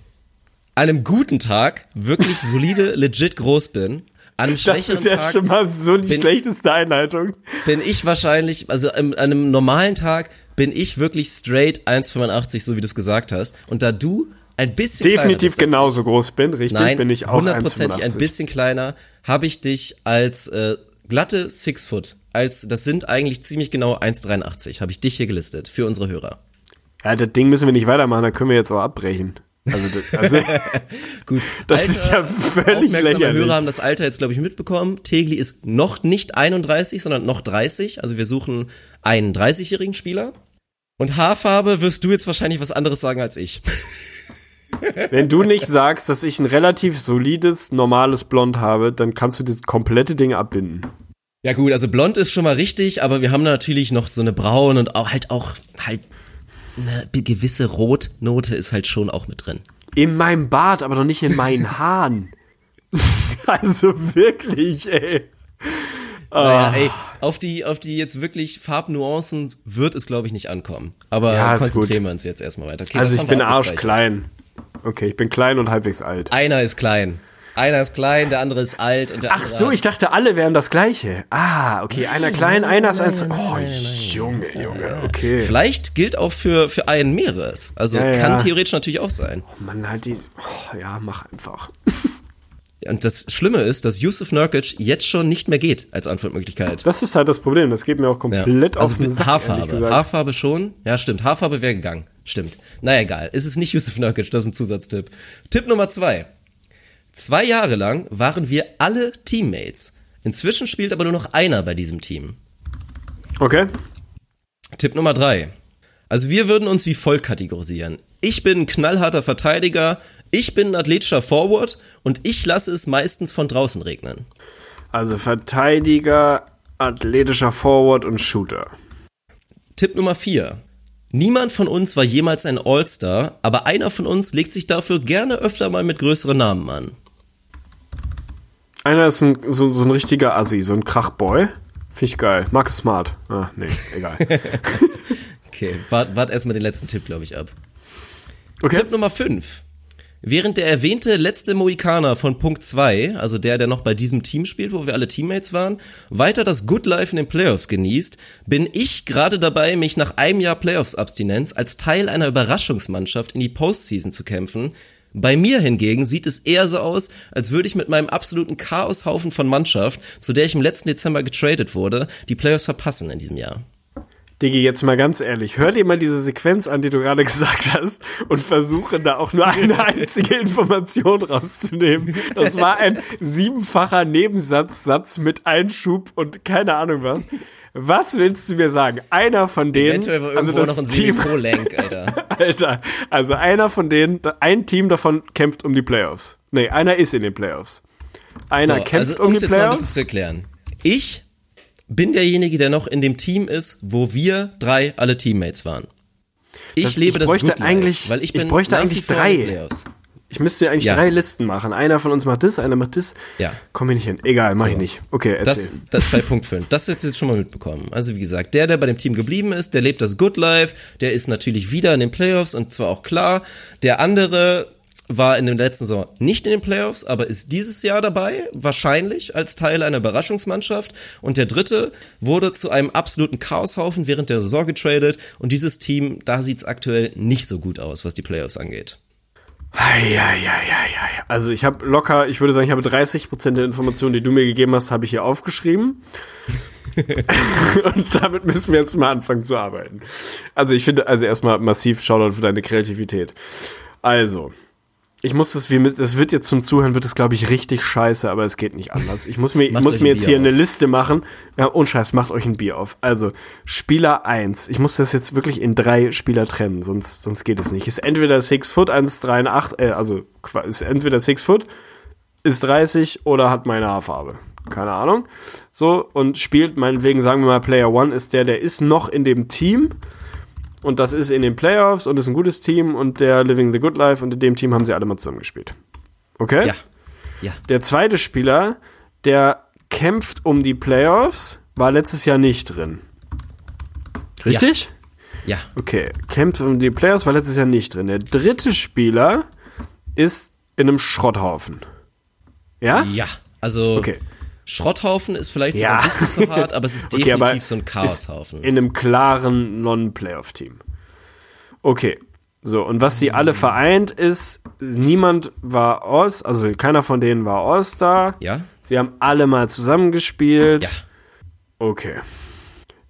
an einem guten Tag wirklich solide, legit groß bin, an einem Das schwächeren ist ja Tag schon mal so die bin- schlechteste Einleitung. bin ich wahrscheinlich, also an einem normalen Tag bin ich wirklich straight 1,85, so wie du es gesagt hast. Und da du ein bisschen kleiner Definitiv genauso groß bin, richtig, Nein, bin ich auch hundertprozentig ein 1,85. bisschen kleiner, habe ich dich als äh, glatte Six Foot, als das sind eigentlich ziemlich genau 1,83, habe ich dich hier gelistet für unsere Hörer. Ja, das Ding müssen wir nicht weitermachen, da können wir jetzt auch abbrechen. Also, das, also Gut, Das ist ja völlig aufmerksame lächerlich. Hörer haben das Alter jetzt, glaube ich, mitbekommen. Tegli ist noch nicht 31, sondern noch 30. Also wir suchen einen 30-jährigen Spieler. Und Haarfarbe wirst du jetzt wahrscheinlich was anderes sagen als ich. Wenn du nicht sagst, dass ich ein relativ solides, normales Blond habe, dann kannst du das komplette Ding abbinden. Ja gut, also blond ist schon mal richtig, aber wir haben natürlich noch so eine braun und auch halt auch halt eine gewisse Rotnote ist halt schon auch mit drin. In meinem Bart, aber noch nicht in meinen Haaren. also wirklich, ey. Naja, ey, auf die, auf die jetzt wirklich Farbnuancen wird es, glaube ich, nicht ankommen. Aber Ja, konzentrieren wir uns jetzt erstmal weiter. Okay, Also ich bin arschklein. Okay, ich bin klein und halbwegs alt. Einer ist klein. Einer ist klein, der andere ist alt und der Ach so, ich dachte, alle wären das gleiche. Ah, okay, einer klein, einer ist als. Oh, Junge, Junge, okay. Vielleicht gilt auch für, für einen mehreres. Also Ja, ja. kann theoretisch natürlich auch sein. Mann, halt die. Oh, ja, mach einfach. Und das Schlimme ist, dass Yusuf Nurkic jetzt schon nicht mehr geht als Antwortmöglichkeit. Das ist halt das Problem. Das geht mir auch Ja. komplett Also auf den Sack, Haarfarbe. Haarfarbe schon. Ja, stimmt. Haarfarbe wäre gegangen. Stimmt. Na egal. Es ist nicht Yusuf Nurkic, das ist ein Zusatztipp. Tipp Nummer zwei. Zwei Jahre lang waren wir alle Teammates. Inzwischen spielt aber nur noch einer bei diesem Team. Okay. Tipp Nummer drei. Also wir würden uns wie folgt kategorisieren. Ich bin ein knallharter Verteidiger, ich bin ein athletischer Forward und ich lasse es meistens von draußen regnen. Also Verteidiger, athletischer Forward und Shooter. Tipp Nummer 4. Niemand von uns war jemals ein All-Star, aber einer von uns legt sich dafür gerne öfter mal mit größeren Namen an. Einer ist ein, so, so ein richtiger Assi, so ein Krachboy. Finde ich geil. Marcus Smart. Ah, nee, egal. Okay, wart, wart erstmal den letzten Tipp, glaube ich, ab. Okay. Tipp Nummer 5. Während der erwähnte letzte Mohikaner von Punkt 2, also der, der noch bei diesem Team spielt, wo wir alle Teammates waren, weiter das Good Life in den Playoffs genießt, bin ich gerade dabei, mich nach einem Jahr Playoffs-Abstinenz als Teil einer Überraschungsmannschaft in die Postseason zu kämpfen. Bei mir hingegen sieht es eher so aus, als würde ich mit meinem absoluten Chaoshaufen von Mannschaft, zu der ich im letzten Dezember getradet wurde, die Playoffs verpassen in diesem Jahr. Digi, jetzt mal ganz ehrlich, hör dir mal diese Sequenz an, die du gerade gesagt hast und versuche da auch nur eine einzige Information rauszunehmen. Das war ein siebenfacher Nebensatzsatz mit Einschub und keine Ahnung was. Was willst du mir sagen? Einer von denen, Eventuell war also irgendwo das noch ein Team, Semi-Pro-Lenk, Alter. Alter, also einer von denen, ein Team davon kämpft um die Playoffs. Nee, einer ist in den Playoffs. Einer So, kämpft also, um um die jetzt mal ein bisschen Playoffs. zu erklären. Ich bin derjenige, der noch in dem Team ist, wo wir drei alle Teammates waren. Ich Das- lebe ich das bräuchte Good Life, weil ich ich bin bräuchte nach wie eigentlich drei. Playoffs. Ich müsste ja eigentlich Ja. drei Listen machen. Einer von uns macht das, einer macht das. Ja. Komm ich nicht hin. Egal, mach So. ich nicht. Okay, erzähl. Das, das bei Punkt 5. Das du jetzt schon mal mitbekommen. Also wie gesagt, der, der bei dem Team geblieben ist, der lebt das Good Life, der ist natürlich wieder in den Playoffs und zwar auch klar. Der andere war in der letzten Saison nicht in den Playoffs, aber ist dieses Jahr dabei, wahrscheinlich als Teil einer Überraschungsmannschaft. Und der dritte wurde zu einem absoluten Chaoshaufen während der Saison getradet. Und dieses Team, da sieht's aktuell nicht so gut aus, was die Playoffs angeht. Eieieiei. Also ich habe locker, ich würde sagen, ich habe 30% der Informationen, die du mir gegeben hast, habe ich hier aufgeschrieben. Und damit müssen wir jetzt mal anfangen zu arbeiten. Also ich finde, also erstmal massiv Shoutout für deine Kreativität. Also, ich muss das, das wird jetzt zum Zuhören, wird es glaube ich richtig scheiße, aber es geht nicht anders. Ich muss mir, ich muss mir jetzt Bier hier eine auf. Liste machen. Ja, und Scheiß, macht euch ein Bier auf. Also, Spieler 1. Ich muss das jetzt wirklich in drei Spieler trennen, sonst, sonst geht es nicht. Ist entweder 6 Foot, 1,83, äh, also, ist entweder 6 Foot, ist 30 oder hat meine Haarfarbe. Keine Ahnung. So, und spielt meinetwegen, sagen wir mal, Player One ist der, der ist noch in dem Team. Und das ist in den Playoffs und ist ein gutes Team und der Living the Good Life und in dem Team haben sie alle mal zusammengespielt. Okay? Ja. Ja. Der zweite Spieler, der kämpft um die Playoffs, war letztes Jahr nicht drin. Richtig? Ja. Okay, kämpft um die Playoffs, war letztes Jahr nicht drin. Der dritte Spieler ist in einem Schrotthaufen. Ja? Ja. Also Okay. Schrotthaufen ist vielleicht Ja. sogar ein bisschen zu hart, aber es ist Okay, definitiv aber so ein Chaoshaufen. In einem klaren Non-Playoff-Team. Okay. So, und was sie alle vereint ist, niemand war All, also keiner von denen war All-Star. Ja? Sie haben alle mal zusammengespielt. Ja. Okay.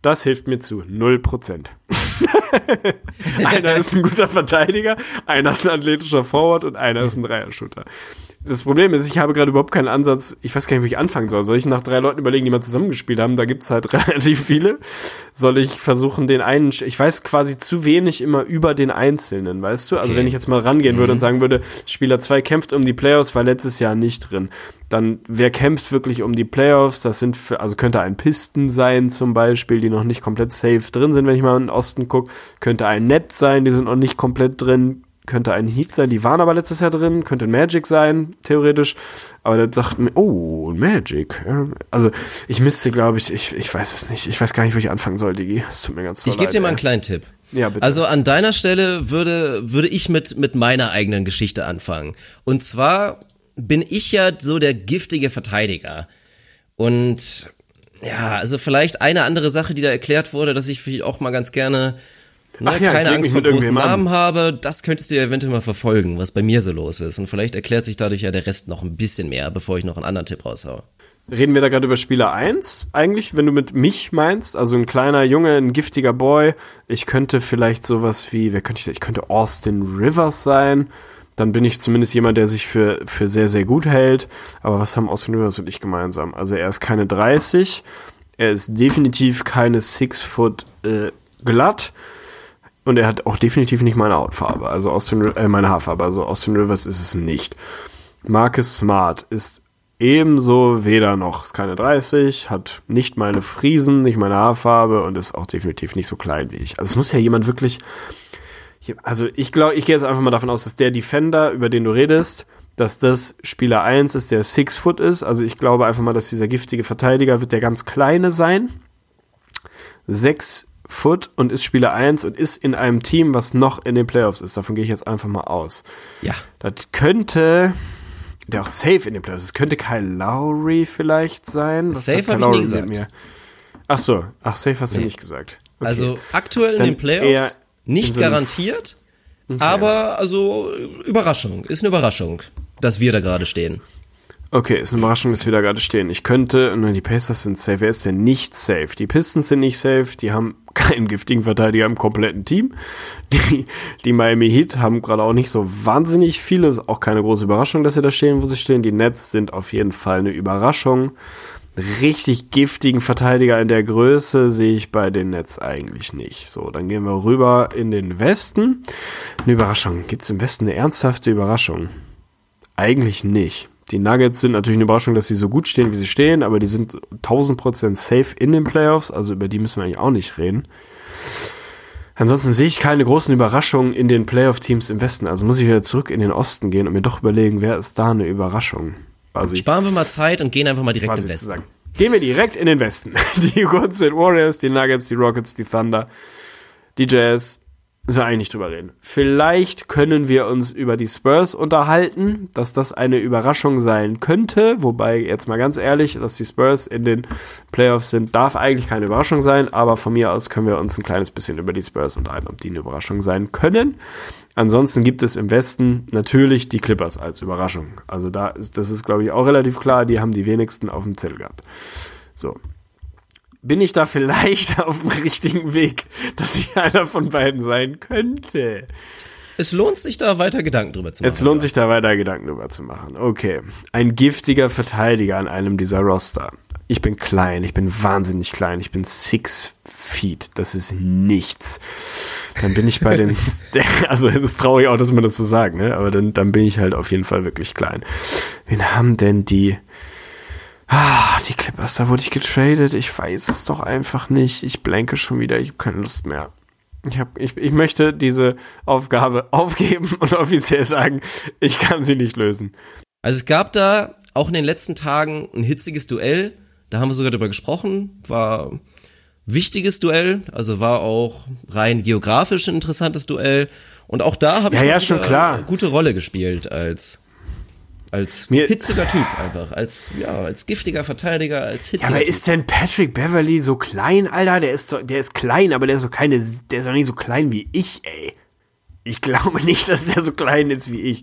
Das hilft mir zu 0%. einer ist ein guter Verteidiger, einer ist ein athletischer Forward und einer ist ein Dreier-Shooter. Das Problem ist, ich habe gerade überhaupt keinen Ansatz, ich weiß gar nicht, wie ich anfangen soll. Soll ich nach drei Leuten überlegen, die mal zusammengespielt haben? Da gibt's halt relativ viele. Soll ich versuchen, den einen, ich weiß quasi zu wenig immer über den Einzelnen, weißt du? Also Okay. wenn ich jetzt mal rangehen würde und sagen würde, Spieler 2 kämpft um die Playoffs, war letztes Jahr nicht drin. Dann, wer kämpft wirklich um die Playoffs? Das sind, für, also könnte ein Pisten sein zum Beispiel, die noch nicht komplett safe drin sind, wenn ich mal in den Osten gucke. Könnte ein Net sein, die sind noch nicht komplett drin könnte ein Heat sein, die waren aber letztes Jahr drin, könnte ein Magic sein, theoretisch. Aber das sagt mir, oh, Magic. Also ich müsste, glaube ich, ich, ich weiß es nicht. Ich weiß gar nicht, wo ich anfangen soll, Digi. Es tut mir ganz so Ich gebe dir mal einen kleinen Tipp. Ja, bitte. Also an deiner Stelle würde, würde ich mit, mit meiner eigenen Geschichte anfangen. Und zwar bin ich ja so der giftige Verteidiger. Und ja, also vielleicht eine andere Sache, die da erklärt wurde, dass ich auch mal ganz gerne ne, Ach ja, keine Angst vor großen. Namen habe. Das könntest du ja eventuell mal verfolgen, was bei mir so los ist. Und vielleicht erklärt sich dadurch ja der Rest noch ein bisschen mehr, bevor ich noch einen anderen Tipp raushaue. Reden wir da gerade über Spieler 1 eigentlich, wenn du mit mich meinst? Also ein kleiner Junge, ein giftiger Boy. Ich könnte vielleicht sowas wie, wer könnte ich, ich könnte Austin Rivers sein. Dann bin ich zumindest jemand, der sich für, für sehr, sehr gut hält. Aber was haben Austin Rivers und ich gemeinsam? Also er ist keine 30. Er ist definitiv keine 6 Foot äh, glatt. Und er hat auch definitiv nicht meine Hautfarbe, also Austin, äh, meine Haarfarbe. Also Austin Rivers ist es nicht. Marcus Smart ist ebenso weder noch, ist keine 30, hat nicht meine Friesen, nicht meine Haarfarbe und ist auch definitiv nicht so klein wie ich. Also es muss ja jemand wirklich, also ich glaube, ich gehe jetzt einfach mal davon aus, dass der Defender, über den du redest, dass das Spieler 1 ist, der Six Foot ist. Also ich glaube einfach mal, dass dieser giftige Verteidiger wird der ganz kleine sein. Sechs Foot und ist Spieler 1 und ist in einem Team, was noch in den Playoffs ist. Davon gehe ich jetzt einfach mal aus. Ja. Das könnte, der auch safe in den Playoffs ist, könnte Kyle Lowry vielleicht sein. Was Safe hat Kyle hab ich nie gesagt. Ach so, ach, safe hast du Nee. nicht gesagt. Okay. Also aktuell in Dann den Playoffs nicht in so garantiert, aber also Überraschung, ist eine Überraschung, dass wir da gerade stehen. Okay, ist eine Überraschung, dass wir da gerade stehen. Ich könnte, ne, die Pacers sind safe. Wer ist denn nicht safe? Die Pistons sind nicht safe. Die haben keinen giftigen Verteidiger im kompletten Team. Die, die Miami Heat haben gerade auch nicht so wahnsinnig viele. Ist auch keine große Überraschung, dass sie da stehen, wo sie stehen. Die Nets sind auf jeden Fall eine Überraschung. Richtig giftigen Verteidiger in der Größe sehe ich bei den Nets eigentlich nicht. So, dann gehen wir rüber in den Westen. Eine Überraschung. Gibt es im Westen eine ernsthafte Überraschung? Eigentlich nicht. Die Nuggets sind natürlich eine Überraschung, dass sie so gut stehen, wie sie stehen, aber die sind 1000% safe in den Playoffs, also über die müssen wir eigentlich auch nicht reden. Ansonsten sehe ich keine großen Überraschungen in den Playoff-Teams im Westen. Also muss ich wieder zurück in den Osten gehen und mir doch überlegen, wer ist da eine Überraschung? Also Sparen wir mal Zeit und gehen einfach mal direkt im zu Westen. sagen. Gehen wir direkt in den Westen. Die Golden State Warriors, die Nuggets, die Rockets, die Thunder, die Jazz. Wir eigentlich drüber reden. Vielleicht können wir uns über die Spurs unterhalten, dass das eine Überraschung sein könnte. Wobei, jetzt mal ganz ehrlich, dass die Spurs in den Playoffs sind, darf eigentlich keine Überraschung sein. Aber von mir aus können wir uns ein kleines bisschen über die Spurs unterhalten, ob die eine Überraschung sein können. Ansonsten gibt es im Westen natürlich die Clippers als Überraschung. Also da ist, das ist, glaube ich, auch relativ klar. Die haben die wenigsten auf dem Zettel gehabt. So. Bin ich da vielleicht auf dem richtigen Weg, dass ich einer von beiden sein könnte? Es lohnt sich da weiter Gedanken drüber zu machen. Es lohnt sich da weiter Gedanken drüber zu machen. Okay. Ein giftiger Verteidiger an einem dieser Roster. Ich bin klein, ich bin wahnsinnig klein, ich bin six feet. Das ist nichts. Dann bin ich bei den, also es ist traurig auch, dass man das so sagt, ne? Aber dann, dann bin ich halt auf jeden Fall wirklich klein. Wen haben denn die, Ah, die Clippers, da wurde ich getradet. Ich weiß es doch einfach nicht. Ich blenke schon wieder. Ich habe keine Lust mehr. Ich, hab, ich, ich möchte diese Aufgabe aufgeben und offiziell sagen, ich kann sie nicht lösen. Also es gab da auch in den letzten Tagen ein hitziges Duell. Da haben wir sogar drüber gesprochen. War ein wichtiges Duell. Also war auch rein geografisch ein interessantes Duell. Und auch da habe ich Ja, ja, wieder klar. eine gute Rolle gespielt als als Mir- hitziger Typ einfach, als ja, als giftiger Verteidiger, als Ja, hitziger aber Typ. ist denn Patrick Beverly so klein, Alter? Der ist, so, der ist klein, aber der ist so keine, der ist doch nicht so klein wie ich, ey. Ich glaube nicht, dass der so klein ist wie ich.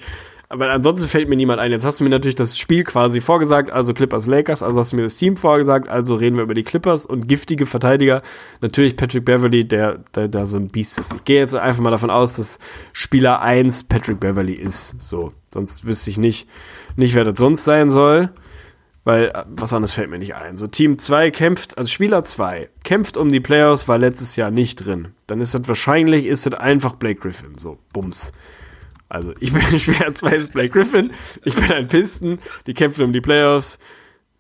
Aber ansonsten fällt mir niemand ein. Jetzt hast du mir natürlich das Spiel quasi vorgesagt, also Clippers Lakers, also hast du mir das Team vorgesagt, also reden wir über die Clippers und giftige Verteidiger. Natürlich Patrick Beverly, der, der so ein Biest ist. Ich gehe jetzt einfach mal davon aus, dass Spieler 1 Patrick Beverly ist. So, sonst wüsste ich nicht, nicht wer das sonst sein soll. Weil äh, was anderes fällt mir nicht ein. So, Team 2 kämpft, also Spieler 2 kämpft um die Playoffs, war letztes Jahr nicht drin. Dann ist das wahrscheinlich, ist das einfach Blake Griffin. So, Bums. Also, ich bin Spieler 2 ist Blake Griffin, ich bin ein Pisten, die kämpfen um die Playoffs.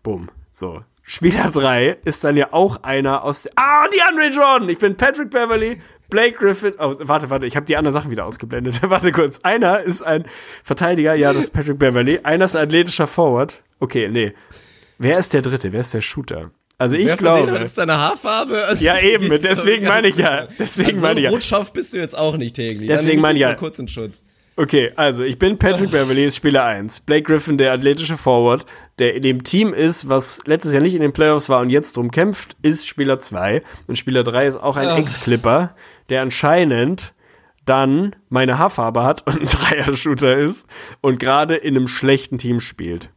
Bumm. So. Spieler 3 ist dann ja auch einer aus der. Ah, die Andre Jordan! Ich bin Patrick Beverly, Blake Griffin. Oh, warte, warte, ich habe die anderen Sachen wieder ausgeblendet. warte kurz. Einer ist ein Verteidiger, ja, das ist Patrick Beverly. Einer ist ein athletischer Forward. Okay, nee. Wer ist der dritte? Wer ist der Shooter? Also ich Wer von glaube. jetzt deine Haarfarbe? Also Ja, eben, deswegen meine ich ja. Deswegen also meine ich ja. Bist du jetzt auch nicht täglich. Deswegen meine ich ja. kurz in Schutz. Okay, also ich bin Patrick Beverly, Spieler 1. Blake Griffin, der athletische Forward, der in dem Team ist, was letztes Jahr nicht in den Playoffs war und jetzt drum kämpft, ist Spieler 2. Und Spieler 3 ist auch ein. Ex-Clipper, der anscheinend dann meine Haarfarbe hat und ein Dreier-Shooter ist und gerade in einem schlechten Team spielt.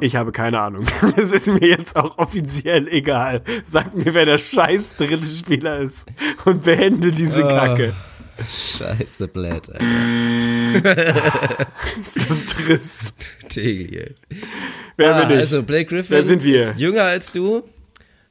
Ich habe keine Ahnung. Das ist mir jetzt auch offiziell egal. Sag mir, wer der scheiß dritte Spieler ist und beende diese Ah. Kacke. Scheiße, Blät, Alter. Ist das trist. Tegli, ey. Wer Ah, bin ich? also Blake Griffin Wer sind wir? ist jünger als du,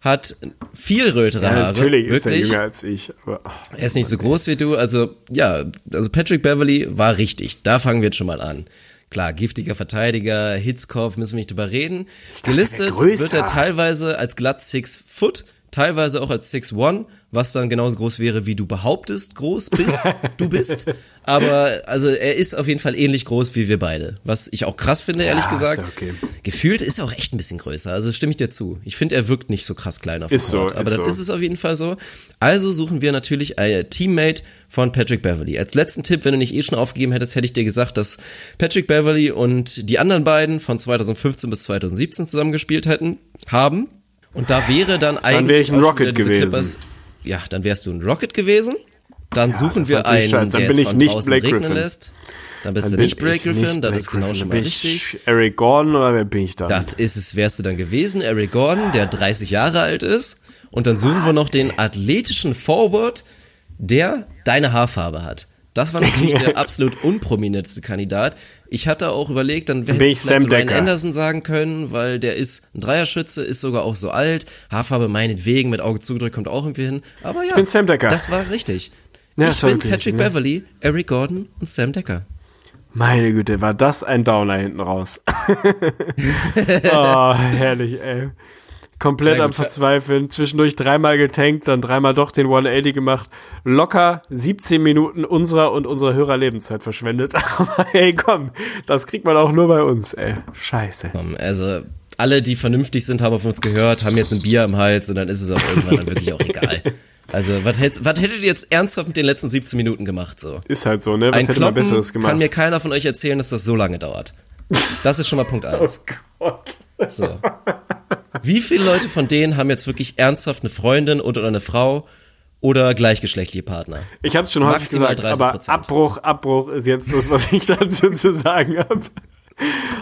hat viel rötere Ja, Haare. natürlich ist er wirklich. jünger als ich. Aber, oh, Er ist nicht so groß wie du. Also, ja, also Patrick Beverly war richtig. Da fangen wir jetzt schon mal an. Klar, giftiger Verteidiger, Hitzkopf, müssen wir nicht drüber reden. Gelistet der größer. wird er teilweise als glatt 6 Foot, teilweise auch als 6'1, was dann genauso groß wäre, wie du behauptest, groß bist, du bist. Aber also er ist auf jeden Fall ähnlich groß wie wir beide. Was ich auch krass finde, ehrlich ist gesagt. ja okay. Gefühlt ist er auch echt ein bisschen größer. Also stimme ich dir zu. Ich finde, er wirkt nicht so krass klein auf Ist dem so, Court. ist aber dann so. ist es auf jeden Fall so. Also suchen wir natürlich ein Teammate von Patrick Beverly. Als letzten Tipp, wenn du nicht eh schon aufgegeben hättest, hätte ich dir gesagt, dass Patrick Beverly und die anderen beiden von 2015 bis 2017 zusammengespielt hätten, haben. Und da wäre dann eigentlich wäre ich ein schon Rocket gewesen. ja, dann wärst du ein Rocket gewesen. Dann suchen das wir einen, scheiße. Dann der bin es ich von nicht draußen Blake regnen Griffin. lässt. Dann bist Dann du nicht Blake ich Griffin, nicht dann Blake ist genau Griffin. schon Dann mal ich richtig. Eric Gordon oder wer bin ich da? Das ist es, wärst du dann gewesen, Eric Gordon, der 30 Jahre alt ist. Und dann suchen wir noch den athletischen Forward, der deine Haarfarbe hat. Das war natürlich der absolut unprominenteste Kandidat. Ich hatte auch überlegt, dann hätte ich ich vielleicht Ryan. Anderson sagen können, weil der ist ein Dreierschütze, ist sogar auch so alt. Haarfarbe meinetwegen, mit Auge zugedrückt, kommt auch irgendwie hin. Aber ja, bin Sam Decker. das war richtig. Ja, ich bin Patrick ne? Beverly, Eric Gordon und Sam Decker. Meine Güte, war das ein Downer hinten raus. oh, herrlich, ey. Komplett am Verzweifeln. Zwischendurch dreimal getankt, dann dreimal doch den 180 gemacht. Locker 17 Minuten unserer und unserer Hörer Lebenszeit verschwendet. Aber ey, komm, das kriegt man auch nur bei uns, ey. Scheiße. Also, alle, die vernünftig sind, haben auf uns gehört, haben jetzt ein Bier im Hals und dann ist es auch irgendwann dann wirklich auch egal. Also, was hätt- was hättet ihr jetzt ernsthaft mit den letzten 17 Minuten gemacht so? Ist halt so, ne? Was Ein hätte man Besseres gemacht? kann mir keiner von euch erzählen, dass das so lange dauert. Das ist schon mal Punkt eins. Gott. So. Wie viele Leute von denen haben jetzt wirklich ernsthaft eine Freundin und oder eine Frau oder gleichgeschlechtliche Partner? Ich habe es schon häufig Maximal gesagt, aber 30%. Abbruch, Abbruch ist jetzt das, was ich dazu zu sagen habe.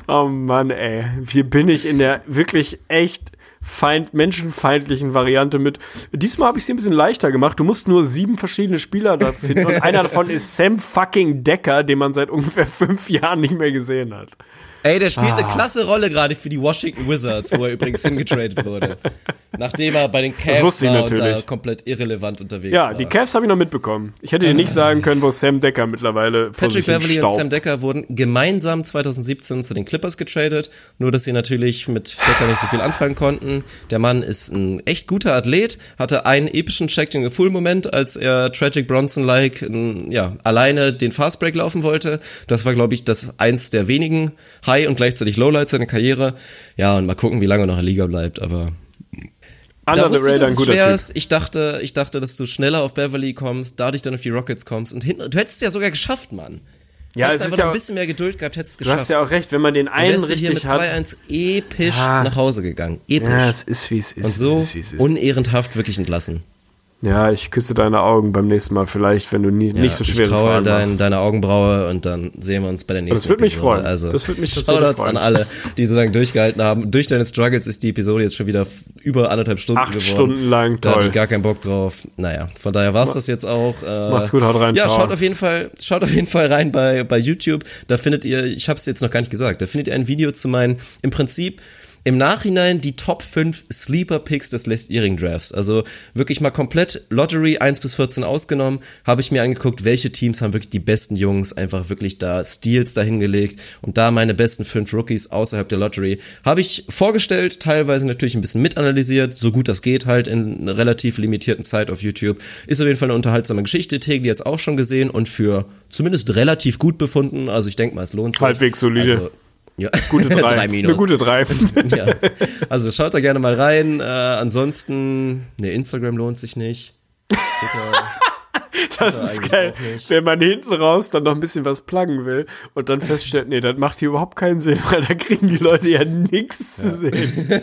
Oh Mann, ey. Hier bin ich in der wirklich echt feind, menschenfeindlichen Variante mit. Diesmal habe ich sie ein bisschen leichter gemacht. Du musst nur sieben verschiedene Spieler da finden. Und einer davon ist Sam fucking Decker, den man seit ungefähr fünf Jahren nicht mehr gesehen hat. Ey, der spielt Ah. eine klasse Rolle gerade für die Washington Wizards, wo er übrigens hingetradet wurde. Nachdem er bei den Cavs war und da komplett irrelevant unterwegs Ja, war. die Cavs habe ich noch mitbekommen. Ich hätte dir nicht sagen können, wo Sam Decker mittlerweile vor Patrick Beverly und. Sam Decker wurden gemeinsam 2017 zu den Clippers getradet, nur dass sie natürlich mit Decker nicht so viel anfangen konnten. Der Mann ist ein echt guter Athlet, hatte einen epischen Check in the Full Moment, als er Tragic Bronson-like n, ja, alleine den Fastbreak laufen wollte. Das war, glaube ich, das eins der wenigen High- und gleichzeitig Lowlights seiner Karriere. Ja, und mal gucken, wie lange er noch in der Liga bleibt, aber Under da the Radar ein guter schwer. Ich dachte, ich dachte, dass du schneller auf Beverly kommst, dadurch dann auf die Rockets kommst und hinten, du hättest es ja sogar geschafft, Mann. Ja, hättest es einfach ist ja ein bisschen mehr Geduld gehabt, hättest es Du geschafft. hast ja auch recht, wenn man den einen du hier richtig mit hat. 2-1 episch Ja. nach Hause gegangen. Episch. Ja, es ist wie es ist. und so ist, ist. unehrenhaft wirklich entlassen. Ja, ich küsse deine Augen beim nächsten Mal vielleicht, wenn du nie, Ja, nicht so schwere ich Fragen dein, deine Augenbraue und dann sehen wir uns bei der nächsten Das würde mich Episode. freuen. Also, Das würde mich Shoutouts freuen. an alle, die so lange durchgehalten haben. Durch deine Struggles ist die Episode jetzt schon wieder über anderthalb Stunden Acht geworden. Stunden lang, Da hatte toll. ich gar keinen Bock drauf. Naja, von daher war's das jetzt auch. Äh, Macht's gut, haut rein, Ja, ciao. schaut auf jeden Fall, schaut auf jeden Fall rein bei, bei YouTube. Da findet ihr, ich habe es jetzt noch gar nicht gesagt, da findet ihr ein Video zu meinen, im Prinzip im Nachhinein die Top 5 Sleeper Picks des Les Earing Drafts. Also wirklich mal komplett Lottery 1 bis 14 ausgenommen, habe ich mir angeguckt, welche Teams haben wirklich die besten Jungs, einfach wirklich da Steals dahingelegt und da meine besten 5 Rookies außerhalb der Lottery habe ich vorgestellt, teilweise natürlich ein bisschen mitanalysiert, so gut das geht halt in einer relativ limitierten Zeit auf YouTube. Ist auf jeden Fall eine unterhaltsame Geschichte, Tegel jetzt auch schon gesehen und für zumindest relativ gut befunden, also ich denke mal, es lohnt sich. Halbwegs solide. Also, ja. Gute drei. drei Minus. Eine gute drei. ja. Also schaut da gerne mal rein. Äh, ansonsten, ne, Instagram lohnt sich nicht. Twitter, Das ist eigentlich geil. Wenn man hinten raus dann noch ein bisschen was pluggen will und dann feststellt, nee, das macht hier überhaupt keinen Sinn, weil da kriegen die Leute ja nichts zu sehen.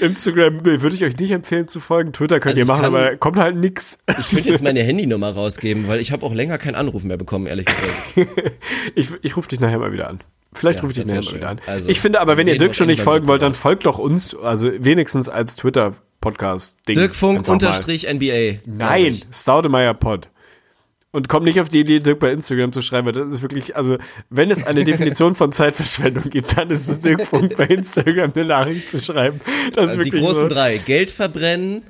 Instagram nee, würde ich euch nicht empfehlen zu folgen. Twitter könnt Also ihr machen, kann- aber kommt halt nix. ich könnte jetzt meine Handynummer rausgeben, weil ich habe auch länger keinen Anruf mehr bekommen, ehrlich gesagt. Ich, ich rufe dich nachher mal wieder an. Vielleicht Ja, rufe ich dich nachher mal wieder an. Also, ich finde aber, wenn ihr Dirk schon nicht folgen wollt, dann folgt doch uns, also wenigstens als Twitter-Podcast-Ding. Dirk Funk unterstrich NBA. Nein, Staudemeyer Pod. Und kommt nicht auf die Idee, Dirk bei Instagram zu schreiben, weil das ist wirklich, also, wenn es eine Definition von Zeitverschwendung gibt, dann ist es Dirk Funk bei Instagram eine Nachricht zu schreiben. Das ist Also die wirklich großen so. drei. Geld verbrennen,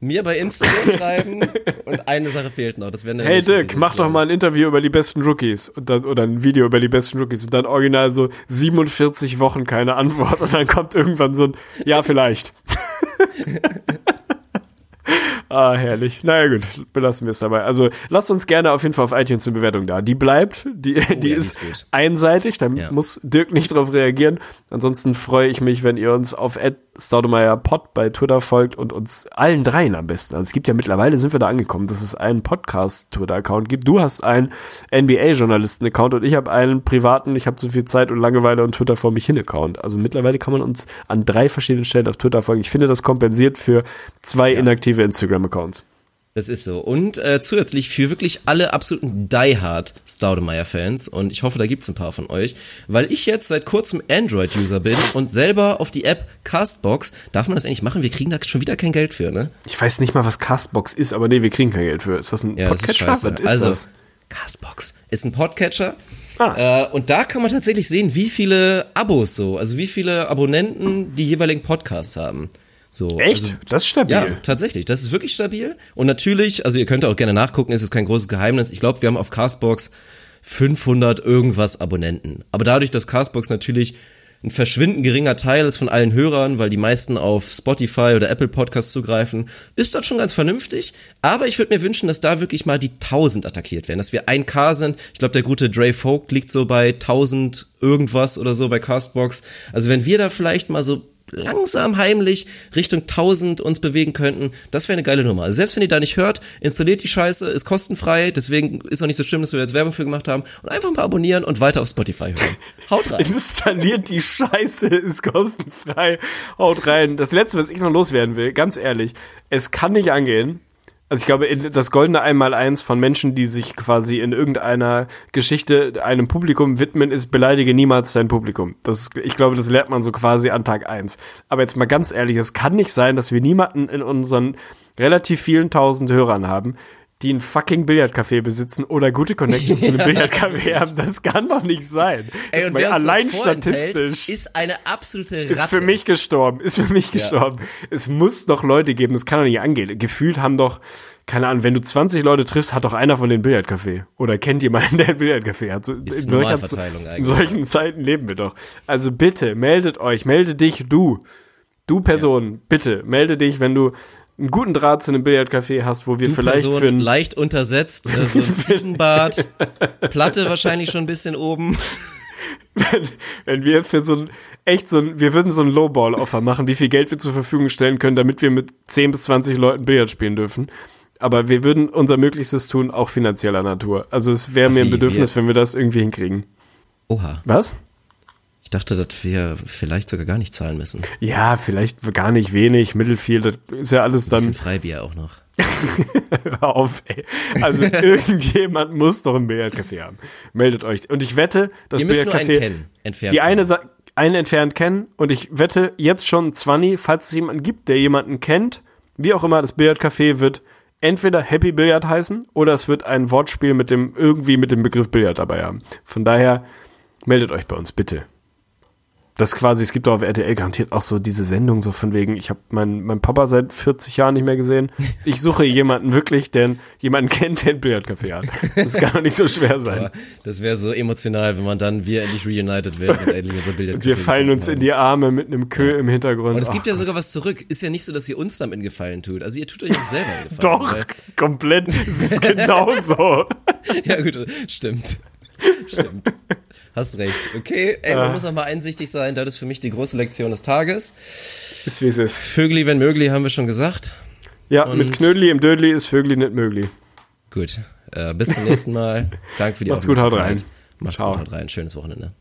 mir bei Instagram schreiben und eine Sache fehlt noch. Das wäre Hey Dirk, mach doch mal ein Interview über die besten Rookies und dann, oder ein Video über die besten Rookies und dann original so 47 Wochen keine Antwort und dann kommt irgendwann so ein, ja, vielleicht. ah, herrlich. Naja, gut, belassen wir es dabei. Also, lasst uns gerne auf jeden Fall auf iTunes eine Bewertung da. Die bleibt, die, Oh ja, die ist ist einseitig, da Ja. muss Dirk nicht drauf reagieren. Ansonsten freue ich mich, wenn ihr uns auf Pod bei Twitter folgt und uns allen dreien am besten. Also es gibt ja mittlerweile, sind wir da angekommen, dass es einen Podcast-Twitter-Account gibt. Du hast einen NBA-Journalisten-Account und ich habe einen privaten, ich habe zu viel Zeit und Langeweile und Twitter vor mich hin-Account. Also mittlerweile kann man uns an drei verschiedenen Stellen auf Twitter folgen. Ich finde, das kompensiert für zwei inaktive Instagram-Accounts. Das ist so. Und äh, zusätzlich für wirklich alle absoluten Die-Hard Staudemeyer-Fans, und ich hoffe, da gibt's ein paar von euch, weil ich jetzt seit kurzem Android-User bin und selber auf die App Castbox, darf man das eigentlich machen? Wir kriegen da schon wieder kein Geld für, ne? Ich weiß nicht mal, was Castbox ist, aber nee, wir kriegen kein Geld für. Ist das ein Ja, das ist Podcatcher? scheiße. Was ist also, das? Castbox ist ein Podcatcher. Ah. Äh, und da kann man tatsächlich sehen, wie viele Abos so, also wie viele Abonnenten die jeweiligen Podcasts haben. So, Echt? Also, das ist stabil. ja, tatsächlich. Das ist wirklich stabil. Und natürlich, also ihr könnt auch gerne nachgucken, es ist kein großes Geheimnis. Ich glaube, wir haben auf Castbox 500 irgendwas Abonnenten. Aber dadurch, dass Castbox natürlich ein verschwindend geringer Teil ist von allen Hörern, weil die meisten auf Spotify oder Apple Podcasts zugreifen, ist das schon ganz vernünftig. Aber ich würde mir wünschen, dass da wirklich mal die 1000 attackiert werden, dass wir 1K sind. Ich glaube, der gute Dre Vogt liegt so bei 1000 irgendwas oder so bei Castbox. Also wenn wir da vielleicht mal so langsam heimlich Richtung 1000 uns bewegen könnten, das wäre eine geile Nummer. Also selbst wenn ihr da nicht hört, installiert die Scheiße, ist kostenfrei, deswegen ist auch nicht so schlimm, dass wir jetzt Werbung für gemacht haben und einfach mal abonnieren und weiter auf Spotify hören. Haut rein. Installiert die Scheiße, ist kostenfrei. Haut rein. Das letzte, was ich noch loswerden will, ganz ehrlich, es kann nicht angehen. Also ich glaube, das goldene Einmaleins von Menschen, die sich quasi in irgendeiner Geschichte einem Publikum widmen, ist beleidige niemals dein Publikum. Das ist, ich glaube, das lernt man so quasi an Tag eins. Aber jetzt mal ganz ehrlich, es kann nicht sein, dass wir niemanden in unseren relativ vielen tausend Hörern haben, die ein fucking Billardcafé besitzen oder gute Connections zu einem Billardcafé haben. Das kann doch nicht sein. Ey, Jetzt und wer das allein statistisch ist eine absolute Ratte. ist für mich gestorben. Ist für mich gestorben. Es muss doch Leute geben, das kann doch nicht angehen. Gefühlt haben doch, keine Ahnung, wenn du 20 Leute triffst, hat doch einer von den Billardcafé. Oder kennt jemanden, der ein Billardcafé hat. So, Ist in, solcher, in solchen Zeiten leben wir doch. Also bitte, meldet euch, melde dich, du. Du Person, bitte, melde dich, wenn du einen guten Draht zu einem Billardcafé hast, wo wir Du vielleicht Person für ein leicht untersetzt, äh, so ein Ziegenbart, Platte wahrscheinlich schon ein bisschen oben. wenn, wenn wir für so ein, echt so ein, wir würden so ein Lowball-Offer machen, wie viel Geld wir zur Verfügung stellen können, damit wir mit 10 bis 20 Leuten Billard spielen dürfen. Aber wir würden unser Möglichstes tun, auch finanzieller Natur. Also es wäre mir ein Bedürfnis, wir- wenn wir das irgendwie hinkriegen. Oha. Was? Ich dachte, dass wir vielleicht sogar gar nicht zahlen müssen. Ein Ja, vielleicht gar nicht wenig, Mittelfield, das ist ja alles bisschen dann. Freibier auch noch. Hör auf, ey. Also irgendjemand muss doch ein Billardcafé haben. Meldet euch. Und ich wette, das Ihr müsst nur einen Billardcafé. kennen, entfernt Die eine. Sa- einen entfernt kennen und ich wette jetzt schon 20, falls es jemanden gibt, der jemanden kennt, wie auch immer, das Billardcafé wird entweder Happy Billard heißen oder es wird ein Wortspiel mit dem, irgendwie mit dem Begriff Billard dabei haben. Von daher meldet euch bei uns bitte. Das quasi, es gibt doch auf RTL garantiert auch so diese Sendung, so von wegen, ich habe meinen mein Papa seit 40 Jahren nicht mehr gesehen. Ich suche jemanden wirklich, der jemanden kennt, der ein Billardcafé hat. Das kann doch nicht so schwer sein. Aber das wäre so emotional, wenn man dann wir endlich reunited werden und endlich unser Bild Wir fallen uns in die Arme mit einem Kö im Hintergrund. Und es gibt Ach, ja sogar was zurück. Ist ja nicht so, dass ihr uns damit einen Gefallen tut. Also ihr tut euch auch selber einen Gefallen. Doch, komplett. Das ist genauso. Ja, gut, stimmt. Stimmt. Hast recht. Okay, ey, Ah. man muss auch mal einsichtig sein. Das ist für mich die große Lektion des Tages. Ist wie es ist. Vögli, wenn möglich, haben wir schon gesagt. Ja, Und- mit Knödli im Dödli ist Vögli nicht möglich. Gut. Äh, bis zum nächsten Mal. Danke für die Macht's gut, haut rein. Macht's Ciao. gut, haut rein. Schönes Wochenende.